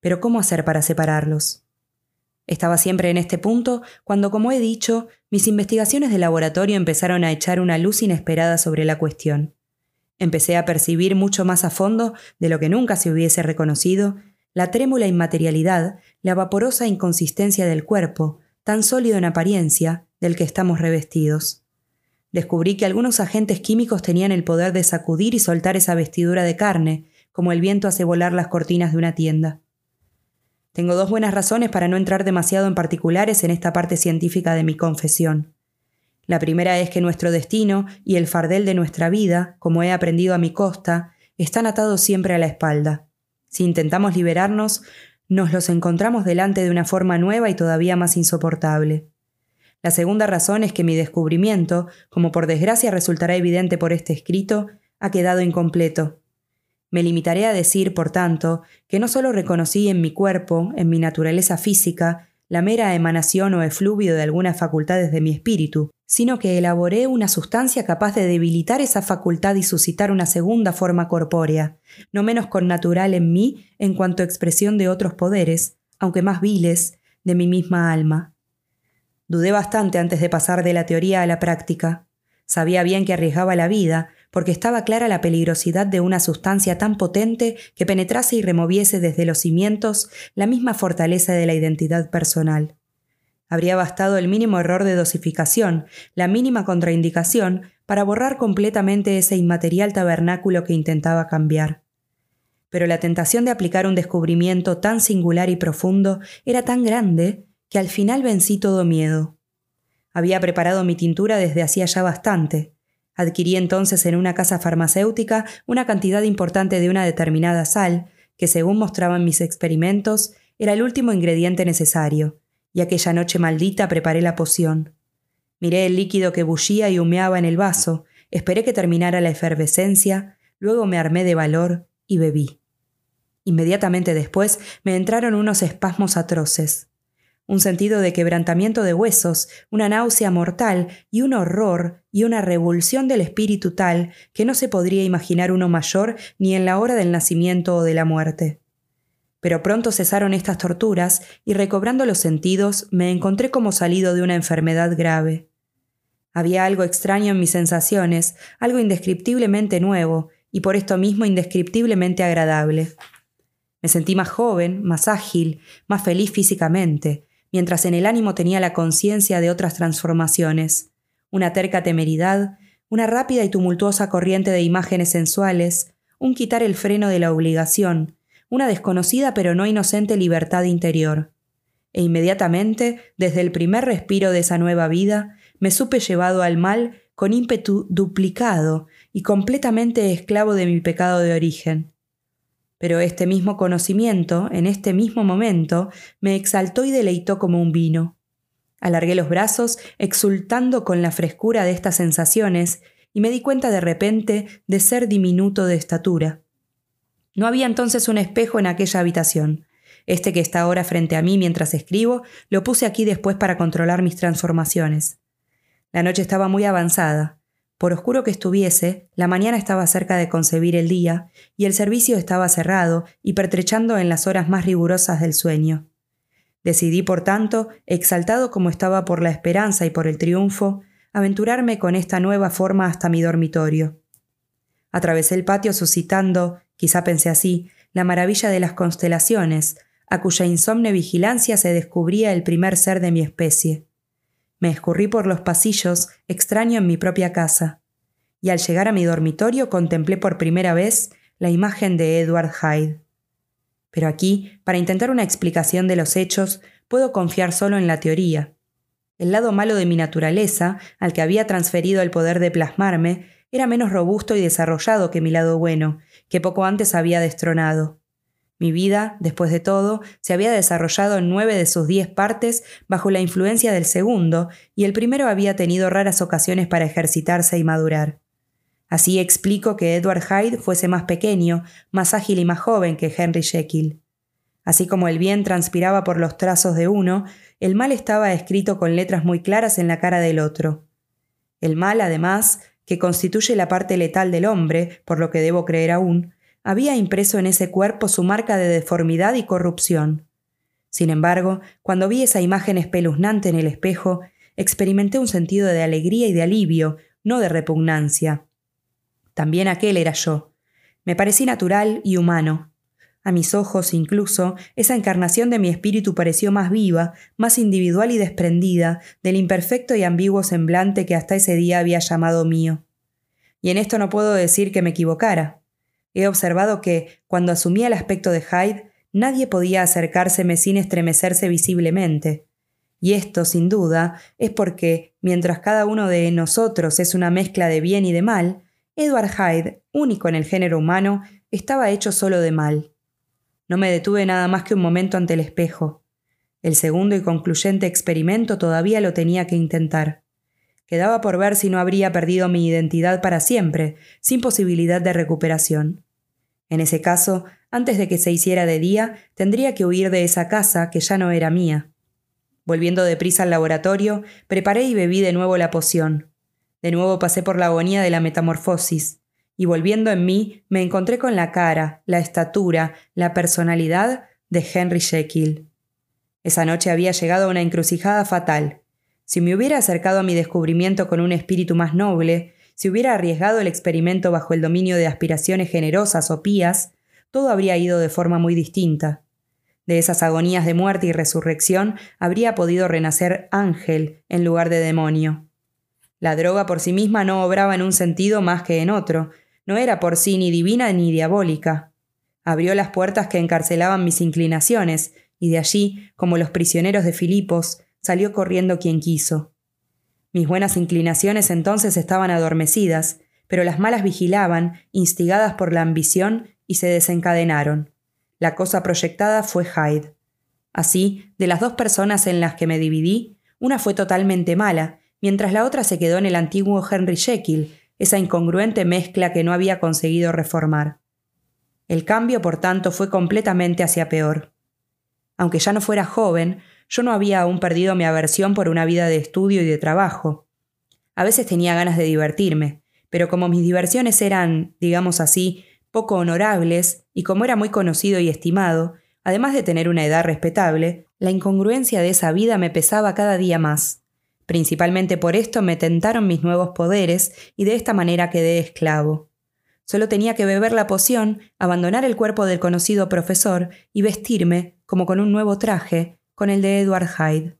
Pero ¿cómo hacer para separarlos? Estaba siempre en este punto cuando, como he dicho, mis investigaciones de laboratorio empezaron a echar una luz inesperada sobre la cuestión. Empecé a percibir mucho más a fondo de lo que nunca se hubiese reconocido la trémula inmaterialidad, la vaporosa inconsistencia del cuerpo, tan sólido en apariencia, del que estamos revestidos descubrí que algunos agentes químicos tenían el poder de sacudir y soltar esa vestidura de carne, como el viento hace volar las cortinas de una tienda. Tengo dos buenas razones para no entrar demasiado en particulares en esta parte científica de mi confesión. La primera es que nuestro destino y el fardel de nuestra vida, como he aprendido a mi costa, están atados siempre a la espalda. Si intentamos liberarnos, nos los encontramos delante de una forma nueva y todavía más insoportable. La segunda razón es que mi descubrimiento, como por desgracia resultará evidente por este escrito, ha quedado incompleto. Me limitaré a decir, por tanto, que no solo reconocí en mi cuerpo, en mi naturaleza física, la mera emanación o efluvio de algunas facultades de mi espíritu, sino que elaboré una sustancia capaz de debilitar esa facultad y suscitar una segunda forma corpórea, no menos connatural en mí en cuanto expresión de otros poderes, aunque más viles, de mi misma alma. Dudé bastante antes de pasar de la teoría a la práctica. Sabía bien que arriesgaba la vida, porque estaba clara la peligrosidad de una sustancia tan potente que penetrase y removiese desde los cimientos la misma fortaleza de la identidad personal. Habría bastado el mínimo error de dosificación, la mínima contraindicación, para borrar completamente ese inmaterial tabernáculo que intentaba cambiar. Pero la tentación de aplicar un descubrimiento tan singular y profundo era tan grande que al final vencí todo miedo. Había preparado mi tintura desde hacía ya bastante. Adquirí entonces en una casa farmacéutica una cantidad importante de una determinada sal, que según mostraban mis experimentos, era el último ingrediente necesario, y aquella noche maldita preparé la poción. Miré el líquido que bullía y humeaba en el vaso, esperé que terminara la efervescencia, luego me armé de valor y bebí. Inmediatamente después me entraron unos espasmos atroces un sentido de quebrantamiento de huesos, una náusea mortal y un horror y una revulsión del espíritu tal que no se podría imaginar uno mayor ni en la hora del nacimiento o de la muerte. Pero pronto cesaron estas torturas y recobrando los sentidos me encontré como salido de una enfermedad grave. Había algo extraño en mis sensaciones, algo indescriptiblemente nuevo y por esto mismo indescriptiblemente agradable. Me sentí más joven, más ágil, más feliz físicamente, mientras en el ánimo tenía la conciencia de otras transformaciones, una terca temeridad, una rápida y tumultuosa corriente de imágenes sensuales, un quitar el freno de la obligación, una desconocida pero no inocente libertad interior. E inmediatamente, desde el primer respiro de esa nueva vida, me supe llevado al mal con ímpetu duplicado y completamente esclavo de mi pecado de origen. Pero este mismo conocimiento, en este mismo momento, me exaltó y deleitó como un vino. Alargué los brazos, exultando con la frescura de estas sensaciones, y me di cuenta de repente de ser diminuto de estatura. No había entonces un espejo en aquella habitación. Este que está ahora frente a mí mientras escribo, lo puse aquí después para controlar mis transformaciones. La noche estaba muy avanzada. Por oscuro que estuviese, la mañana estaba cerca de concebir el día, y el servicio estaba cerrado y pertrechando en las horas más rigurosas del sueño. Decidí, por tanto, exaltado como estaba por la esperanza y por el triunfo, aventurarme con esta nueva forma hasta mi dormitorio. Atravesé el patio suscitando, quizá pensé así, la maravilla de las constelaciones, a cuya insomne vigilancia se descubría el primer ser de mi especie. Me escurrí por los pasillos, extraño en mi propia casa, y al llegar a mi dormitorio contemplé por primera vez la imagen de Edward Hyde. Pero aquí, para intentar una explicación de los hechos, puedo confiar solo en la teoría. El lado malo de mi naturaleza, al que había transferido el poder de plasmarme, era menos robusto y desarrollado que mi lado bueno, que poco antes había destronado. Mi vida, después de todo, se había desarrollado en nueve de sus diez partes bajo la influencia del segundo, y el primero había tenido raras ocasiones para ejercitarse y madurar. Así explico que Edward Hyde fuese más pequeño, más ágil y más joven que Henry Jekyll. Así como el bien transpiraba por los trazos de uno, el mal estaba escrito con letras muy claras en la cara del otro. El mal, además, que constituye la parte letal del hombre, por lo que debo creer aún, había impreso en ese cuerpo su marca de deformidad y corrupción. Sin embargo, cuando vi esa imagen espeluznante en el espejo, experimenté un sentido de alegría y de alivio, no de repugnancia. También aquel era yo. Me parecí natural y humano. A mis ojos, incluso, esa encarnación de mi espíritu pareció más viva, más individual y desprendida del imperfecto y ambiguo semblante que hasta ese día había llamado mío. Y en esto no puedo decir que me equivocara. He observado que, cuando asumía el aspecto de Hyde, nadie podía acercárseme sin estremecerse visiblemente. Y esto, sin duda, es porque, mientras cada uno de nosotros es una mezcla de bien y de mal, Edward Hyde, único en el género humano, estaba hecho solo de mal. No me detuve nada más que un momento ante el espejo. El segundo y concluyente experimento todavía lo tenía que intentar. Quedaba por ver si no habría perdido mi identidad para siempre, sin posibilidad de recuperación. En ese caso, antes de que se hiciera de día, tendría que huir de esa casa que ya no era mía. Volviendo deprisa al laboratorio, preparé y bebí de nuevo la poción. De nuevo pasé por la agonía de la metamorfosis y volviendo en mí me encontré con la cara, la estatura, la personalidad de Henry Jekyll. Esa noche había llegado a una encrucijada fatal. Si me hubiera acercado a mi descubrimiento con un espíritu más noble, si hubiera arriesgado el experimento bajo el dominio de aspiraciones generosas o pías, todo habría ido de forma muy distinta. De esas agonías de muerte y resurrección habría podido renacer ángel en lugar de demonio. La droga por sí misma no obraba en un sentido más que en otro, no era por sí ni divina ni diabólica. Abrió las puertas que encarcelaban mis inclinaciones, y de allí, como los prisioneros de Filipos, salió corriendo quien quiso. Mis buenas inclinaciones entonces estaban adormecidas, pero las malas vigilaban, instigadas por la ambición, y se desencadenaron. La cosa proyectada fue Hyde. Así, de las dos personas en las que me dividí, una fue totalmente mala, mientras la otra se quedó en el antiguo Henry Jekyll, esa incongruente mezcla que no había conseguido reformar. El cambio, por tanto, fue completamente hacia peor. Aunque ya no fuera joven, yo no había aún perdido mi aversión por una vida de estudio y de trabajo. A veces tenía ganas de divertirme, pero como mis diversiones eran, digamos así, poco honorables, y como era muy conocido y estimado, además de tener una edad respetable, la incongruencia de esa vida me pesaba cada día más. Principalmente por esto me tentaron mis nuevos poderes y de esta manera quedé esclavo. Solo tenía que beber la poción, abandonar el cuerpo del conocido profesor y vestirme, como con un nuevo traje, con el de Edward Hyde.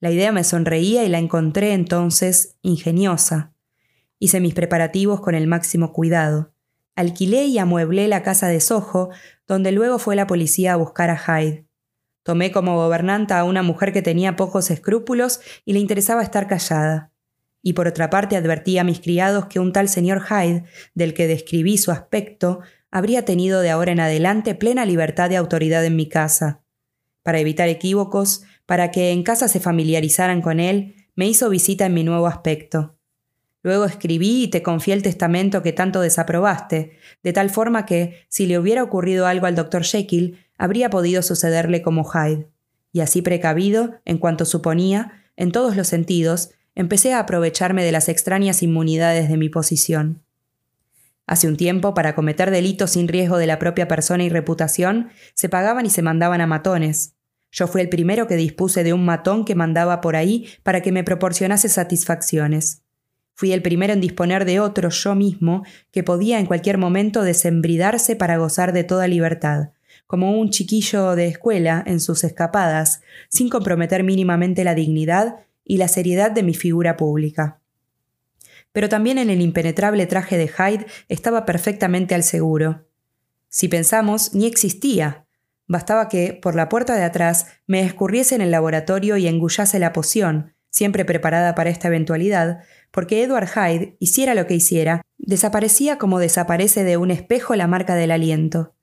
La idea me sonreía y la encontré entonces ingeniosa. Hice mis preparativos con el máximo cuidado. Alquilé y amueblé la casa de Soho, donde luego fue la policía a buscar a Hyde. Tomé como gobernanta a una mujer que tenía pocos escrúpulos y le interesaba estar callada. Y por otra parte advertí a mis criados que un tal señor Hyde, del que describí su aspecto, habría tenido de ahora en adelante plena libertad de autoridad en mi casa. Para evitar equívocos, para que en casa se familiarizaran con él, me hizo visita en mi nuevo aspecto. Luego escribí y te confié el testamento que tanto desaprobaste, de tal forma que, si le hubiera ocurrido algo al doctor Jekyll, habría podido sucederle como Hyde. Y así precavido, en cuanto suponía, en todos los sentidos, empecé a aprovecharme de las extrañas inmunidades de mi posición. Hace un tiempo, para cometer delitos sin riesgo de la propia persona y reputación, se pagaban y se mandaban a matones. Yo fui el primero que dispuse de un matón que mandaba por ahí para que me proporcionase satisfacciones. Fui el primero en disponer de otro yo mismo que podía en cualquier momento desembridarse para gozar de toda libertad, como un chiquillo de escuela en sus escapadas, sin comprometer mínimamente la dignidad y la seriedad de mi figura pública. Pero también en el impenetrable traje de Hyde estaba perfectamente al seguro. Si pensamos, ni existía. Bastaba que, por la puerta de atrás, me escurriese en el laboratorio y engullase la poción, siempre preparada para esta eventualidad, porque Edward Hyde, hiciera lo que hiciera, desaparecía como desaparece de un espejo la marca del aliento,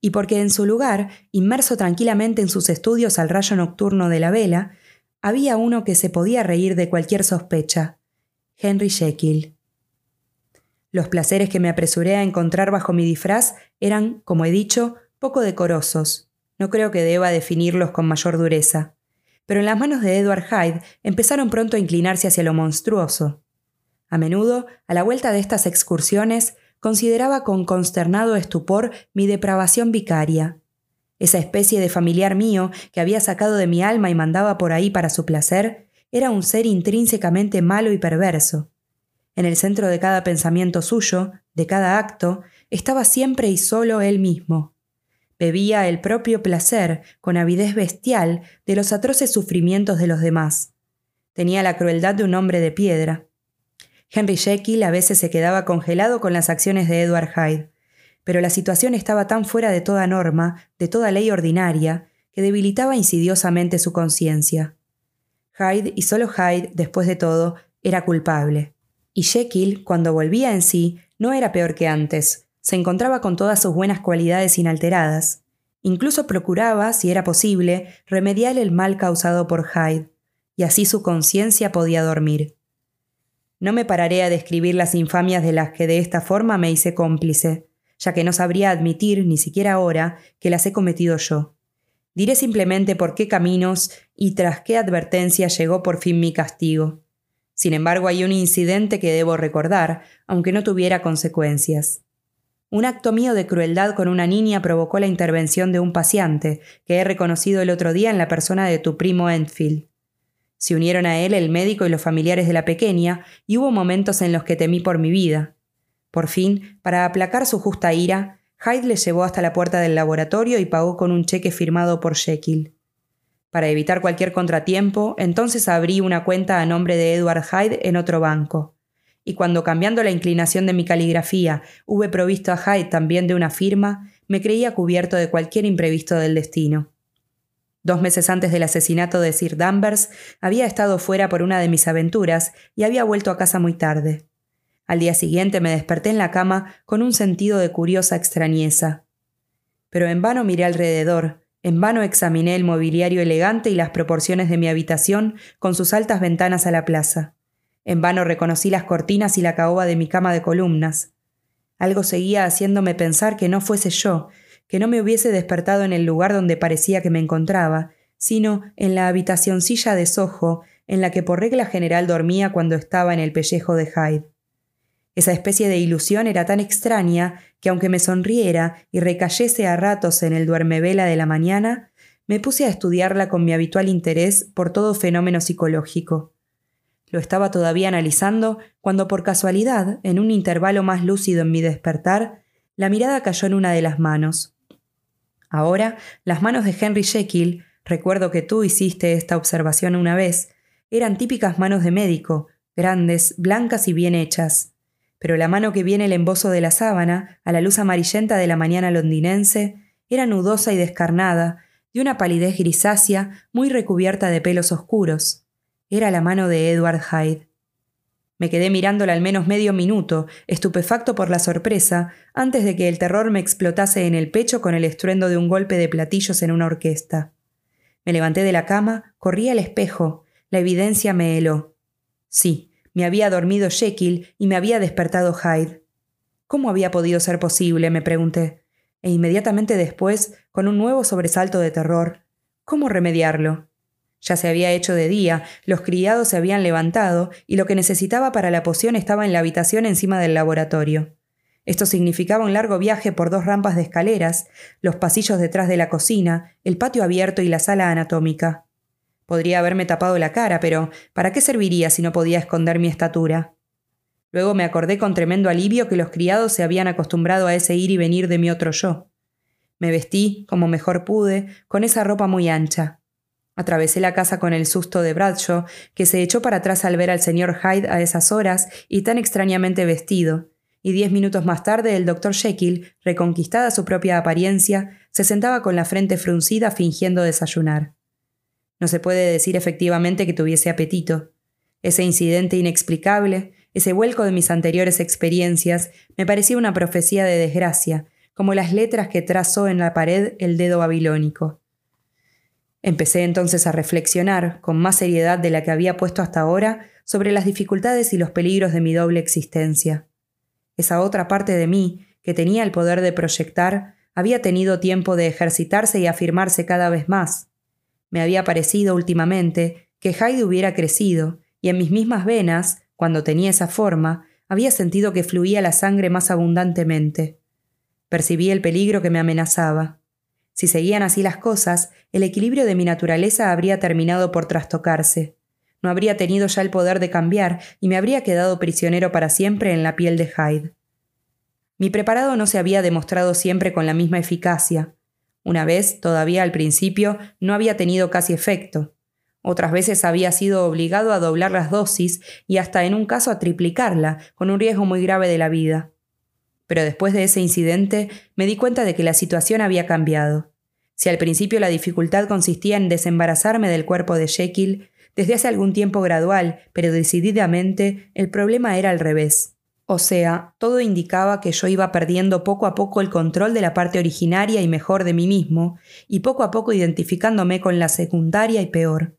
y porque en su lugar, inmerso tranquilamente en sus estudios al rayo nocturno de la vela, había uno que se podía reír de cualquier sospecha, Henry Jekyll. Los placeres que me apresuré a encontrar bajo mi disfraz eran, como he dicho, poco decorosos. No creo que deba definirlos con mayor dureza. Pero en las manos de Edward Hyde empezaron pronto a inclinarse hacia lo monstruoso. A menudo, a la vuelta de estas excursiones, consideraba con consternado estupor mi depravación vicaria. Esa especie de familiar mío que había sacado de mi alma y mandaba por ahí para su placer, era un ser intrínsecamente malo y perverso. En el centro de cada pensamiento suyo, de cada acto, estaba siempre y solo él mismo. Bebía el propio placer, con avidez bestial, de los atroces sufrimientos de los demás. Tenía la crueldad de un hombre de piedra. Henry Jekyll a veces se quedaba congelado con las acciones de Edward Hyde, pero la situación estaba tan fuera de toda norma, de toda ley ordinaria, que debilitaba insidiosamente su conciencia. Hyde, y solo Hyde, después de todo, era culpable. Y Jekyll, cuando volvía en sí, no era peor que antes, se encontraba con todas sus buenas cualidades inalteradas. Incluso procuraba, si era posible, remediar el mal causado por Hyde, y así su conciencia podía dormir. No me pararé a describir las infamias de las que de esta forma me hice cómplice, ya que no sabría admitir, ni siquiera ahora, que las he cometido yo. Diré simplemente por qué caminos y tras qué advertencia llegó por fin mi castigo. Sin embargo, hay un incidente que debo recordar, aunque no tuviera consecuencias. Un acto mío de crueldad con una niña provocó la intervención de un paciente, que he reconocido el otro día en la persona de tu primo Enfield. Se unieron a él el médico y los familiares de la pequeña, y hubo momentos en los que temí por mi vida. Por fin, para aplacar su justa ira, Hyde le llevó hasta la puerta del laboratorio y pagó con un cheque firmado por Jekyll. Para evitar cualquier contratiempo, entonces abrí una cuenta a nombre de Edward Hyde en otro banco. Y cuando cambiando la inclinación de mi caligrafía hube provisto a Hyde también de una firma, me creía cubierto de cualquier imprevisto del destino. Dos meses antes del asesinato de Sir Danvers, había estado fuera por una de mis aventuras y había vuelto a casa muy tarde. Al día siguiente me desperté en la cama con un sentido de curiosa extrañeza. Pero en vano miré alrededor, en vano examiné el mobiliario elegante y las proporciones de mi habitación con sus altas ventanas a la plaza. En vano reconocí las cortinas y la caoba de mi cama de columnas. Algo seguía haciéndome pensar que no fuese yo, que no me hubiese despertado en el lugar donde parecía que me encontraba, sino en la habitacioncilla de Soho en la que por regla general dormía cuando estaba en el pellejo de Hyde. Esa especie de ilusión era tan extraña que aunque me sonriera y recayese a ratos en el duermevela de la mañana, me puse a estudiarla con mi habitual interés por todo fenómeno psicológico. Lo estaba todavía analizando cuando por casualidad, en un intervalo más lúcido en mi despertar, la mirada cayó en una de las manos. Ahora, las manos de Henry Jekyll, recuerdo que tú hiciste esta observación una vez, eran típicas manos de médico, grandes, blancas y bien hechas. Pero la mano que viene el embozo de la sábana, a la luz amarillenta de la mañana londinense, era nudosa y descarnada, de una palidez grisácea muy recubierta de pelos oscuros. Era la mano de Edward Hyde. Me quedé mirándola al menos medio minuto, estupefacto por la sorpresa, antes de que el terror me explotase en el pecho con el estruendo de un golpe de platillos en una orquesta. Me levanté de la cama, corrí al espejo. La evidencia me heló. Sí, me había dormido Jekyll y me había despertado Hyde. ¿Cómo había podido ser posible? me pregunté. E inmediatamente después, con un nuevo sobresalto de terror, ¿cómo remediarlo? Ya se había hecho de día, los criados se habían levantado y lo que necesitaba para la poción estaba en la habitación encima del laboratorio. Esto significaba un largo viaje por dos rampas de escaleras, los pasillos detrás de la cocina, el patio abierto y la sala anatómica. Podría haberme tapado la cara, pero ¿para qué serviría si no podía esconder mi estatura? Luego me acordé con tremendo alivio que los criados se habían acostumbrado a ese ir y venir de mi otro yo. Me vestí, como mejor pude, con esa ropa muy ancha. Atravesé la casa con el susto de Bradshaw, que se echó para atrás al ver al señor Hyde a esas horas y tan extrañamente vestido, y diez minutos más tarde el doctor Jekyll, reconquistada su propia apariencia, se sentaba con la frente fruncida fingiendo desayunar. No se puede decir efectivamente que tuviese apetito. Ese incidente inexplicable, ese vuelco de mis anteriores experiencias, me parecía una profecía de desgracia, como las letras que trazó en la pared el dedo babilónico. Empecé entonces a reflexionar, con más seriedad de la que había puesto hasta ahora, sobre las dificultades y los peligros de mi doble existencia. Esa otra parte de mí, que tenía el poder de proyectar, había tenido tiempo de ejercitarse y afirmarse cada vez más. Me había parecido últimamente que Hyde hubiera crecido, y en mis mismas venas, cuando tenía esa forma, había sentido que fluía la sangre más abundantemente. Percibí el peligro que me amenazaba. Si seguían así las cosas, el equilibrio de mi naturaleza habría terminado por trastocarse. No habría tenido ya el poder de cambiar y me habría quedado prisionero para siempre en la piel de Hyde. Mi preparado no se había demostrado siempre con la misma eficacia. Una vez, todavía al principio, no había tenido casi efecto. Otras veces había sido obligado a doblar las dosis y hasta en un caso a triplicarla, con un riesgo muy grave de la vida. Pero después de ese incidente me di cuenta de que la situación había cambiado. Si al principio la dificultad consistía en desembarazarme del cuerpo de Jekyll, desde hace algún tiempo gradual, pero decididamente, el problema era al revés. O sea, todo indicaba que yo iba perdiendo poco a poco el control de la parte originaria y mejor de mí mismo, y poco a poco identificándome con la secundaria y peor.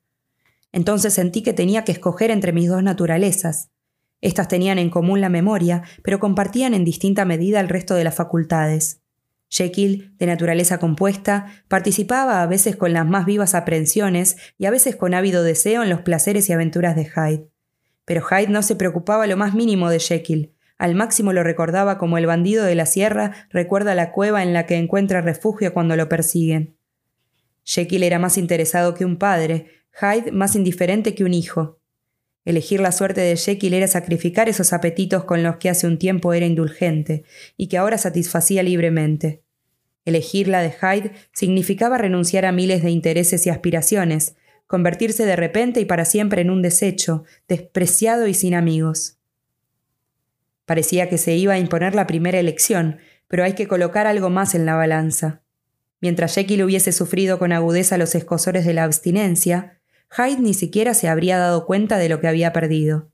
Entonces sentí que tenía que escoger entre mis dos naturalezas, estas tenían en común la memoria, pero compartían en distinta medida el resto de las facultades. Jekyll, de naturaleza compuesta, participaba a veces con las más vivas aprensiones y a veces con ávido deseo en los placeres y aventuras de Hyde. Pero Hyde no se preocupaba lo más mínimo de Jekyll, al máximo lo recordaba como el bandido de la sierra recuerda la cueva en la que encuentra refugio cuando lo persiguen. Jekyll era más interesado que un padre, Hyde más indiferente que un hijo. Elegir la suerte de Jekyll era sacrificar esos apetitos con los que hace un tiempo era indulgente y que ahora satisfacía libremente. Elegir la de Hyde significaba renunciar a miles de intereses y aspiraciones, convertirse de repente y para siempre en un desecho, despreciado y sin amigos. Parecía que se iba a imponer la primera elección, pero hay que colocar algo más en la balanza. Mientras Jekyll hubiese sufrido con agudeza los escosores de la abstinencia, Hyde ni siquiera se habría dado cuenta de lo que había perdido.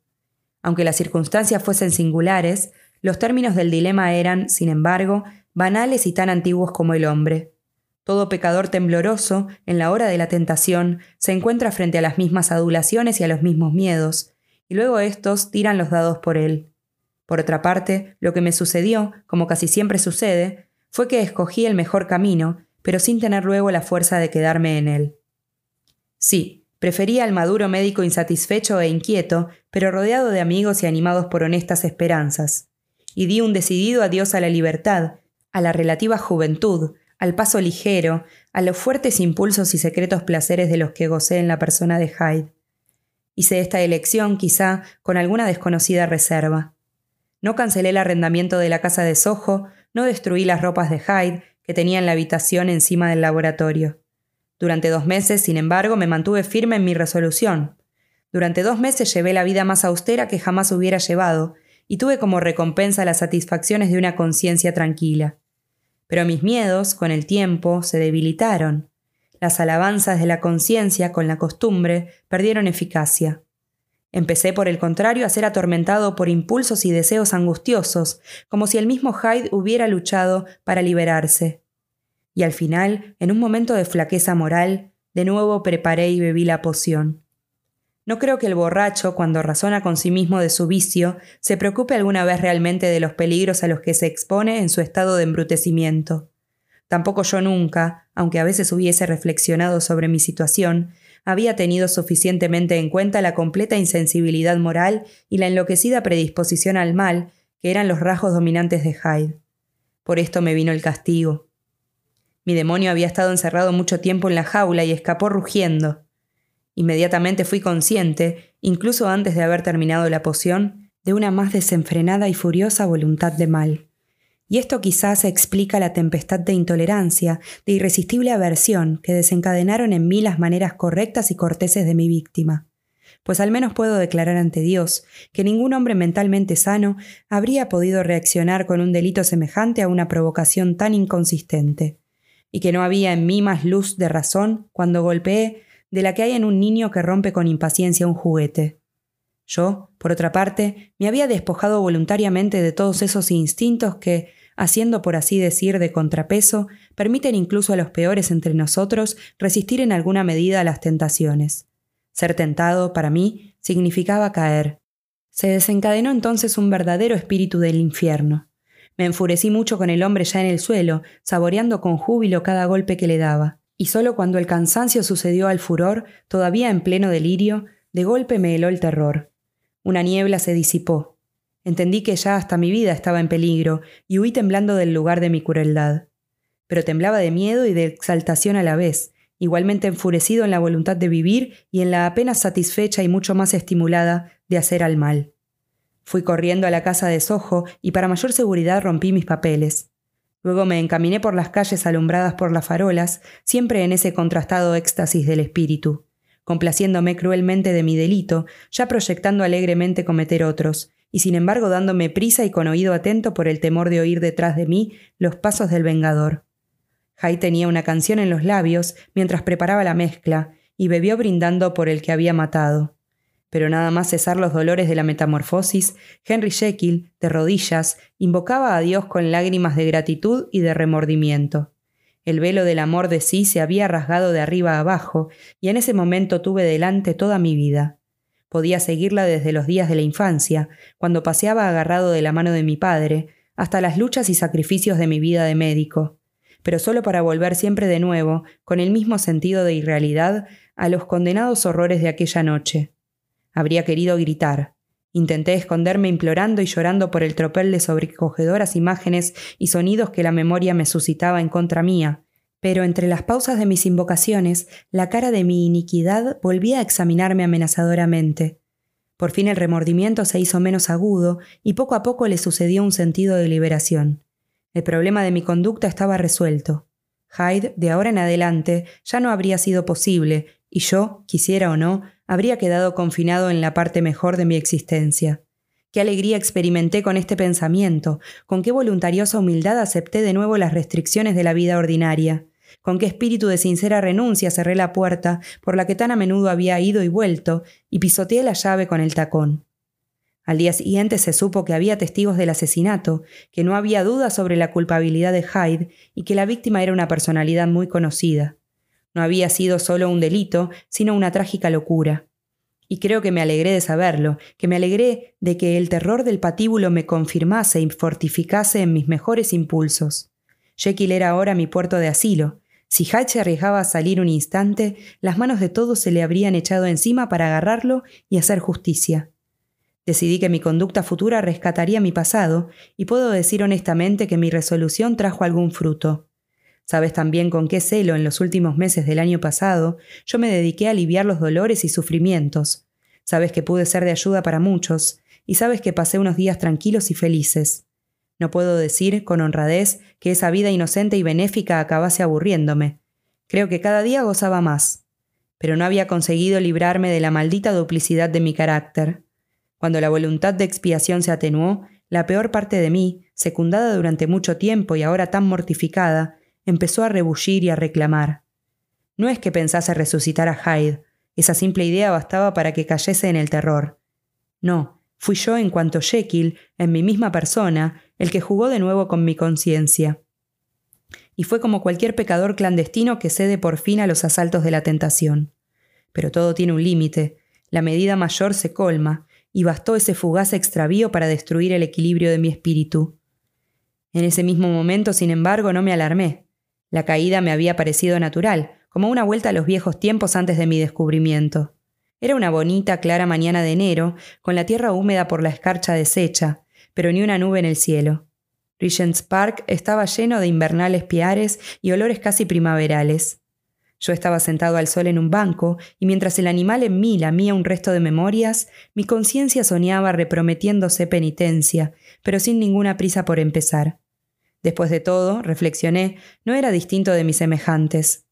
Aunque las circunstancias fuesen singulares, los términos del dilema eran, sin embargo, banales y tan antiguos como el hombre. Todo pecador tembloroso, en la hora de la tentación, se encuentra frente a las mismas adulaciones y a los mismos miedos, y luego éstos tiran los dados por él. Por otra parte, lo que me sucedió, como casi siempre sucede, fue que escogí el mejor camino, pero sin tener luego la fuerza de quedarme en él. Sí, Prefería al maduro médico insatisfecho e inquieto, pero rodeado de amigos y animados por honestas esperanzas. Y di un decidido adiós a la libertad, a la relativa juventud, al paso ligero, a los fuertes impulsos y secretos placeres de los que gocé en la persona de Hyde. Hice esta elección, quizá, con alguna desconocida reserva. No cancelé el arrendamiento de la casa de Soho, no destruí las ropas de Hyde, que tenía en la habitación encima del laboratorio. Durante dos meses, sin embargo, me mantuve firme en mi resolución. Durante dos meses llevé la vida más austera que jamás hubiera llevado, y tuve como recompensa las satisfacciones de una conciencia tranquila. Pero mis miedos, con el tiempo, se debilitaron. Las alabanzas de la conciencia, con la costumbre, perdieron eficacia. Empecé, por el contrario, a ser atormentado por impulsos y deseos angustiosos, como si el mismo Hyde hubiera luchado para liberarse. Y al final, en un momento de flaqueza moral, de nuevo preparé y bebí la poción. No creo que el borracho, cuando razona con sí mismo de su vicio, se preocupe alguna vez realmente de los peligros a los que se expone en su estado de embrutecimiento. Tampoco yo nunca, aunque a veces hubiese reflexionado sobre mi situación, había tenido suficientemente en cuenta la completa insensibilidad moral y la enloquecida predisposición al mal, que eran los rasgos dominantes de Hyde. Por esto me vino el castigo. Mi demonio había estado encerrado mucho tiempo en la jaula y escapó rugiendo. Inmediatamente fui consciente, incluso antes de haber terminado la poción, de una más desenfrenada y furiosa voluntad de mal. Y esto quizás explica la tempestad de intolerancia, de irresistible aversión que desencadenaron en mí las maneras correctas y corteses de mi víctima. Pues al menos puedo declarar ante Dios que ningún hombre mentalmente sano habría podido reaccionar con un delito semejante a una provocación tan inconsistente, y que no había en mí más luz de razón cuando golpeé de la que hay en un niño que rompe con impaciencia un juguete. Yo, por otra parte, me había despojado voluntariamente de todos esos instintos que, haciendo por así decir de contrapeso, permiten incluso a los peores entre nosotros resistir en alguna medida a las tentaciones. Ser tentado, para mí, significaba caer. Se desencadenó entonces un verdadero espíritu del infierno. Me enfurecí mucho con el hombre ya en el suelo, saboreando con júbilo cada golpe que le daba y solo cuando el cansancio sucedió al furor, todavía en pleno delirio, de golpe me heló el terror. Una niebla se disipó. Entendí que ya hasta mi vida estaba en peligro y huí temblando del lugar de mi crueldad. Pero temblaba de miedo y de exaltación a la vez, igualmente enfurecido en la voluntad de vivir y en la apenas satisfecha y mucho más estimulada de hacer al mal. Fui corriendo a la casa de Sojo y para mayor seguridad rompí mis papeles. Luego me encaminé por las calles alumbradas por las farolas, siempre en ese contrastado éxtasis del espíritu, complaciéndome cruelmente de mi delito, ya proyectando alegremente cometer otros, y sin embargo dándome prisa y con oído atento por el temor de oír detrás de mí los pasos del vengador. Jai tenía una canción en los labios mientras preparaba la mezcla, y bebió brindando por el que había matado. Pero nada más cesar los dolores de la metamorfosis, Henry Jekyll, de rodillas, invocaba a Dios con lágrimas de gratitud y de remordimiento. El velo del amor de sí se había rasgado de arriba a abajo, y en ese momento tuve delante toda mi vida. Podía seguirla desde los días de la infancia, cuando paseaba agarrado de la mano de mi padre, hasta las luchas y sacrificios de mi vida de médico, pero solo para volver siempre de nuevo, con el mismo sentido de irrealidad, a los condenados horrores de aquella noche. Habría querido gritar. Intenté esconderme implorando y llorando por el tropel de sobrecogedoras imágenes y sonidos que la memoria me suscitaba en contra mía, pero entre las pausas de mis invocaciones, la cara de mi iniquidad volvía a examinarme amenazadoramente. Por fin el remordimiento se hizo menos agudo y poco a poco le sucedió un sentido de liberación. El problema de mi conducta estaba resuelto. Hyde, de ahora en adelante, ya no habría sido posible, y yo, quisiera o no, habría quedado confinado en la parte mejor de mi existencia. Qué alegría experimenté con este pensamiento, con qué voluntariosa humildad acepté de nuevo las restricciones de la vida ordinaria, con qué espíritu de sincera renuncia cerré la puerta por la que tan a menudo había ido y vuelto, y pisoteé la llave con el tacón. Al día siguiente se supo que había testigos del asesinato, que no había duda sobre la culpabilidad de Hyde y que la víctima era una personalidad muy conocida. No había sido solo un delito, sino una trágica locura. Y creo que me alegré de saberlo, que me alegré de que el terror del patíbulo me confirmase y fortificase en mis mejores impulsos. Jekyll era ahora mi puerto de asilo. Si Hatch arriesgaba a salir un instante, las manos de todos se le habrían echado encima para agarrarlo y hacer justicia. Decidí que mi conducta futura rescataría mi pasado, y puedo decir honestamente que mi resolución trajo algún fruto. Sabes también con qué celo en los últimos meses del año pasado yo me dediqué a aliviar los dolores y sufrimientos. Sabes que pude ser de ayuda para muchos, y sabes que pasé unos días tranquilos y felices. No puedo decir, con honradez, que esa vida inocente y benéfica acabase aburriéndome. Creo que cada día gozaba más. Pero no había conseguido librarme de la maldita duplicidad de mi carácter. Cuando la voluntad de expiación se atenuó, la peor parte de mí, secundada durante mucho tiempo y ahora tan mortificada, empezó a rebullir y a reclamar. No es que pensase resucitar a Hyde, esa simple idea bastaba para que cayese en el terror. No, fui yo en cuanto Jekyll, en mi misma persona, el que jugó de nuevo con mi conciencia. Y fue como cualquier pecador clandestino que cede por fin a los asaltos de la tentación. Pero todo tiene un límite, la medida mayor se colma, y bastó ese fugaz extravío para destruir el equilibrio de mi espíritu. En ese mismo momento, sin embargo, no me alarmé. La caída me había parecido natural, como una vuelta a los viejos tiempos antes de mi descubrimiento. Era una bonita, clara mañana de enero, con la tierra húmeda por la escarcha deshecha, pero ni una nube en el cielo. Regent's Park estaba lleno de invernales piares y olores casi primaverales. Yo estaba sentado al sol en un banco, y mientras el animal en mí lamía un resto de memorias, mi conciencia soñaba reprometiéndose penitencia, pero sin ninguna prisa por empezar. Después de todo, reflexioné, no era distinto de mis semejantes.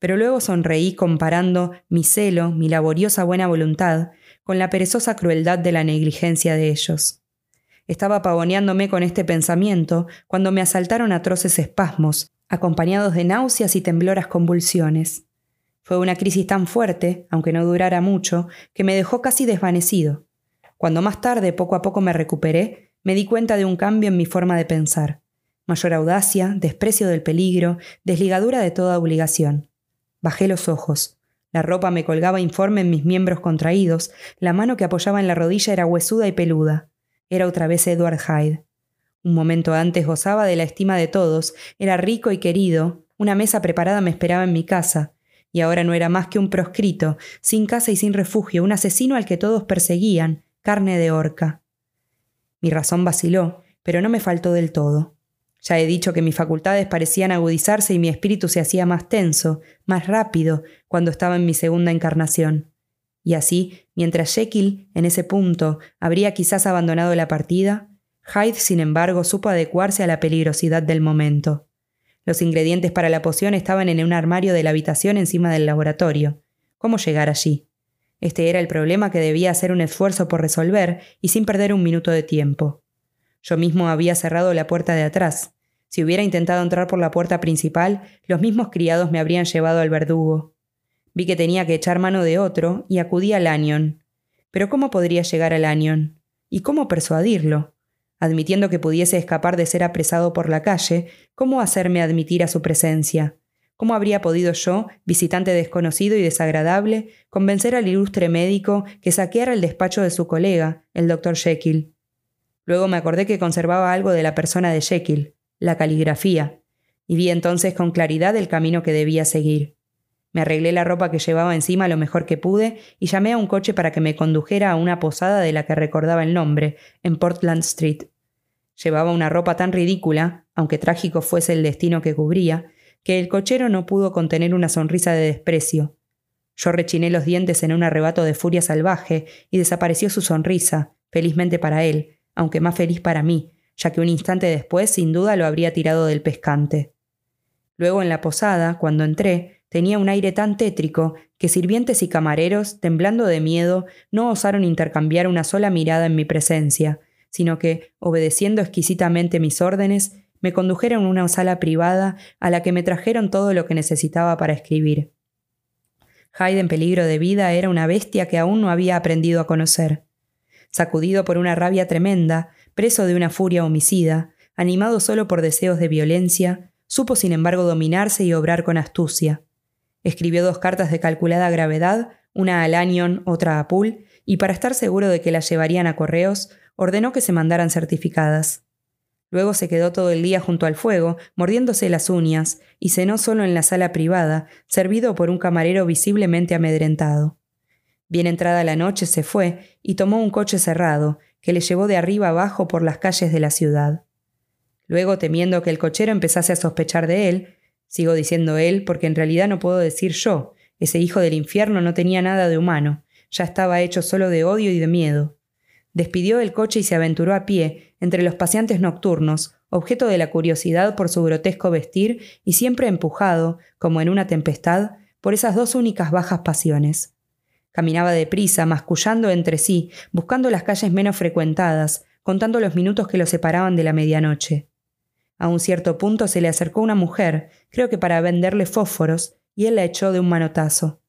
Pero luego sonreí comparando mi celo, mi laboriosa buena voluntad, con la perezosa crueldad de la negligencia de ellos. Estaba pavoneándome con este pensamiento cuando me asaltaron atroces espasmos, acompañados de náuseas y tembloras convulsiones. Fue una crisis tan fuerte, aunque no durara mucho, que me dejó casi desvanecido. Cuando más tarde poco a poco me recuperé, me di cuenta de un cambio en mi forma de pensar. Mayor audacia, desprecio del peligro, desligadura de toda obligación. Bajé los ojos. La ropa me colgaba informe en mis miembros contraídos, la mano que apoyaba en la rodilla era huesuda y peluda. Era otra vez Edward Hyde. Un momento antes gozaba de la estima de todos, era rico y querido, una mesa preparada me esperaba en mi casa, y ahora no era más que un proscrito, sin casa y sin refugio, un asesino al que todos perseguían, carne de horca. Mi razón vaciló, pero no me faltó del todo. Ya he dicho que mis facultades parecían agudizarse y mi espíritu se hacía más tenso, más rápido, cuando estaba en mi segunda encarnación. Y así, mientras Jekyll, en ese punto, habría quizás abandonado la partida, Hyde, sin embargo, supo adecuarse a la peligrosidad del momento. Los ingredientes para la poción estaban en un armario de la habitación encima del laboratorio. ¿Cómo llegar allí? Este era el problema que debía hacer un esfuerzo por resolver y sin perder un minuto de tiempo. Yo mismo había cerrado la puerta de atrás. Si hubiera intentado entrar por la puerta principal, los mismos criados me habrían llevado al verdugo. Vi que tenía que echar mano de otro y acudí al Lanyon. Pero ¿cómo podría llegar al Lanyon? ¿Y cómo persuadirlo? admitiendo que pudiese escapar de ser apresado por la calle, ¿cómo hacerme admitir a su presencia? ¿Cómo habría podido yo, visitante desconocido y desagradable, convencer al ilustre médico que saqueara el despacho de su colega, el doctor Jekyll? Luego me acordé que conservaba algo de la persona de Jekyll, la caligrafía, y vi entonces con claridad el camino que debía seguir. Me arreglé la ropa que llevaba encima lo mejor que pude y llamé a un coche para que me condujera a una posada de la que recordaba el nombre, en Portland Street. Llevaba una ropa tan ridícula, aunque trágico fuese el destino que cubría, que el cochero no pudo contener una sonrisa de desprecio. Yo rechiné los dientes en un arrebato de furia salvaje y desapareció su sonrisa, felizmente para él, aunque más feliz para mí, ya que un instante después sin duda lo habría tirado del pescante. Luego en la posada, cuando entré, Tenía un aire tan tétrico que sirvientes y camareros, temblando de miedo, no osaron intercambiar una sola mirada en mi presencia, sino que, obedeciendo exquisitamente mis órdenes, me condujeron a una sala privada a la que me trajeron todo lo que necesitaba para escribir. Hyde en peligro de vida era una bestia que aún no había aprendido a conocer. Sacudido por una rabia tremenda, preso de una furia homicida, animado solo por deseos de violencia, supo sin embargo dominarse y obrar con astucia. Escribió dos cartas de calculada gravedad, una a Lanyon, otra a Poole, y para estar seguro de que las llevarían a correos, ordenó que se mandaran certificadas. Luego se quedó todo el día junto al fuego, mordiéndose las uñas, y cenó solo en la sala privada, servido por un camarero visiblemente amedrentado. Bien entrada la noche se fue y tomó un coche cerrado, que le llevó de arriba abajo por las calles de la ciudad. Luego, temiendo que el cochero empezase a sospechar de él, Sigo diciendo él porque en realidad no puedo decir yo. Ese hijo del infierno no tenía nada de humano, ya estaba hecho solo de odio y de miedo. Despidió el coche y se aventuró a pie, entre los paseantes nocturnos, objeto de la curiosidad por su grotesco vestir y siempre empujado, como en una tempestad, por esas dos únicas bajas pasiones. Caminaba deprisa, mascullando entre sí, buscando las calles menos frecuentadas, contando los minutos que lo separaban de la medianoche. A un cierto punto se le acercó una mujer, creo que para venderle fósforos, y él la echó de un manotazo.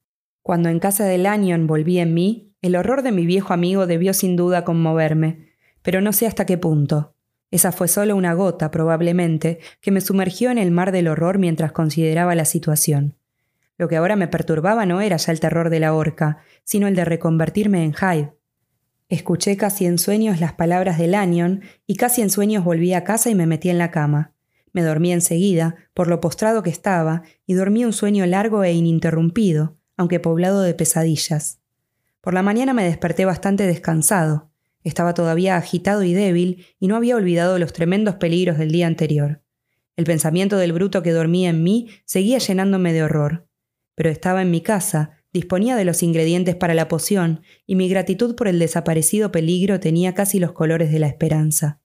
Cuando en casa de Lanyon volví en mí, el horror de mi viejo amigo debió sin duda conmoverme, pero no sé hasta qué punto. Esa fue solo una gota, probablemente, que me sumergió en el mar del horror mientras consideraba la situación. Lo que ahora me perturbaba no era ya el terror de la horca, sino el de reconvertirme en Hyde. Escuché casi en sueños las palabras de Lanyon y casi en sueños volví a casa y me metí en la cama. Me dormí enseguida, por lo postrado que estaba, y dormí un sueño largo e ininterrumpido, aunque poblado de pesadillas. Por la mañana me desperté bastante descansado. Estaba todavía agitado y débil y no había olvidado los tremendos peligros del día anterior. El pensamiento del bruto que dormía en mí seguía llenándome de horror. Pero estaba en mi casa, Disponía de los ingredientes para la poción, y mi gratitud por el desaparecido peligro tenía casi los colores de la esperanza.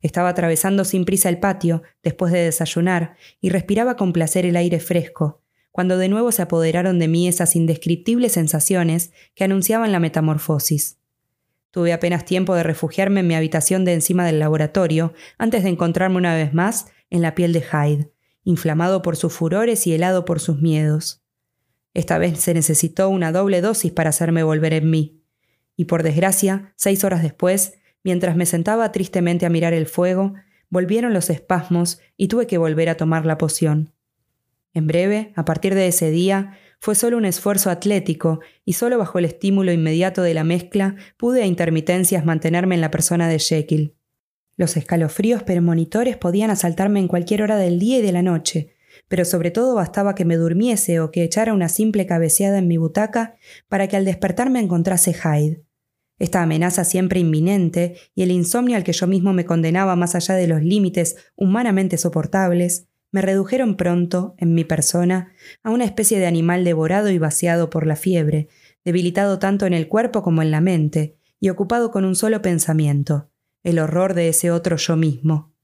Estaba atravesando sin prisa el patio, después de desayunar, y respiraba con placer el aire fresco, cuando de nuevo se apoderaron de mí esas indescriptibles sensaciones que anunciaban la metamorfosis. Tuve apenas tiempo de refugiarme en mi habitación de encima del laboratorio antes de encontrarme una vez más en la piel de Hyde, inflamado por sus furores y helado por sus miedos. Esta vez se necesitó una doble dosis para hacerme volver en mí. Y por desgracia, seis horas después, mientras me sentaba tristemente a mirar el fuego, volvieron los espasmos y tuve que volver a tomar la poción. En breve, a partir de ese día, fue solo un esfuerzo atlético y solo bajo el estímulo inmediato de la mezcla pude a intermitencias mantenerme en la persona de Jekyll. Los escalofríos premonitores podían asaltarme en cualquier hora del día y de la noche, pero sobre todo bastaba que me durmiese o que echara una simple cabeceada en mi butaca para que al despertar me encontrase Hyde. Esta amenaza siempre inminente y el insomnio al que yo mismo me condenaba más allá de los límites humanamente soportables, me redujeron pronto, en mi persona, a una especie de animal devorado y vaciado por la fiebre, debilitado tanto en el cuerpo como en la mente, y ocupado con un solo pensamiento, el horror de ese otro yo mismo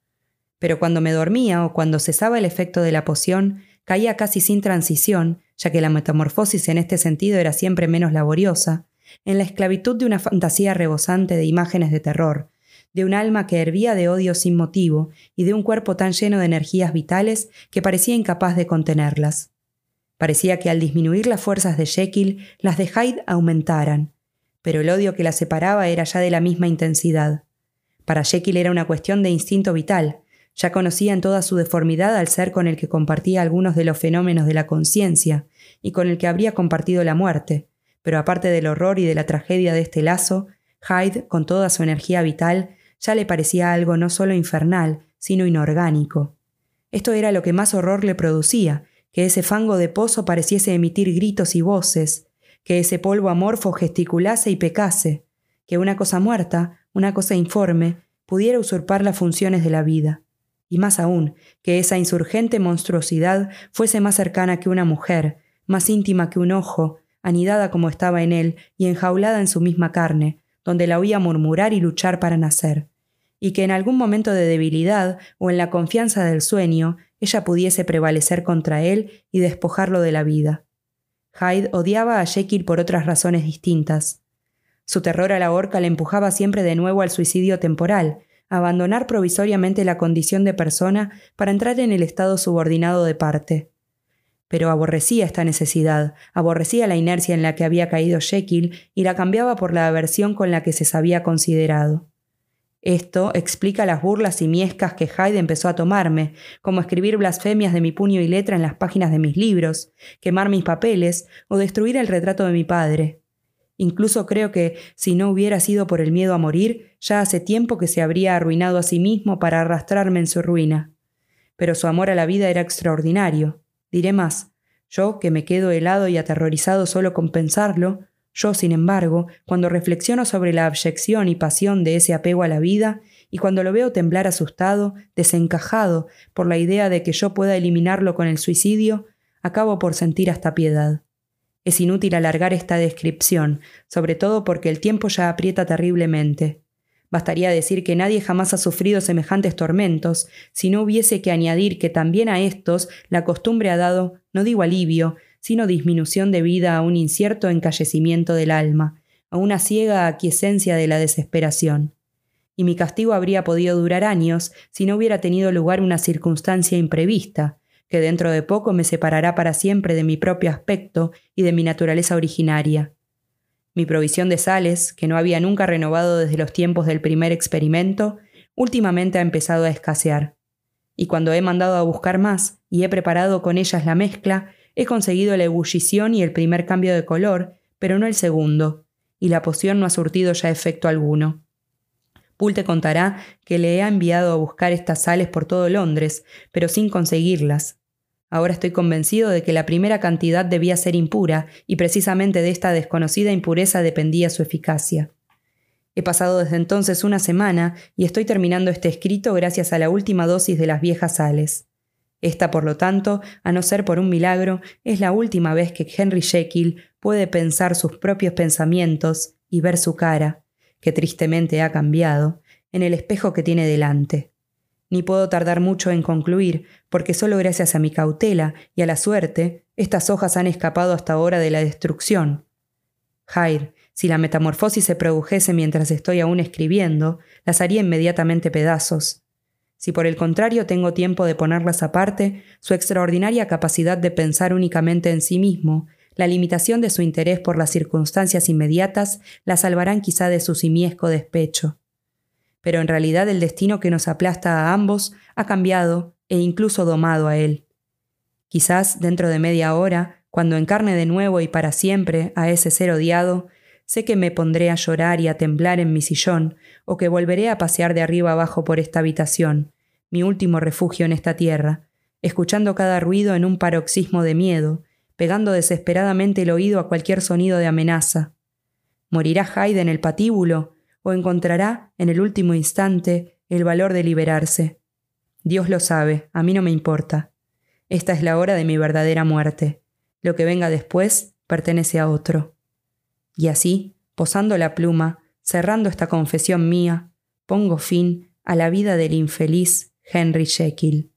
pero cuando me dormía o cuando cesaba el efecto de la poción, caía casi sin transición, ya que la metamorfosis en este sentido era siempre menos laboriosa, en la esclavitud de una fantasía rebosante de imágenes de terror, de un alma que hervía de odio sin motivo y de un cuerpo tan lleno de energías vitales que parecía incapaz de contenerlas. Parecía que al disminuir las fuerzas de Jekyll, las de Hyde aumentaran, pero el odio que las separaba era ya de la misma intensidad. Para Jekyll era una cuestión de instinto vital, ya conocía en toda su deformidad al ser con el que compartía algunos de los fenómenos de la conciencia y con el que habría compartido la muerte, pero aparte del horror y de la tragedia de este lazo, Hyde, con toda su energía vital, ya le parecía algo no solo infernal, sino inorgánico. Esto era lo que más horror le producía, que ese fango de pozo pareciese emitir gritos y voces, que ese polvo amorfo gesticulase y pecase, que una cosa muerta, una cosa informe, pudiera usurpar las funciones de la vida y más aún, que esa insurgente monstruosidad fuese más cercana que una mujer, más íntima que un ojo, anidada como estaba en él y enjaulada en su misma carne, donde la oía murmurar y luchar para nacer, y que en algún momento de debilidad o en la confianza del sueño ella pudiese prevalecer contra él y despojarlo de la vida. Hyde odiaba a Jekyll por otras razones distintas. Su terror a la horca le empujaba siempre de nuevo al suicidio temporal, abandonar provisoriamente la condición de persona para entrar en el estado subordinado de parte. Pero aborrecía esta necesidad, aborrecía la inercia en la que había caído Jekyll y la cambiaba por la aversión con la que se sabía considerado. Esto explica las burlas y miescas que Hyde empezó a tomarme, como escribir blasfemias de mi puño y letra en las páginas de mis libros, quemar mis papeles o destruir el retrato de mi padre. Incluso creo que, si no hubiera sido por el miedo a morir, ya hace tiempo que se habría arruinado a sí mismo para arrastrarme en su ruina. Pero su amor a la vida era extraordinario. Diré más, yo, que me quedo helado y aterrorizado solo con pensarlo, yo, sin embargo, cuando reflexiono sobre la abyección y pasión de ese apego a la vida, y cuando lo veo temblar asustado, desencajado por la idea de que yo pueda eliminarlo con el suicidio, acabo por sentir hasta piedad. Es inútil alargar esta descripción, sobre todo porque el tiempo ya aprieta terriblemente. Bastaría decir que nadie jamás ha sufrido semejantes tormentos, si no hubiese que añadir que también a estos la costumbre ha dado, no digo alivio, sino disminución debida a un incierto encallecimiento del alma, a una ciega aquiescencia de la desesperación. Y mi castigo habría podido durar años si no hubiera tenido lugar una circunstancia imprevista, que dentro de poco me separará para siempre de mi propio aspecto y de mi naturaleza originaria. Mi provisión de sales, que no había nunca renovado desde los tiempos del primer experimento, últimamente ha empezado a escasear. Y cuando he mandado a buscar más y he preparado con ellas la mezcla, he conseguido la ebullición y el primer cambio de color, pero no el segundo, y la poción no ha surtido ya efecto alguno. Poole te contará que le he enviado a buscar estas sales por todo Londres, pero sin conseguirlas. Ahora estoy convencido de que la primera cantidad debía ser impura, y precisamente de esta desconocida impureza dependía su eficacia. He pasado desde entonces una semana y estoy terminando este escrito gracias a la última dosis de las viejas sales. Esta, por lo tanto, a no ser por un milagro, es la última vez que Henry Jekyll puede pensar sus propios pensamientos y ver su cara, que tristemente ha cambiado, en el espejo que tiene delante. Ni puedo tardar mucho en concluir, porque solo gracias a mi cautela y a la suerte, estas hojas han escapado hasta ahora de la destrucción. Hyde, si la metamorfosis se produjese mientras estoy aún escribiendo, las haría inmediatamente pedazos. Si por el contrario tengo tiempo de ponerlas aparte, su extraordinaria capacidad de pensar únicamente en sí mismo, la limitación de su interés por las circunstancias inmediatas, la salvarán quizá de su simiesco despecho. Pero en realidad el destino que nos aplasta a ambos ha cambiado e incluso domado a él. Quizás dentro de media hora, cuando encarne de nuevo y para siempre a ese ser odiado, Sé que me pondré a llorar y a temblar en mi sillón, o que volveré a pasear de arriba abajo por esta habitación, mi último refugio en esta tierra, escuchando cada ruido en un paroxismo de miedo, pegando desesperadamente el oído a cualquier sonido de amenaza. ¿Morirá Hyde en el patíbulo o encontrará, en el último instante, el valor de liberarse? Dios lo sabe, a mí no me importa. Esta es la hora de mi verdadera muerte. Lo que venga después pertenece a otro. Y así, posando la pluma, cerrando esta confesión mía, pongo fin a la vida del infeliz Henry Jekyll.